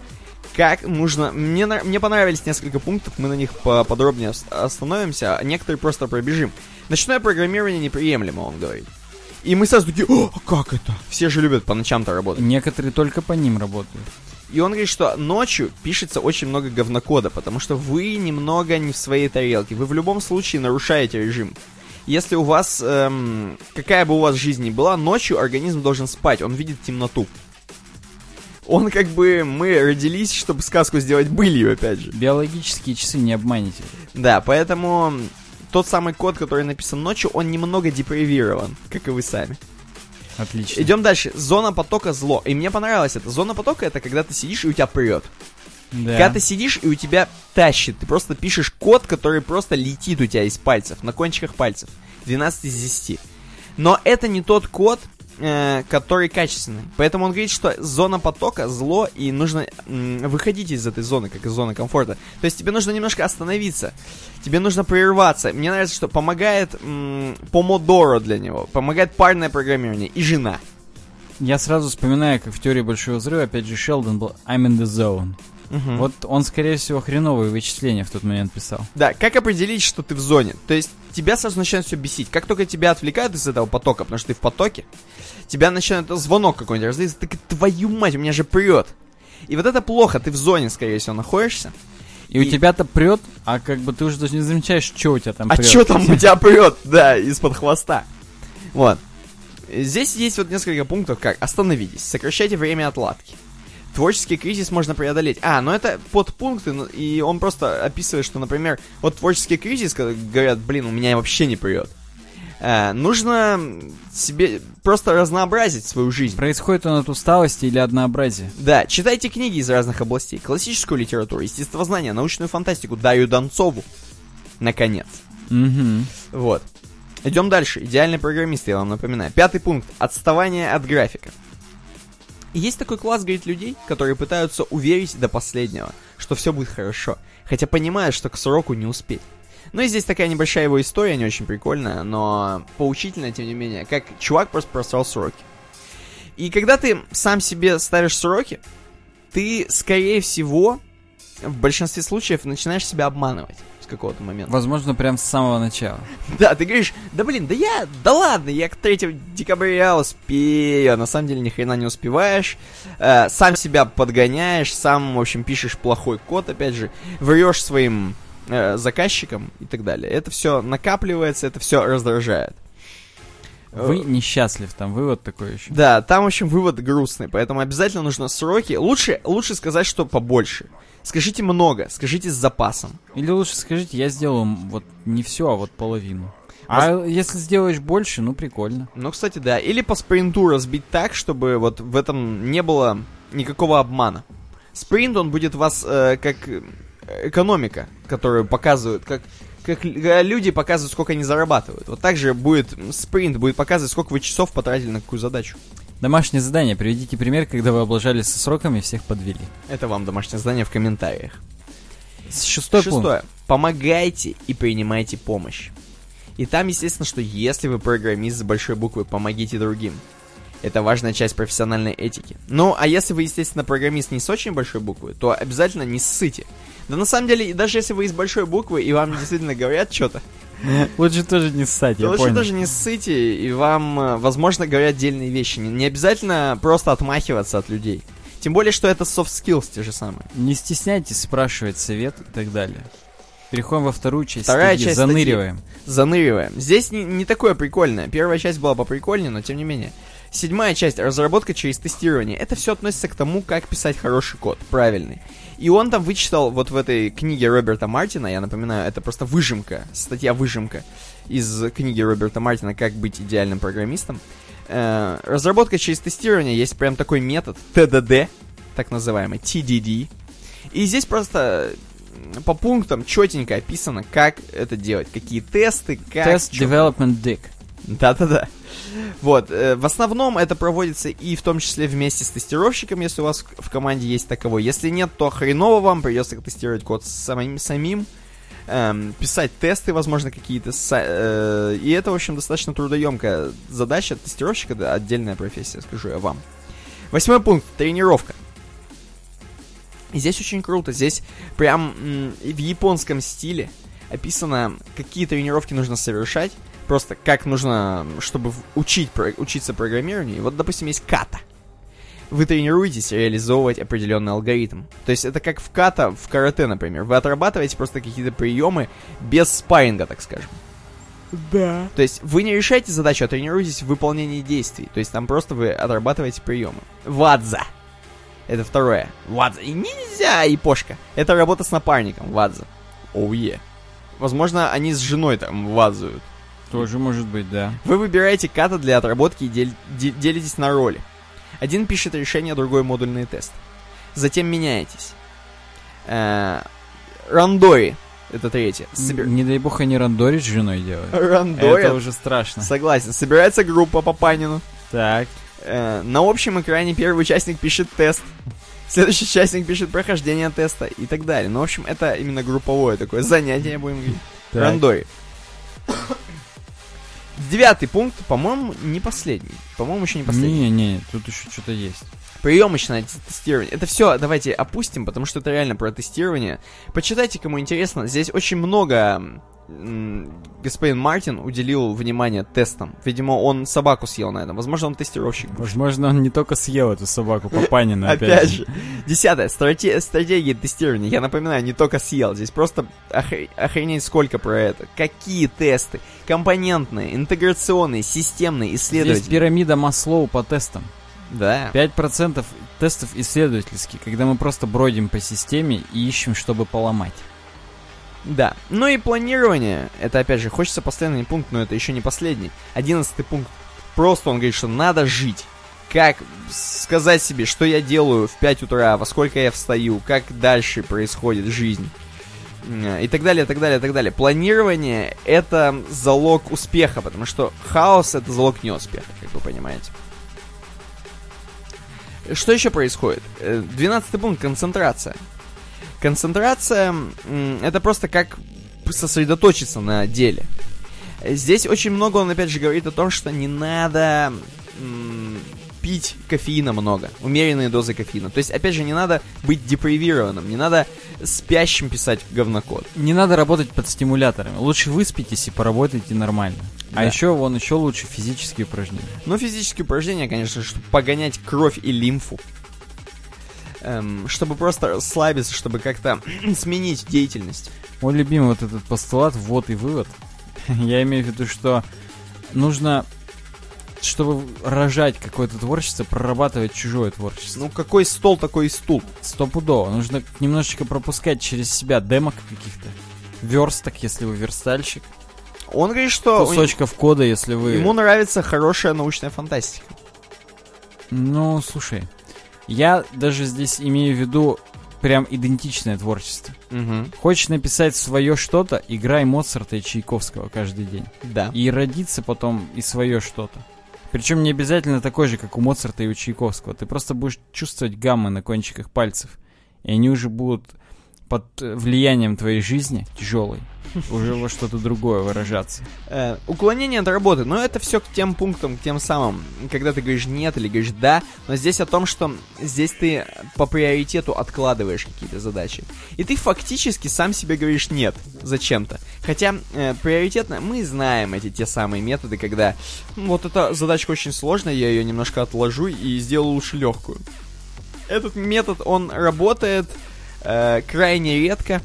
как нужно... Мне, мне понравились несколько пунктов, мы на них подробнее остановимся, а некоторые просто пробежим. Ночное программирование неприемлемо, он говорит. И мы сразу такие, о, как это? Все же любят по ночам-то работать. Некоторые только по ним работают. И он говорит, что ночью пишется очень много говнокода, потому что вы немного не в своей тарелке. Вы в любом случае нарушаете режим. Если у вас, эм, какая бы у вас жизнь ни была, ночью организм должен спать, он видит темноту. Он как бы, мы родились, чтобы сказку сделать былью, опять же. Биологические часы не обманете. Да, поэтому тот самый код, который написан ночью, он немного депривирован, как и вы сами. Отлично. Идем дальше. Зона потока зло. И мне понравилось это. Зона потока это когда ты сидишь и у тебя прет. Да. Когда ты сидишь и у тебя тащит, ты просто пишешь код, который просто летит у тебя из пальцев, на кончиках пальцев. 12 из 10. Но это не тот код, э, который качественный. Поэтому он говорит, что зона потока зло, и нужно м, выходить из этой зоны, как из зоны комфорта. То есть тебе нужно немножко остановиться. Тебе нужно прерваться. Мне нравится, что помогает м, помодоро для него. Помогает парное программирование и жена. Я сразу вспоминаю, как в теории Большого Взрыва, опять же, Шелдон был I'm in the zone. Мгм. Вот он, скорее всего, хреновые вычисления в тот момент писал. Да, как определить, что ты в зоне? То есть тебя сразу начинает все бесить. Как только тебя отвлекают из этого потока, потому что ты в потоке, тебя начинает звонок какой-нибудь раздается, так твою мать, у меня же прет. И вот это плохо, ты в зоне, скорее всего, находишься. И, у И- тебя-то прет, а как бы ты уже даже не замечаешь, что у тебя там А прет. что там у тебя *laughs* прет? Да, из-под хвоста. Вот. Здесь есть вот несколько пунктов, как остановитесь, сокращайте время отладки. Творческий кризис можно преодолеть. А, ну это подпункты, ну, и он просто описывает, что, например, вот творческий кризис, когда говорят, блин, у меня вообще не прет. Э, нужно себе просто разнообразить свою жизнь. Происходит он от усталости или однообразия? Да, читайте книги из разных областей. Классическую литературу, естествознание, научную фантастику, Дарью Донцову. Наконец. Угу. Вот. Идем дальше. Идеальный программист, я вам напоминаю. Пятый пункт. Отставание от графика. Есть такой класс, говорит, людей, которые пытаются уверить до последнего, что все будет хорошо, хотя понимают, что к сроку не успеть. Ну и здесь такая небольшая его история, не очень прикольная, но поучительная, тем не менее, как чувак просто просрал сроки. И когда ты сам себе ставишь сроки, ты, скорее всего, в большинстве случаев начинаешь себя обманывать с какого-то момента. Возможно, прям с самого начала. Да, ты говоришь, да блин, да я, да ладно, я к 3 декабря успею, а на самом деле ни хрена не успеваешь, Э, сам себя подгоняешь, сам, в общем, пишешь плохой код, опять же, врешь своим э, заказчикам и так далее. Это все накапливается, это все раздражает. Вы Э, несчастлив, там вывод такой еще. Да, там, в общем, вывод грустный, поэтому обязательно нужно сроки. Лучше, лучше сказать, что побольше. Скажите много, скажите с запасом. Или лучше скажите, я сделал м, вот не все, а вот половину. А если сделаешь больше, ну прикольно. Ну, кстати, да. Или по спринту разбить так, чтобы вот в этом не было никакого обмана. Спринт, он будет вас э, как э, экономика, которую показывают, как, как э, люди показывают, сколько они зарабатывают. Вот так же будет спринт, будет показывать, сколько вы часов потратили на какую задачу. Домашнее задание. Приведите пример, когда вы облажались со сроками и всех подвели. Это вам домашнее задание в комментариях. Шестой, пункт. Шестое. Помогайте и принимайте помощь. И там, естественно, что если вы программист с большой буквы, помогите другим. Это важная часть профессиональной этики. Ну, а если вы, естественно, программист не с очень большой буквы, то обязательно не ссыте. Да на самом деле, даже если вы из большой буквы, и вам действительно говорят что-то, *laughs* Лучше тоже не ссать, я лучше понял. даже не ссыте, и вам, э, возможно, говорят дельные вещи. Не, не обязательно просто отмахиваться от людей. Тем более, что это soft skills те же самые. Не стесняйтесь спрашивать совет и так далее. Переходим во вторую часть. Вторая статьи, часть Заныриваем. заныриваем. Здесь не, не такое прикольное. Первая часть была поприкольнее, но тем не менее. Седьмая часть, разработка через тестирование. Это все относится к тому, как писать хороший код, правильный. И он там вычитал вот в этой книге Роберта Мартина, я напоминаю, это просто выжимка, статья выжимка из книги Роберта Мартина «Как быть идеальным программистом». Э, разработка через тестирование, есть прям такой метод, TDD, так называемый, TDD. И здесь просто по пунктам четенько описано, как это делать, какие тесты, как... Тест. Development Dick. Да-да-да. Вот, э, в основном это проводится и в том числе вместе с тестировщиком, если у вас в- команде есть таковой. Если нет, то хреново вам придется тестировать код самим, самим эм, писать тесты, возможно, какие-то. э, и это, в общем, достаточно трудоемкая задача. Тестировщика, да, отдельная профессия, скажу я вам. Восьмой пункт. Тренировка. И здесь очень круто. Здесь прям в японском стиле описано, какие тренировки нужно совершать. Просто как нужно, чтобы учить, учиться программированию. И Вот, допустим, есть ката. Вы тренируетесь реализовывать определенный алгоритм. То есть это как в ката, в карате, например. Вы отрабатываете просто какие-то приемы без спарринга, так скажем. Да. То есть вы не решаете задачу, а тренируетесь в выполнении действий. То есть там просто вы отрабатываете приемы. Вадза. Это второе. Вадза. И нельзя, япошка. Это работа с напарником. Вадза. Оу е. Возможно, они с женой там вазуют. Тоже может быть, да. Вы выбираете ката для отработки и дель- де- делитесь на роли. Один пишет решение, другой модульный тест. Затем меняетесь. Э, Рандори. Это третье. Собер- Не дай бог они рандорить с женой делают. Рандори. Это уже страшно. Согласен. Собирается группа по Панину. Так. Э, на общем экране первый участник пишет тест. Следующий участник пишет прохождение теста и так далее. Ну, в общем, это именно групповое такое занятие, будем говорить. Так. Рандори. Девятый пункт, по-моему, не последний. По-моему, еще не последний. Не-не, тут еще что-то есть. Приемочное тестирование. Это все давайте опустим, потому что это реально про тестирование. Почитайте, кому интересно. Здесь очень много господин Мартин уделил внимание тестам. Видимо, он собаку съел на этом. Возможно, он тестировщик. Возможно, он не только съел эту собаку Папанина, опять, же. Десятое. Страте- стратегия тестирования. Я напоминаю, не только съел. Здесь просто охре- охренеть сколько про это. Какие тесты? Компонентные, интеграционные, системные, Здесь исследовательные. пирамида Маслоу по тестам. Да. 5% тестов исследовательских, когда мы просто бродим по системе и ищем, чтобы поломать. Да. Ну и планирование. Это, опять же, хочется постоянный пункт, но это еще не последний. Одиннадцатый пункт. Просто он говорит, что надо жить. Как сказать себе, что я делаю в 5 утра, во сколько я встаю, как дальше происходит жизнь. И так далее, и так далее, и так далее. Планирование — это залог успеха, потому что хаос — это залог неуспеха, как вы понимаете. Что еще происходит? Э, Двенадцатый пункт — концентрация. Концентрация это просто как сосредоточиться на деле. Э, Здесь очень много он опять же говорит о том, что не надо пить кофеина много, умеренные дозы кофеина. То есть, опять же, не надо быть депривированным, не надо спящим писать говнокод. Не надо работать под стимуляторами. Лучше выспитесь и поработайте нормально. Да. А еще, вон, еще лучше физические упражнения. Но физические упражнения, конечно, чтобы погонять кровь и лимфу. Эм, чтобы просто расслабиться, чтобы как-то *clears throat* сменить деятельность. Мой любимый вот этот постулат, ввод и вывод. *laughs* Я имею в виду, что нужно, чтобы рожать какое-то творчество, прорабатывать чужое творчество. Ну, какой стол, такой и стул. Стопудово. Нужно немножечко пропускать через себя демок каких-то. Версток, если вы верстальщик. Он говорит, что у- Кусочков кода, если вы... ему нравится хорошая научная фантастика. Ну, слушай. Я даже здесь имею в виду прям идентичное творчество. Угу. Хочешь написать свое что-то, играй Моцарта и Чайковского каждый день. Да. И родится потом и свое что-то. Причем не обязательно такой же, как у Моцарта и у Чайковского. Ты просто будешь чувствовать гаммы на кончиках пальцев. И они уже будут под э, влиянием твоей жизни, тяжелой, уже во что-то другое выражаться. Э, уклонение от работы, но это все к тем пунктам, к тем самым, когда ты говоришь нет или говоришь да, но здесь о том, что здесь ты по приоритету откладываешь какие-то задачи. И ты фактически сам себе говоришь нет зачем-то. Хотя э, приоритетно мы знаем эти те самые методы, когда «М, вот эта задачка очень сложная, я ее немножко отложу и сделаю лучше легкую. Этот метод, он работает э, крайне редко.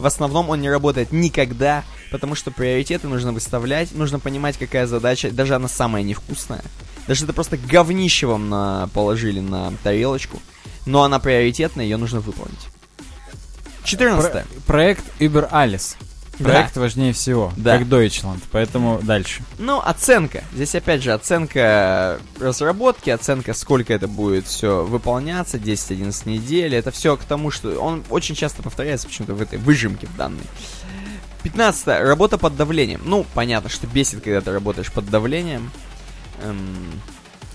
В основном он не работает никогда, потому что приоритеты нужно выставлять, нужно понимать, какая задача, даже она самая невкусная. Даже это просто говнище вам на, положили на тарелочку, но она приоритетная, ее нужно выполнить. 14 Про- проект Uber Alice. Проект важнее всего, Да. как Deutschland, поэтому дальше. Ну, оценка. Здесь опять же оценка разработки, оценка, сколько это будет все выполняться, 10-11 недель. Это все к тому, что он очень часто повторяется почему-то в этой выжимке в данной. 15. Работа под давлением. Ну, понятно, что бесит, когда ты работаешь под давлением. Эм,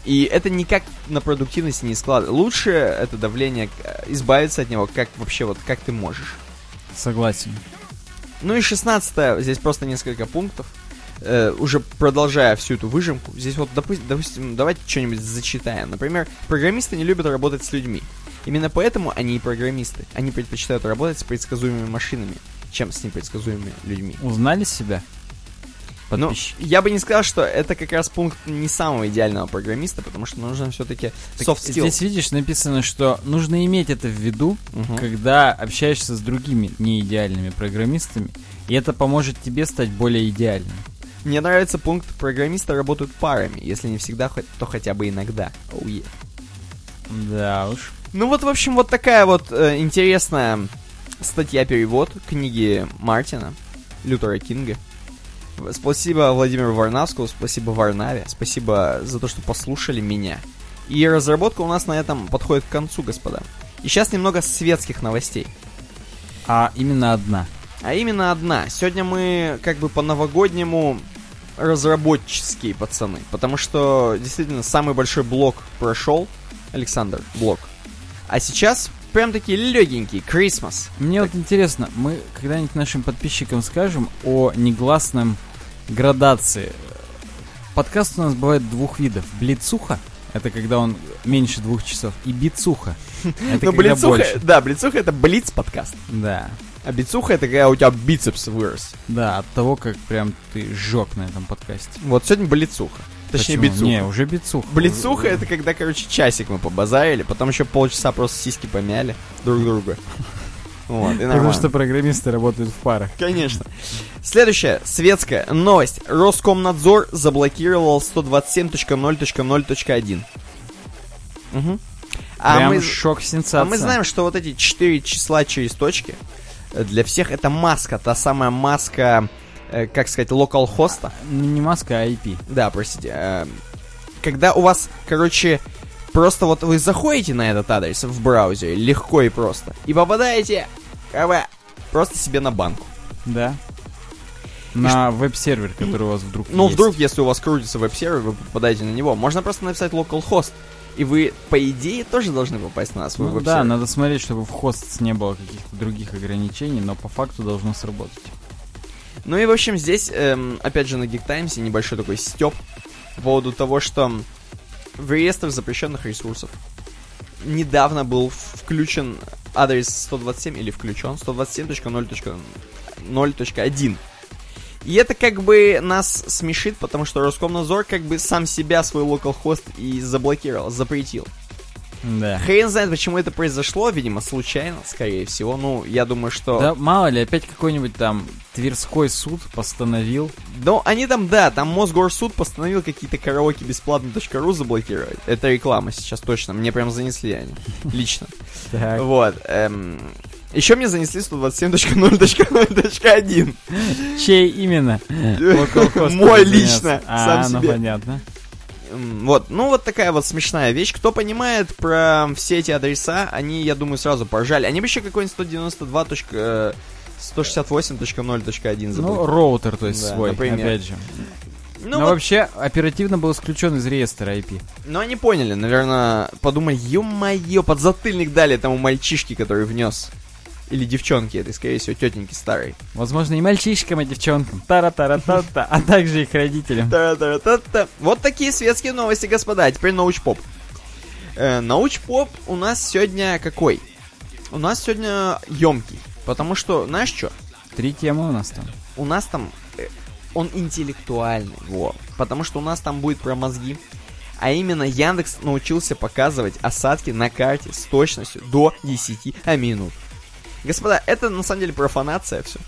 И это никак на продуктивности не складывается. Лучше это давление, э, избавиться от него, как вообще вот, как ты можешь. Согласен. Ну и 16 здесь просто несколько пунктов. Э, уже продолжая всю эту выжимку, здесь вот, допу- допустим, давайте что-нибудь зачитаем. Например, программисты не любят работать с людьми. Именно поэтому они и программисты. Они предпочитают работать с предсказуемыми машинами, чем с непредсказуемыми людьми. Узнали себя? Ну, Подписчики. я бы не сказал, что это как раз пункт не самого идеального программиста, потому что нужно все-таки Так soft skill. Здесь видишь, написано, что нужно иметь это в виду, Мгм. когда общаешься с другими неидеальными программистами, и это поможет тебе стать более идеальным. Мне нравится пункт программисты работают парами, если не всегда, то хотя бы иногда. Oh, yeah. Да уж. Ну вот, в общем, вот такая вот э, интересная статья-перевод книги Мартина, Лютера Кинга. Спасибо Владимиру Варнавскому, спасибо Варнаве, спасибо за то, что послушали меня. И разработка у нас на этом подходит к концу, господа. И сейчас немного светских новостей. А именно одна. А именно одна. Сегодня мы как бы по-новогоднему разработческие пацаны. Потому что действительно самый большой блок прошел. Александр, блок. А сейчас прям такие легенькие. Christmas. Мне вот интересно, мы когда-нибудь нашим подписчикам скажем о негласном градации подкаст у нас бывает двух видов. Блицуха, это когда он меньше двух часов, и бицуха. Это *laughs* Ну, когда больше. да, блицуха это блиц подкаст. Да. А бицуха это когда у тебя бицепс вырос. Да, от того, как прям ты сжег на этом подкасте. Вот сегодня блицуха. Точнее, Почему? бицуха. Не, уже бицуха. Блицуха это когда, короче, часик мы побазарили, потом еще полчаса просто сиськи помяли друг друга. *laughs* Вот, Потому что программисты работают в парах. Конечно. Следующая светская новость. Роскомнадзор заблокировал 127.0.0.1. Мгм. А Прям мы, шок сенсация. а мы знаем, что вот эти четыре числа через точки э, для всех это маска, та самая маска, как сказать, localhost-а. Ну, Не маска, а IP. Да, простите. э, Когда у вас, короче, просто вот вы заходите на этот адрес в браузере, легко и просто, и попадаете как бы, просто себе на банку. Да. На веб-сервер, который у вас вдруг Ну, есть. вдруг, если у вас крутится веб-сервер, вы попадаете на него. Можно просто написать localhost. И вы, по идее, тоже должны попасть на свой Ну веб-сервер. да, надо смотреть, чтобы в хост не было каких-то других ограничений, но по факту должно сработать. Ну и, в общем, здесь, эм, опять же, на Geek Times небольшой такой степ по поводу того, что в реестр запрещенных ресурсов недавно был включен адрес 127 или включен 127.0.0.1. И это как бы нас смешит, потому что Роскомнадзор как бы сам себя, свой localhost и заблокировал, запретил. Да. Хрен знает, почему это произошло, видимо, случайно, скорее всего. Ну, я думаю, что... Да, мало ли, опять какой-нибудь там Тверской суд постановил. Ну, они там, да, там Мосгорсуд постановил какие-то караоке бесплатно.ру заблокировать. Это реклама сейчас точно. Мне прям занесли они. *laughs* Лично. Вот. Еще мне занесли 127.0.0.1. *laughs* Чей именно? *laughs* Мой лично, А, сам ну себе. понятно. Вот, ну вот такая вот смешная вещь. Кто понимает про все эти адреса, они, я думаю, сразу поржали. Они бы еще какой-нибудь 192. э, 168.0.1 Ну, роутер, то есть Да, свой, например. опять же. Ну, Но вот вообще оперативно был исключен из реестра IP. Ну, они поняли, наверное, подумали, ё-моё, подзатыльник дали этому мальчишке, который внес. Или девчонке этой, скорее всего, тетеньки старой. Возможно, и мальчишкам, и девчонкам. Тара-тара-та-та, а также их родителям. Та-та-та-та. Вот такие светские новости, господа. А теперь научпоп. Э, научпоп у нас сегодня какой? У нас сегодня емкий. Потому что, знаешь что? Три темы у нас там. У нас там э, он интеллектуальный. Во. Потому что у нас там будет про мозги. А именно Яндекс научился показывать осадки на карте с точностью до 10 минут. Господа, это на самом деле профанация все.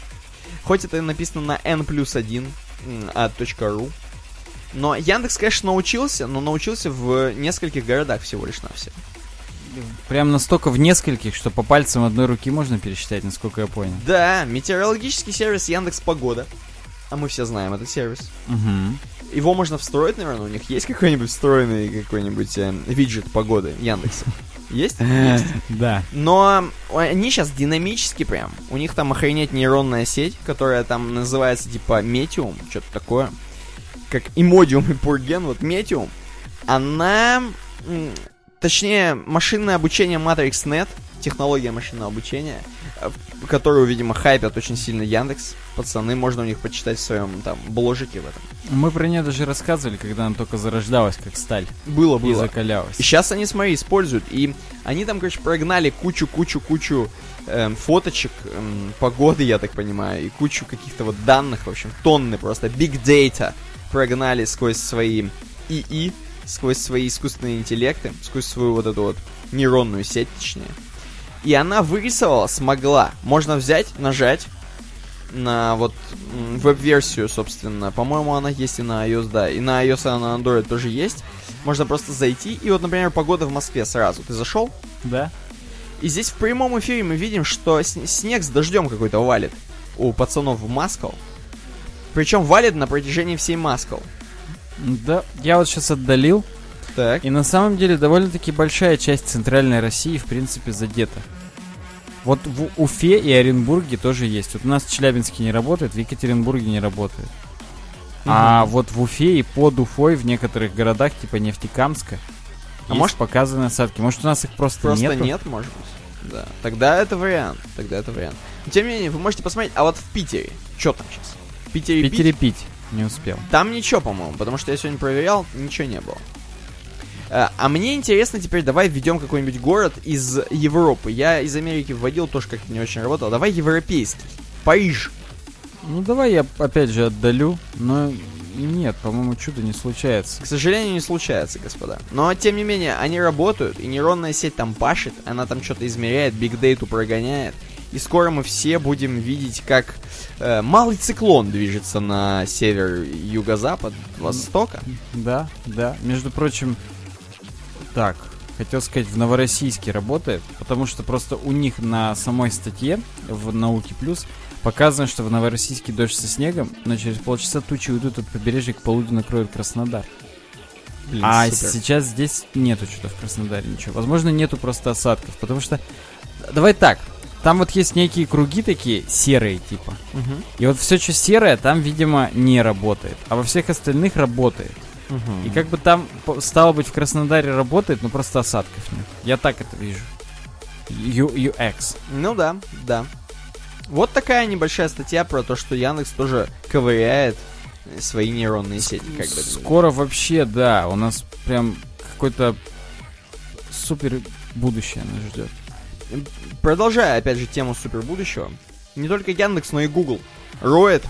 Хоть это и написано на n плюс 1 от .ru. Но Яндекс, конечно, научился, но научился в нескольких городах всего лишь на все. Прям настолько в нескольких, что по пальцам одной руки можно пересчитать, насколько я понял. Да, метеорологический сервис Яндекс Погода. А мы все знаем этот сервис. Угу. Его можно встроить, наверное, у них есть какой-нибудь встроенный какой-нибудь э, виджет погоды Яндекса? Есть? Есть. Да. Но они сейчас динамически прям. У них там охренеть нейронная сеть, которая там называется типа Метиум, что-то такое. Как Имодиум и Пурген, вот Метиум. Она... Точнее, машинное обучение MatrixNet, технология машинного обучения, э, которую, видимо, хайпят очень сильно Яндекс. Пацаны, можно у них почитать в своем там бложике в этом. Мы про нее даже рассказывали, когда она только зарождалась, как сталь. Было, И было. закалялась. И сейчас они, смотри, используют. И они там, короче, прогнали кучу-кучу-кучу эм, фоточек, эм, погоды, я так понимаю, и кучу каких-то вот данных, в общем, тонны просто, big data прогнали сквозь свои ИИ, сквозь свои искусственные интеллекты, сквозь свою вот эту вот нейронную сеть, точнее. И она вырисовала, смогла. Можно взять, нажать на вот веб-версию, собственно. По-моему, она есть и на iOS, да. И на iOS, и на Android тоже есть. Можно просто зайти, и вот, например, погода в Москве сразу. Ты зашел, Да? и здесь в прямом эфире мы видим, что снег с дождем какой-то валит у пацанов в Маскал. Причем валит на протяжении всей Маскал. Да. Я вот сейчас отдалил. Так. И на самом деле довольно-таки большая часть центральной России, в принципе, задета. Вот в Уфе и Оренбурге тоже есть. Вот у нас в Челябинске не работает, в Екатеринбурге не работает. А вот в Уфе и под Уфой в некоторых городах, типа Нефтекамска, А есть может- показаны осадки. Может, у нас их просто, Просто нету? нет, может быть. Да. Тогда это вариант. Тогда это вариант. Но, тем не менее, вы можете посмотреть, а вот в Питере, что там сейчас? В Питере, Питере пить. Не успел. Там ничего, по-моему, потому что я сегодня проверял, ничего не было. Э, А мне интересно теперь, давай введем какой-нибудь город из Европы. Я из Америки вводил, тоже как-то не очень работал. Давай европейский. Париж. Ну давай я опять же отдалю, но нет, по-моему, чудо не случается. К сожалению, не случается, господа. Но, тем не менее, они работают, и нейронная сеть там пашет, она там что-то измеряет, бигдейту прогоняет. И скоро мы все будем видеть, как э, малый циклон движется на север, юго-запад, востока. Да, да. Между прочим, так, хотел сказать, в Новороссийске работает, потому что просто у них на самой статье в Науке Плюс показано, что в Новороссийске дождь со снегом, но через полчаса тучи уйдут от побережья к полудню накроют Краснодар. Блин, а супер. сейчас здесь нету что-то в Краснодаре ничего. Возможно, нету просто осадков, потому что... Давай так, там вот есть некие круги такие серые типа. Мгм, И вот все, что серое, там, видимо, не работает. А во всех остальных работает. И как бы там, стало быть, в Краснодаре работает, но просто осадков нет. Я так это вижу. Ю- UX. Ну да, да. Вот такая небольшая статья про то, что Яндекс тоже ковыряет свои нейронные сети. Как бы. Скоро вообще, да, у нас прям какой-то супер будущее нас ждет. Продолжая, опять же, тему супер будущего, не только Яндекс, но и Google роет.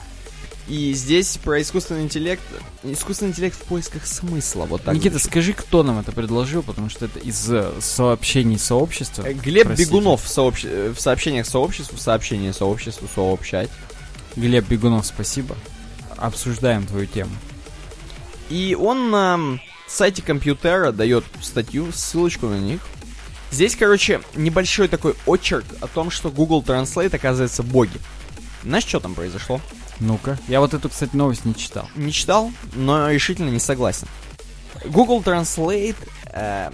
И здесь про искусственный интеллект. Искусственный интеллект в поисках смысла. Вот так. Никита, звучит. скажи, кто нам это предложил, потому что это из э, сообщений сообщества. Э, Глеб Простите. Бегунов в, сообще- э, в сообщениях сообществу, в сообщении сообществу сообщать. Глеб Бегунов, спасибо. Обсуждаем твою тему. И он на сайте компьютера дает статью, ссылочку на них. Здесь, короче, небольшой такой очерк о том, что Google Translate оказывается боги. Знаешь, что там произошло? Ну-ка. Я вот эту, кстати, новость не читал. Не читал, но решительно не согласен. Google Translate э,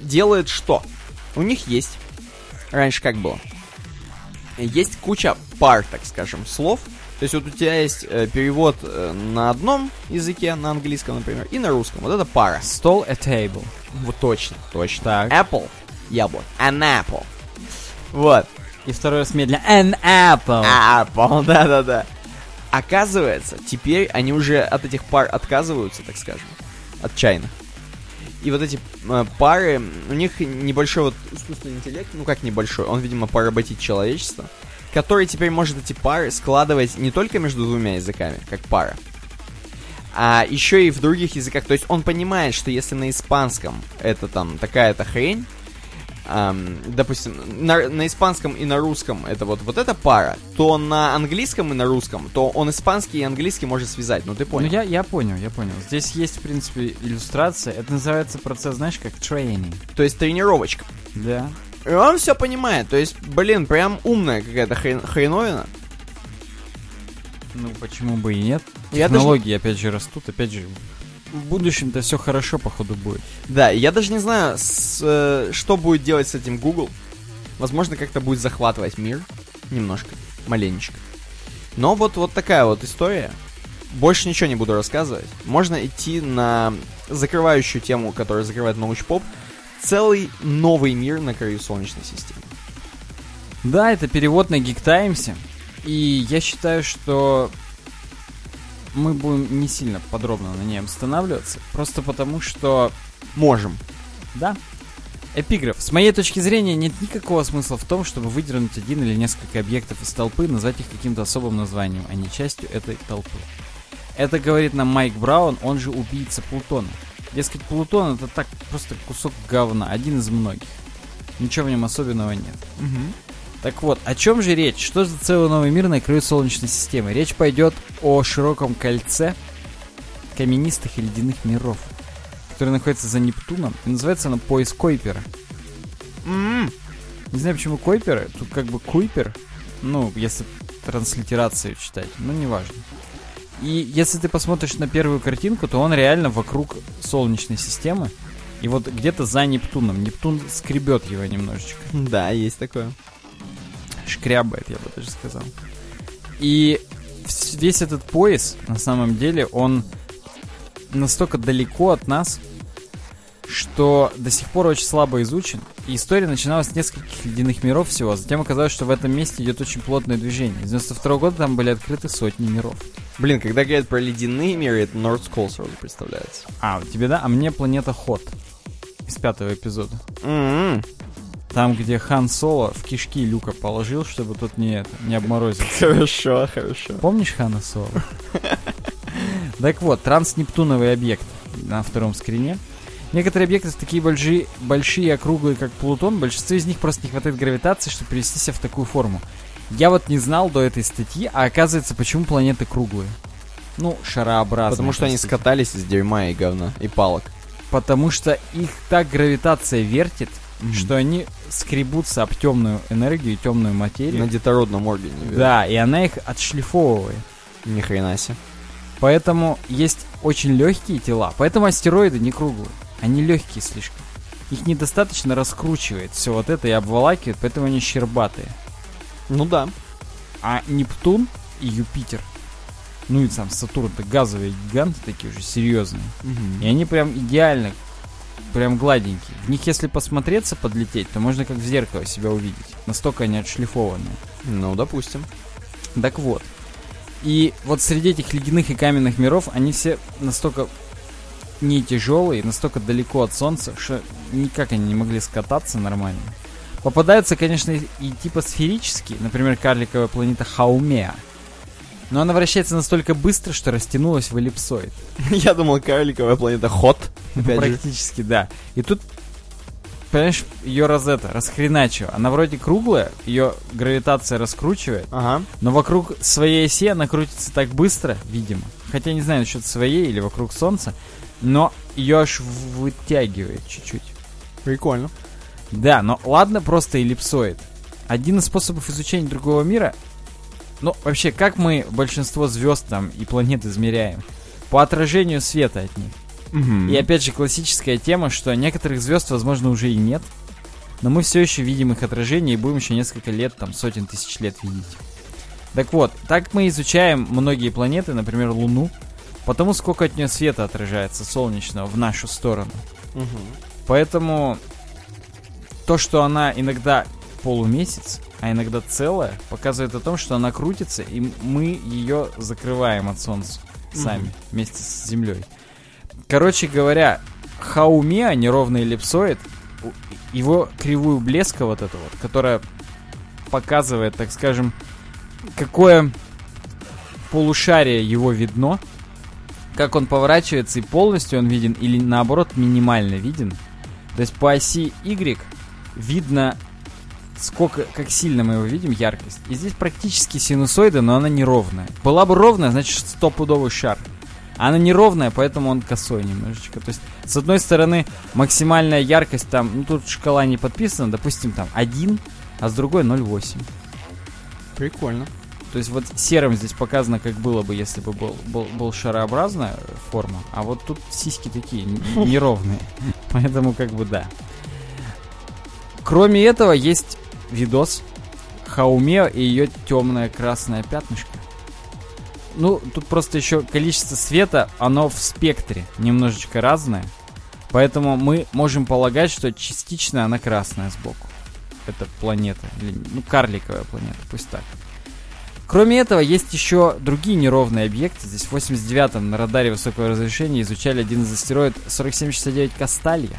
делает что? У них есть, раньше как было, есть куча пар, так скажем, слов. То есть вот у тебя есть э, перевод э, на одном языке, на английском, например, и на русском. Вот это пара. Stall a table. Вот точно, точно. Так. Apple, яблоко. An apple. Вот. И второй раз медленно. An apple. Apple, *laughs* да-да-да. Оказывается, теперь они уже от этих пар отказываются, так скажем. Отчаянно. И вот эти э, пары, у них небольшой вот искусственный интеллект, ну как небольшой, он, видимо, поработит человечество, который теперь может эти пары складывать не только между двумя языками, как пара, а еще и в других языках. То есть он понимает, что если на испанском это там такая-то хрень, ам, допустим, на, на испанском и на русском это вот, вот эта пара, то на английском и на русском, то он испанский и английский может связать. Ну ты Ну, понял? я, я понял, я понял. Здесь есть, в принципе, иллюстрация. Это называется процесс, знаешь, как тренинг. То есть тренировочка. Да. И он все понимает. То есть, блин, прям умная какая-то хрен- хреновина. Ну, почему бы и нет? Я Технологии, опять же, растут. Опять же, в будущем-то все хорошо, походу, будет. Да, я даже не знаю, с, э, что будет делать с этим Google. Возможно, как-то будет захватывать мир. Немножко. Маленечко. Но вот, вот такая вот история. Больше ничего не буду рассказывать. Можно идти на закрывающую тему, которая закрывает научпоп. Целый новый мир на краю Солнечной системы. Да, это перевод на Geek Times. И я считаю, что мы будем не сильно подробно на ней останавливаться. Просто потому, что Можем. Да. Эпиграф. С моей точки зрения, нет никакого смысла в том, чтобы выдернуть один или несколько объектов из толпы, назвать их каким-то особым названием, а не частью этой толпы. Это говорит нам Майк Браун, он же убийца Плутона. Дескать, Плутон это так просто кусок говна, один из многих. Ничего в нем особенного нет. Так вот, о чем же речь? Что за целый новый мир на краю Солнечной системы? Речь пойдет о широком кольце каменистых и ледяных миров, который находится за Нептуном, и называется оно пояс Койпера. М-м. Не знаю, почему Койпер, тут как бы Куйпер, ну, если транслитерацию читать, ну, неважно. И если ты посмотришь на первую картинку, то он реально вокруг Солнечной системы, и вот где-то за Нептуном. Нептун скребет его немножечко. Да, есть такое. Шкрябает, я бы даже сказал. И весь этот пояс, на самом деле, он настолько далеко от нас, что до сих пор очень слабо изучен. И история начиналась с нескольких ледяных миров всего. Затем оказалось, что в этом месте идет очень плотное движение. С 92 года там были открыты сотни миров. Блин, когда говорят про ледяные миры, это North Skull сразу представляется. А, тебе да? А мне планета Ход. Из пятого эпизода. М-м. Там, где Хан Соло в кишки Люка положил, чтобы тот не, это, не обморозился. *laughs* Хорошо, хорошо. Помнишь Хана Соло? *laughs* Так вот, транснептуновый объект на втором скрине. Некоторые объекты такие большие, большие и округлые, как Плутон, большинству из них просто не хватает гравитации, чтобы перевести себя в такую форму. Я вот не знал до этой статьи, а оказывается, почему планеты круглые. Ну, шарообразные. Потому что они скатались из дерьма и говна, и палок. Потому что их так гравитация вертит, что они скребутся об темную энергию и темную материю. На детородном органе. верно? Да, и она их отшлифовывает. Ни хрена себе. Поэтому есть очень легкие тела. Поэтому астероиды не круглые. Они легкие слишком. Их недостаточно раскручивает все вот это и обволакивает, поэтому они щербатые. Ну да. А Нептун и Юпитер, ну и сам Сатурн, это газовые гиганты такие уже серьезные. И они прям идеально, прям гладенькие. В них если посмотреться, подлететь, то можно как в зеркало себя увидеть. Настолько они отшлифованные. Ну, допустим. Так вот. И вот среди этих ледяных и каменных миров они все настолько не тяжелые, настолько далеко от Солнца, что никак они не могли скататься нормально. Попадаются, конечно, и и типа сферические, например, карликовая планета Хаумеа. Но она вращается настолько быстро, что растянулась в эллипсоид. *laughs* Я думал, карликовая планета же. Практически, да. И тут, понимаешь, ее розета расхреначила. Она вроде круглая, ее гравитация раскручивает, Ага. но вокруг своей оси она крутится так быстро, видимо. Хотя не знаю насчет своей или вокруг Солнца, но ее аж вытягивает чуть-чуть. Прикольно. Да, но ладно, просто эллипсоид. Один из способов изучения другого мира, ну, вообще, как мы большинство звезд там и планет измеряем? По отражению света от них. И опять же, классическая тема, что некоторых звезд, возможно, уже и нет. Но мы все еще видим их отражение и будем еще несколько лет, там, сотен тысяч лет видеть. Так вот, так мы изучаем многие планеты, например, Луну, потому сколько от нее света отражается солнечного в нашу сторону. Поэтому то, что она иногда полумесяц, а иногда целая, показывает о том, что она крутится, и мы ее закрываем от Солнца сами, вместе с Землей. Короче говоря, Хаумеа, неровный эллипсоид, его кривую блеска вот эту вот, которая показывает, так скажем, какое полушарие его видно, как он поворачивается и полностью он виден, или наоборот минимально виден. То есть по оси Y видно, сколько, как сильно мы его видим, яркость. И здесь практически синусоида, но она неровная. Была бы ровная, значит стопудовый шар. Она неровная, поэтому он косой немножечко. То есть, с одной стороны, максимальная яркость там, ну тут шкала не подписана, допустим, там 1, а с другой 0,8. Прикольно. То есть вот серым здесь показано, как было бы, если бы был, был, был шарообразная форма, а вот тут сиськи такие неровные. *laughs* Поэтому как бы да. Кроме этого, есть видос Хауме и ее темное красное пятнышко. Ну, тут просто еще количество света, оно в спектре немножечко разное. Поэтому мы можем полагать, что частично она красная сбоку. Это планета. Или, ну, карликовая планета, пусть так. Кроме этого, есть еще другие неровные объекты. Здесь в 89-м на радаре высокого разрешения изучали один из астероид 4769 Касталья.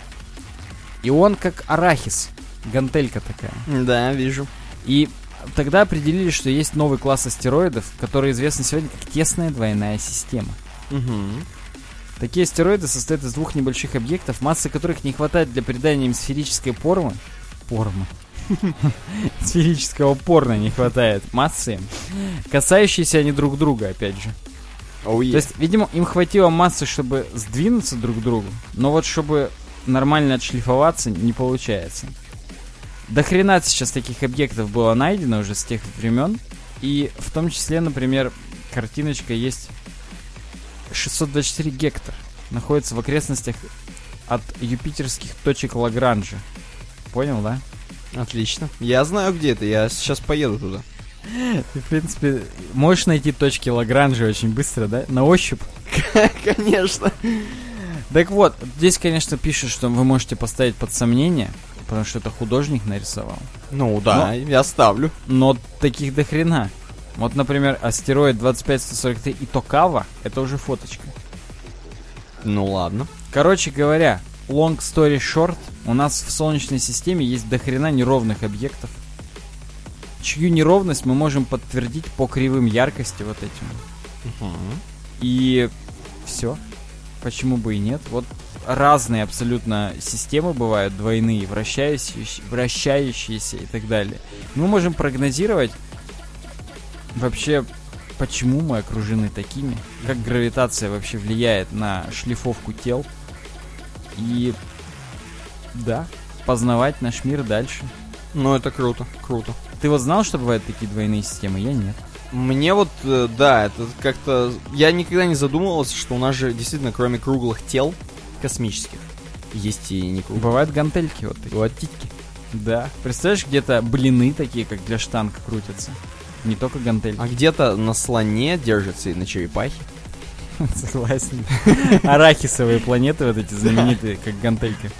И он как арахис. Гантелька такая. Да, вижу. И тогда определили, что есть новый класс астероидов, который известен сегодня как тесная двойная система. Такие астероиды состоят из двух небольших объектов, массы которых не хватает для придания им сферической формы. Формы. *laughs* Сферического порно не хватает массы, касающиеся они друг друга, опять же. Оу, То есть, видимо, им хватило массы, чтобы сдвинуться друг к другу, но вот чтобы нормально отшлифоваться, не получается. До хрена сейчас таких объектов было найдено уже с тех времен, и в том числе, например, картиночка есть 624 гектор, находится в окрестностях от юпитерских точек Лагранжа. Понял, да? Отлично. Я знаю, где это. Я сейчас поеду туда. Ты, в принципе, можешь найти точки Лагранжа очень быстро, да? На ощупь. *laughs* Конечно. Так вот, здесь, конечно, пишет, что вы можете поставить под сомнение, потому что это художник нарисовал. Ну да, я ставлю. Но таких до хрена. Вот, например, астероид 25143 и Токава, это уже фоточка. Ну ладно. Короче говоря, long story short, у нас в Солнечной системе есть до хрена неровных объектов, чью неровность мы можем подтвердить по кривым яркости вот этим. И все. Почему бы и нет? Вот разные абсолютно системы бывают, двойные, вращающиеся, вращающиеся и так далее. Мы можем прогнозировать вообще, почему мы окружены такими, как гравитация вообще влияет на шлифовку тел. И да, познавать наш мир дальше. Ну это круто, круто. Ты вот знал, что бывают такие двойные системы? Я нет. Мне вот, э, да, это как-то... Я никогда не задумывался, что у нас же действительно, кроме круглых тел космических, есть и не. Бывают гантельки вот такие. Вот титьки. Да. Представляешь, где-то блины такие, как для штанг крутятся. Не только гантельки. А где-то на слоне держится и на черепахе. *laughs* Согласен. Арахисовые планеты вот эти знаменитые, как гантельки.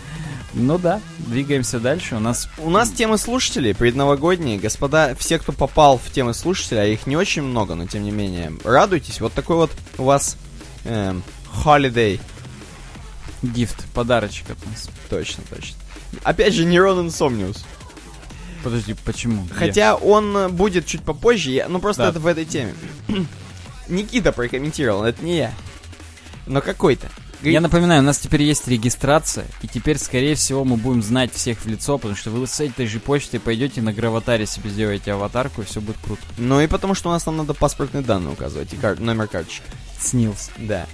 Ну да, двигаемся дальше. У нас У нас темы слушателей предновогодние. Господа, все, кто попал в темы слушателей, а их не очень много, но тем не менее, радуйтесь. Вот такой вот у вас эм, holiday. Гифт, подарочек от нас. Точно, точно. Опять же, Нейрон Insomnius. Подожди, почему? Где? Хотя он э, будет чуть попозже, я- ну просто Да. это в этой теме. *clears throat* Никита прокомментировал, это не я. Но какой-то. Я напоминаю, у нас теперь есть регистрация, и теперь, скорее всего, мы будем знать всех в лицо, потому что вы с этой же почтой пойдете на граватаре себе сделаете аватарку, и все будет круто. Ну и потому что у нас там надо паспортные данные указывать и кар- номер карточки. Снился. Да.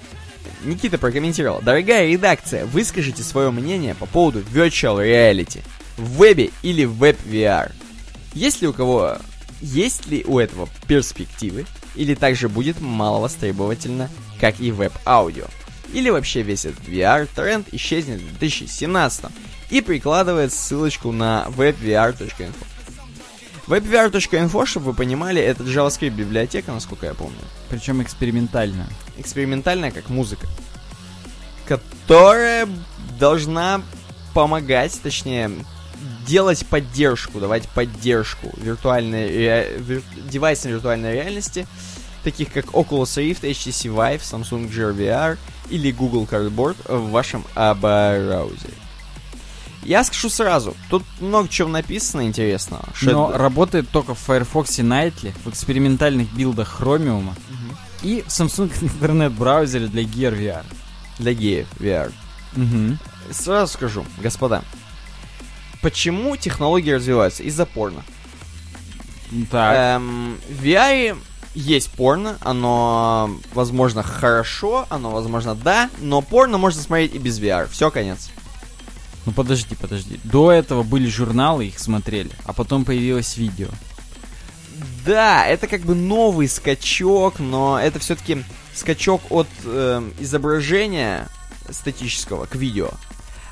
Никита прокомментировал. Дорогая редакция, выскажите свое мнение по поводу virtual reality в вебе или в веб VR. Есть ли у кого... Есть ли у этого перспективы? Или также будет мало востребовательно, как и веб-аудио? Или вообще весь этот VR-тренд исчезнет в 2017 и прикладывает ссылочку на webvr.info. webvr.info, чтобы вы понимали, это JavaScript библиотека, насколько я помню Причем экспериментально. Экспериментальная как музыка, которая должна помогать, точнее, делать поддержку, давать поддержку виртуальной ре- вир- девайсам виртуальной реальности, таких как Oculus Rift, HTC Vive, Samsung Gear VR или Google Cardboard в вашем браузере. Я скажу сразу, тут много чего написано интересного. Но это- работает только в Firefox Nightly, в экспериментальных билдах Chromium и в Samsung *laughs* интернет-браузере для Gear VR. для геев VR. Мгм. Сразу скажу, господа, почему технологии развиваются? Из-за порно. Так, Эм, в VR есть порно, оно, возможно, хорошо, оно, возможно, да, но порно можно смотреть и без VR. Все, конец. ну подожди, подожди. До этого были журналы, их смотрели, а потом появилось видео. Да, это как бы новый скачок, но это все-таки скачок от эм, изображения статического к видео.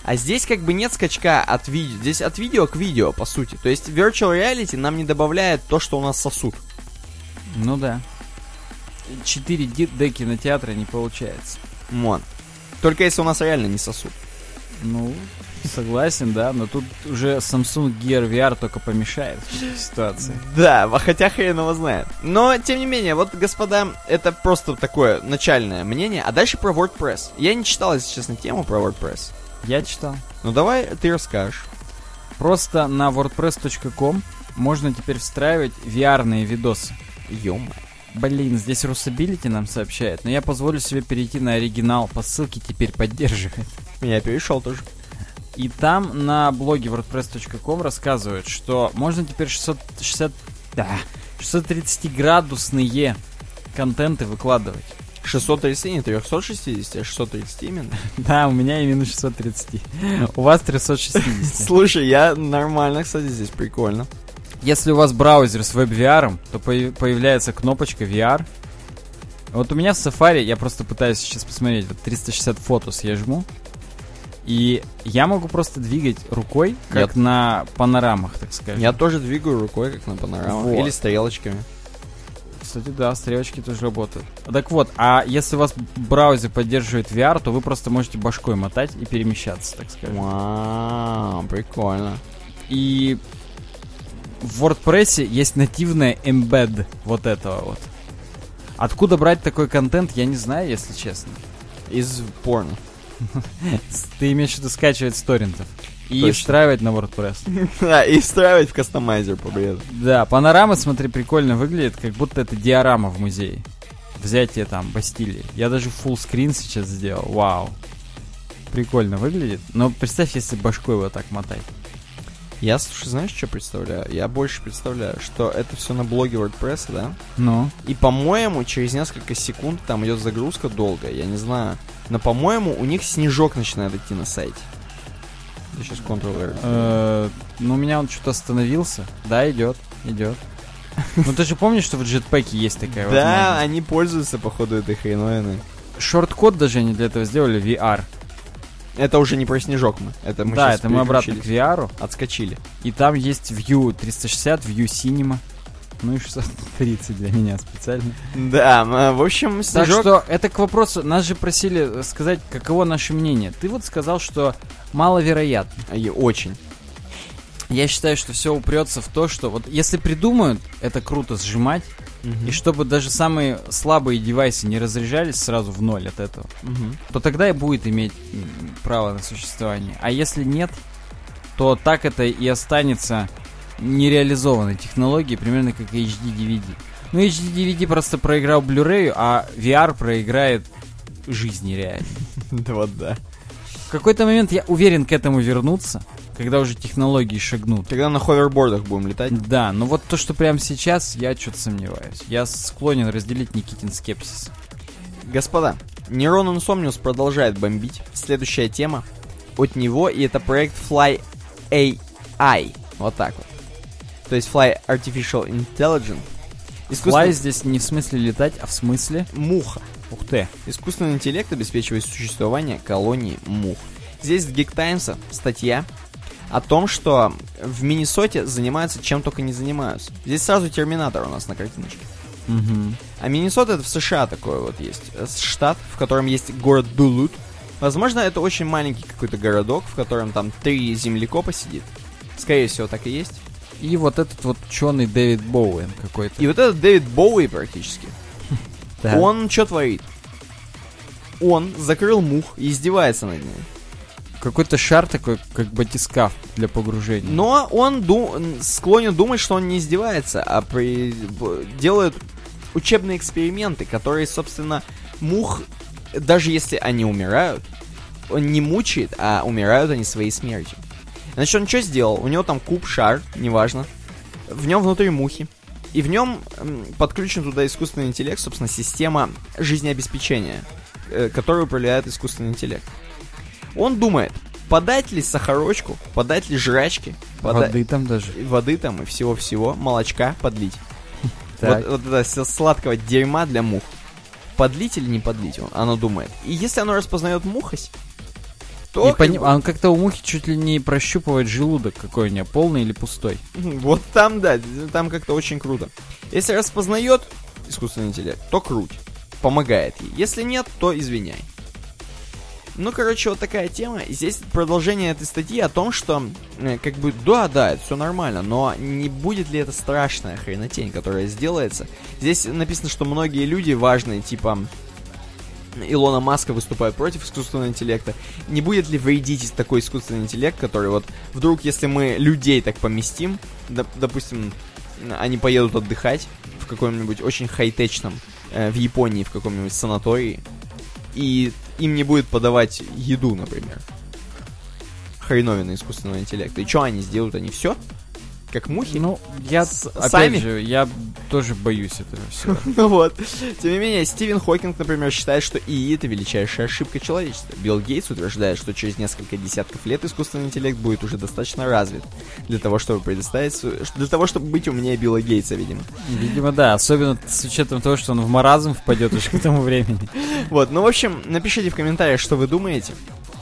А здесь как бы нет скачка от видео. Здесь от видео к видео, по сути. То есть Virtual Reality нам не добавляет то, что у нас сосуд. Ну да. 4 D кинотеатра не получается. Вот. Только если у нас реально не сосуд. Ну, *laughs* согласен, да, но тут уже Samsung Gear VR только помешает в этой ситуации. Да, хотя хрен его знает. Но, тем не менее, вот, господа, это просто такое начальное мнение. А дальше про WordPress. Я не читал, если честно, тему про WordPress. Я читал. Ну давай ты расскажешь. Просто на wordpress.com можно теперь встраивать VR-ные видосы. ё Блин, здесь Русабилити нам сообщает, но я позволю себе перейти на оригинал, по ссылке теперь поддерживает. Я перешел тоже. И там на блоге wordpress.com рассказывают, что можно теперь 660, да, 630-градусные контенты выкладывать. 630, не 360, а 630 именно. *laughs* Да, у меня именно 630. У вас 360. Слушай, я нормально, кстати, здесь прикольно. Если у вас браузер с веб-VR, то появ- появляется кнопочка VR. Вот у меня в Safari, я просто пытаюсь сейчас посмотреть, вот 360 фотос я жму. И я могу просто двигать рукой, как Я- на панорамах, так скажем. Я тоже двигаю рукой, как на панорамах, Вот. или стрелочками. Кстати, да, стрелочки тоже работают. Так вот, а если у вас браузер поддерживает VR, то вы просто можете башкой мотать и перемещаться, так скажем. Вау, прикольно. И в WordPress есть нативная embed вот этого вот. Откуда брать такой контент, я не знаю, если честно. Из порно. *laughs* Ты имеешь в виду скачивать с торрентов. И Точно. встраивать на WordPress. *laughs* Да, и встраивать в кастомайзер по бреду. Да, панорама, смотри, прикольно выглядит, как будто это диорама в музее. Взятие там Бастилии. Я даже full скрин сейчас сделал. Вау. Прикольно выглядит. Но представь, если башкой вот так мотать. Я, слушай, знаешь, что представляю? Я больше представляю, что это все на блоге WordPress, да? Ну. И, по-моему, через несколько секунд там идет загрузка долгая, я не знаю. Но, по-моему, у них снежок начинает идти на сайте. Я сейчас Ctrl-R. Э, ну, у меня он что-то остановился. Да, идет, идет. Ну, ты же помнишь, что в джетпеке есть такая Да, они пользуются, походу, этой хреновиной. Шорт-код даже они для этого сделали, VR. Это уже не про снежок мы. Это мы да, это мы обратно к. VR. Отскочили. И там есть View 360, View Cinema. Ну и 630 для меня специально. Да, м, в общем, Так снежок... что это к вопросу, нас же просили сказать, каково наше мнение. Ты вот сказал, что маловероятно. И очень. Я считаю, что все упрется в то, что вот если придумают, это круто сжимать, и чтобы даже самые слабые девайсы не разряжались сразу в ноль от этого, Мгм. то тогда и будет иметь право на существование. А если нет, то так это и останется нереализованной технологией, примерно как и HD-DVD. Ну, HD-DVD просто проиграл Blu-ray, а VR проиграет жизни реально. *laughs* Да вот да. В какой-то момент я уверен к этому вернуться, когда уже технологии шагнут. Когда на ховербордах будем летать. Да, но вот то, что прямо сейчас, я что-то сомневаюсь. Я склонен разделить Никитин скепсис. Господа, Нейрон Insomnius продолжает бомбить. Следующая тема от него, и это проект Fly AI. Вот так вот. То есть Fly Artificial Intelligence. Fly Искусственный... здесь не в смысле летать, а в смысле... Муха. Ух ты. Искусственный интеллект обеспечивает существование колонии мух. Здесь в Geek Times статья о том, что в Миннесоте занимаются чем только не занимаются. Здесь сразу Терминатор у нас на картиночке. Мгм. А Миннесота это в США такой вот есть. э, Штат, в котором есть город Дулут. Возможно, это очень маленький какой-то городок, в котором там три землекопа сидит. Скорее всего, так и есть. И вот этот вот ученый Дэвид Боуэн какой-то. И вот этот Дэвид Боуи практически. *laughs* Он что творит? Он закрыл мух и издевается над ней. Какой-то шар такой, как батискаф для погружения. Но он ду- склонен думать, что он не издевается, а при- делает учебные эксперименты, которые, собственно, мух, даже если они умирают, он не мучает, а умирают они своей смертью. Значит, он что сделал? У него там куб, шар, неважно. В нем внутри мухи. И в нем подключен туда искусственный интеллект, собственно, система жизнеобеспечения, э, которую управляет искусственный интеллект. Он думает, подать ли сахарочку, подать ли жрачки, пода- Воды там даже. воды там и всего-всего, молочка подлить. *laughs* Вот, вот это сладкого дерьма для мух. Подлить или не подлить, он, оно думает. И если оно распознает мухость, то... И как пони- бы- Он как-то у мухи чуть ли не прощупывает желудок, какой у нее, полный или пустой. *laughs* Вот там, да, там как-то очень круто. Если распознает искусственный интеллект, то круть. Помогает ей. Если нет, то извиняй. Ну, короче, вот такая тема. Здесь продолжение этой статьи о том, что, э, как бы, да, да, все нормально, но не будет ли это страшная хренотень, которая сделается? Здесь написано, что многие люди важные, типа Илона Маска выступают против искусственного интеллекта. Не будет ли вредить такой искусственный интеллект, который вот вдруг, если мы людей так поместим, доп- допустим, они поедут отдыхать в каком-нибудь очень хай-течном, э, в Японии, в каком-нибудь санатории, и им не будет подавать еду, например. Хреновина искусственного интеллекта. И что они сделают? Они все? Как мухи? Ну, я, С- опять сами? же, я тоже боюсь этого всего. *laughs* Ну вот. Тем не менее, Стивен Хокинг, например, считает, что ИИ это величайшая ошибка человечества. Билл Гейтс утверждает, что через несколько десятков лет искусственный интеллект будет уже достаточно развит для того, чтобы предоставить для того, чтобы быть умнее Билла Гейтса, видимо. Видимо, да. Особенно с учетом того, что он в маразм впадет уже к тому времени. *laughs* Вот, ну, в общем, напишите в комментариях, что вы думаете.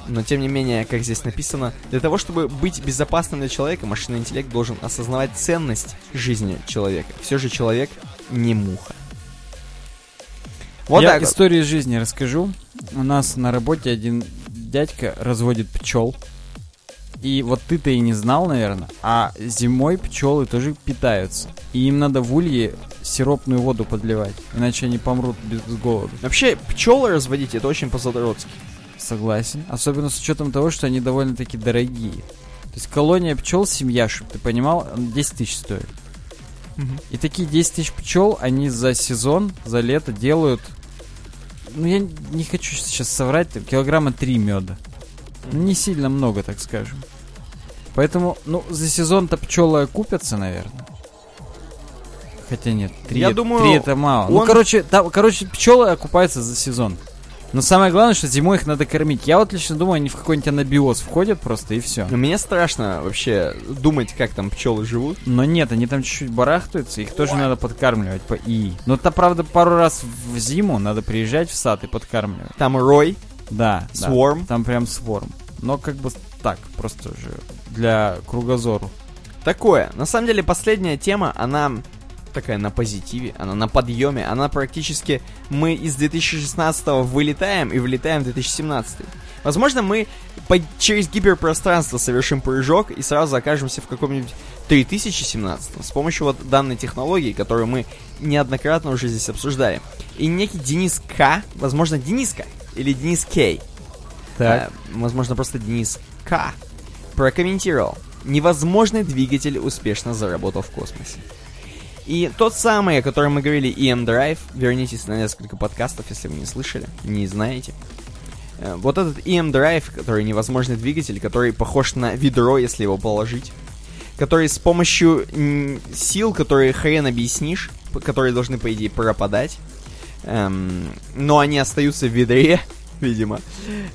Но, тем не менее, как здесь написано, для того, чтобы быть безопасным для человека, машинный интеллект должен осознавать ценность жизни человека. Все же человек не муха. Вот Я так вот. историю из жизни расскажу. У нас на работе один дядька разводит пчел. И вот ты-то и не знал, наверное, а зимой пчелы тоже питаются. И им надо в улье сиропную воду подливать, иначе они помрут без голода. Вообще, пчелы разводить это очень по-задротски. Согласен. Особенно с учетом того, что они довольно-таки дорогие. То есть колония пчел, семья, чтобы ты понимал, 10 тысяч стоит. И такие 10 тысяч пчел, они за сезон, за лето делают, ну я не хочу сейчас соврать, килограмма 3 меда. Ну, не сильно много, так скажем. Поэтому, ну, за сезон-то пчелы окупятся, наверное. Хотя нет, 3, Я думаю, это мало. Ну, он- короче, там, короче, пчелы окупаются за сезон. Но самое главное, что зимой их надо кормить. Я вот лично думаю, они в какой-нибудь анабиоз входят просто и все. Но мне страшно вообще думать, как там пчелы живут. Но нет, они там чуть-чуть барахтаются, их тоже надо подкармливать по ИИ. Но это, правда, пару раз в зиму надо приезжать в сад и подкармливать. Там рой, Да, да. Swarm? Там прям сворм. Но как бы так, просто уже для кругозору. Такое. На самом деле, последняя тема, она такая на позитиве, она на подъеме, она практически... Мы из 2016 вылетаем и влетаем в 2017. Возможно, мы по- через гиперпространство совершим прыжок и сразу окажемся в каком-нибудь 3017 с помощью вот данной технологии, которую мы неоднократно уже здесь обсуждали. И некий Денис К, возможно, Дениска или Денис Кей, Так. э, возможно, просто Денис К. Прокомментировал. Невозможный двигатель успешно заработал в космосе. И тот самый, о котором мы говорили, EM Drive, вернитесь на несколько подкастов, если вы не слышали, не знаете. Э, Вот этот EM Drive, который невозможный двигатель, который похож на ведро, если его положить, который с помощью сил, которые хрен объяснишь, которые должны, по идее, пропадать, эм, но они остаются в ведре, *laughs* видимо,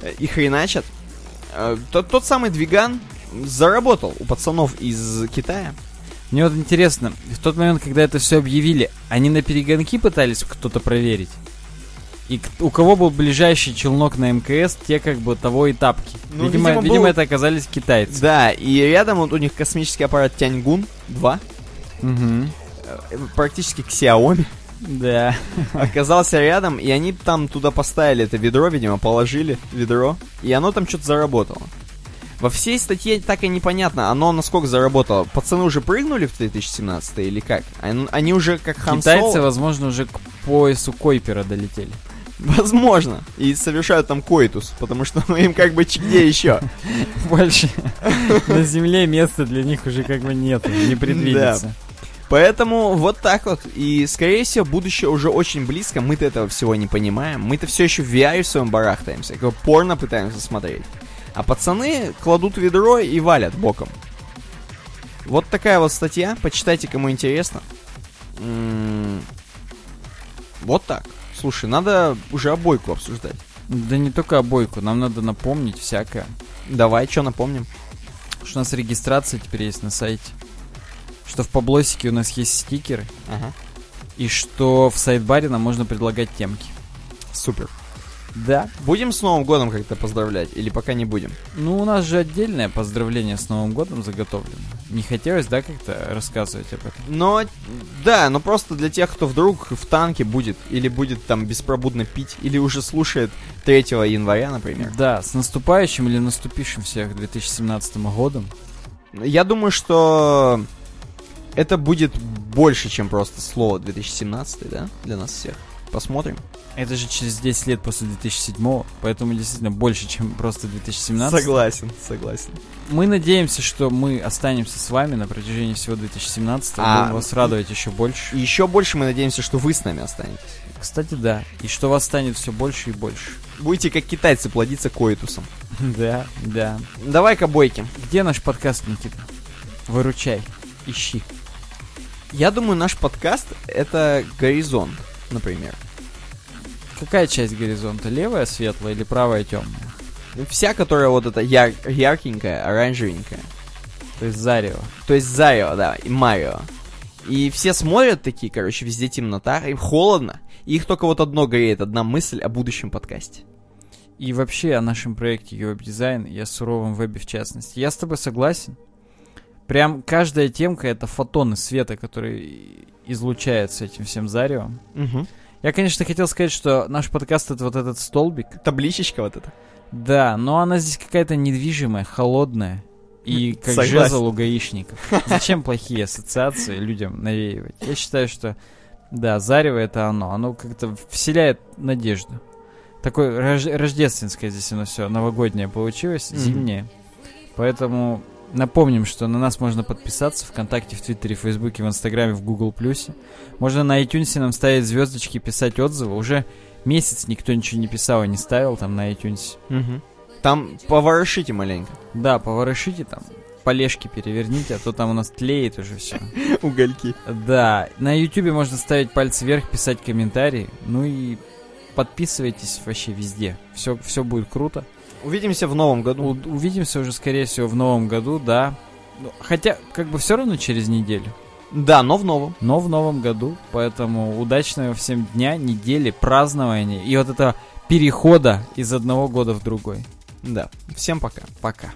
э, и хреначат. Э, Тот, тот самый двиган заработал у пацанов из Китая. Мне вот интересно, в тот момент, когда это все объявили, они на перегонки пытались кто-то проверить? И у кого был ближайший челнок на МКС, те как бы того и тапки. Ну, видимо, видимо, видимо, был- это оказались китайцы. Да, и рядом вот у них космический аппарат Тяньгун 2, Мгм. э, практически к Xiaomi, Да. оказался рядом, и они там туда поставили это ведро, видимо, положили ведро, и оно там что-то заработало. Во всей статье так и непонятно, оно насколько заработало. Пацаны уже прыгнули в 2017 или как? Они, уже как Хан Китайцы, Соло? возможно, уже к поясу Койпера долетели. Возможно. И совершают там коитус, потому что ну, им как бы где еще? *laughs* Больше на Земле места для них уже как бы нет, не предвидится. Поэтому вот так вот. И, скорее всего, будущее уже очень близко. Мы-то этого всего не понимаем. Мы-то все еще в VR в своем барахтаемся. Как порно пытаемся смотреть. А пацаны кладут ведро и валят боком. Вот такая вот статья. Почитайте, кому интересно. М, Вот так. Слушай, надо уже обойку обсуждать. Да не только обойку, нам надо напомнить всякое. Давай, что напомним? Что у нас регистрация теперь есть на сайте. Что в Паблосике у нас есть стикеры. Ага. И что в сайт-баре нам можно предлагать темки. Супер. Да. Будем с Новым годом как-то поздравлять? Или пока не будем? Ну, у нас же отдельное поздравление с Новым годом заготовлено. Не хотелось, да, как-то рассказывать об этом? Но, да, но просто для тех, кто вдруг в танке будет, или будет там беспробудно пить, или уже слушает 3 января, например. Да, с наступающим или наступившим всех 2017 годом. Я думаю, что это будет больше, чем просто слово 2017, да, для нас всех. Посмотрим. Это же через 10 лет после 2007, поэтому действительно больше, чем просто 2017. Согласен, согласен. Мы надеемся, что мы останемся с вами на протяжении всего 2017 А, будем вас радовать еще больше. И еще больше мы надеемся, что вы с нами останетесь. Кстати, да. И что вас станет все больше и больше. Будете как китайцы плодиться коитусом. *laughs* Да, да. Давай-ка бойки. Где наш подкаст, Никита? Выручай. Ищи. Я думаю, наш подкаст это горизонт, например. Какая часть горизонта? Левая светлая или правая темная? Вся, которая вот эта яр- яркенькая, оранжевенькая. То есть зарево. То есть Зарио, да, и Марио. И все смотрят такие, короче, везде темнота, им холодно. И их только вот одно греет, одна мысль о будущем подкасте. И вообще о нашем проекте Design и о суровом вебе в частности. Я с тобой согласен. Прям каждая темка это фотоны света, которые излучаются этим всем заревом. Угу. Я, конечно, хотел сказать, что наш подкаст это вот этот столбик. Табличечка вот эта. Да, но она здесь какая-то недвижимая, холодная. И как Согласен. жезл у гаишников. Зачем плохие ассоциации людям навеивать? Я считаю, что да, зарево это оно. Оно как-то вселяет надежду. Такое рож- рождественское здесь оно все, новогоднее получилось, Мгм. зимнее. Поэтому напомним, что на нас можно подписаться ВКонтакте, в Твиттере, в Фейсбуке, в Инстаграме, в Гугл Плюсе. Можно на iTunes нам ставить звездочки, писать отзывы. Уже месяц никто ничего не писал и не ставил там на iTunes. Мгм. Там поворошите маленько. Да, поворошите там, полежки переверните, а то там у нас тлеет уже все. *laughs* Угольки. Да, на Ютубе можно ставить пальцы вверх, писать комментарии. Ну и подписывайтесь вообще везде. Все, все будет круто. Увидимся в новом году. У- увидимся уже, скорее всего, в новом году, да. Ну, Хотя, как бы все равно через неделю. Да, но в новом. Но в новом году. Поэтому удачного всем дня, недели, празднования и вот этого перехода из одного года в другой. Да. Всем пока. Пока.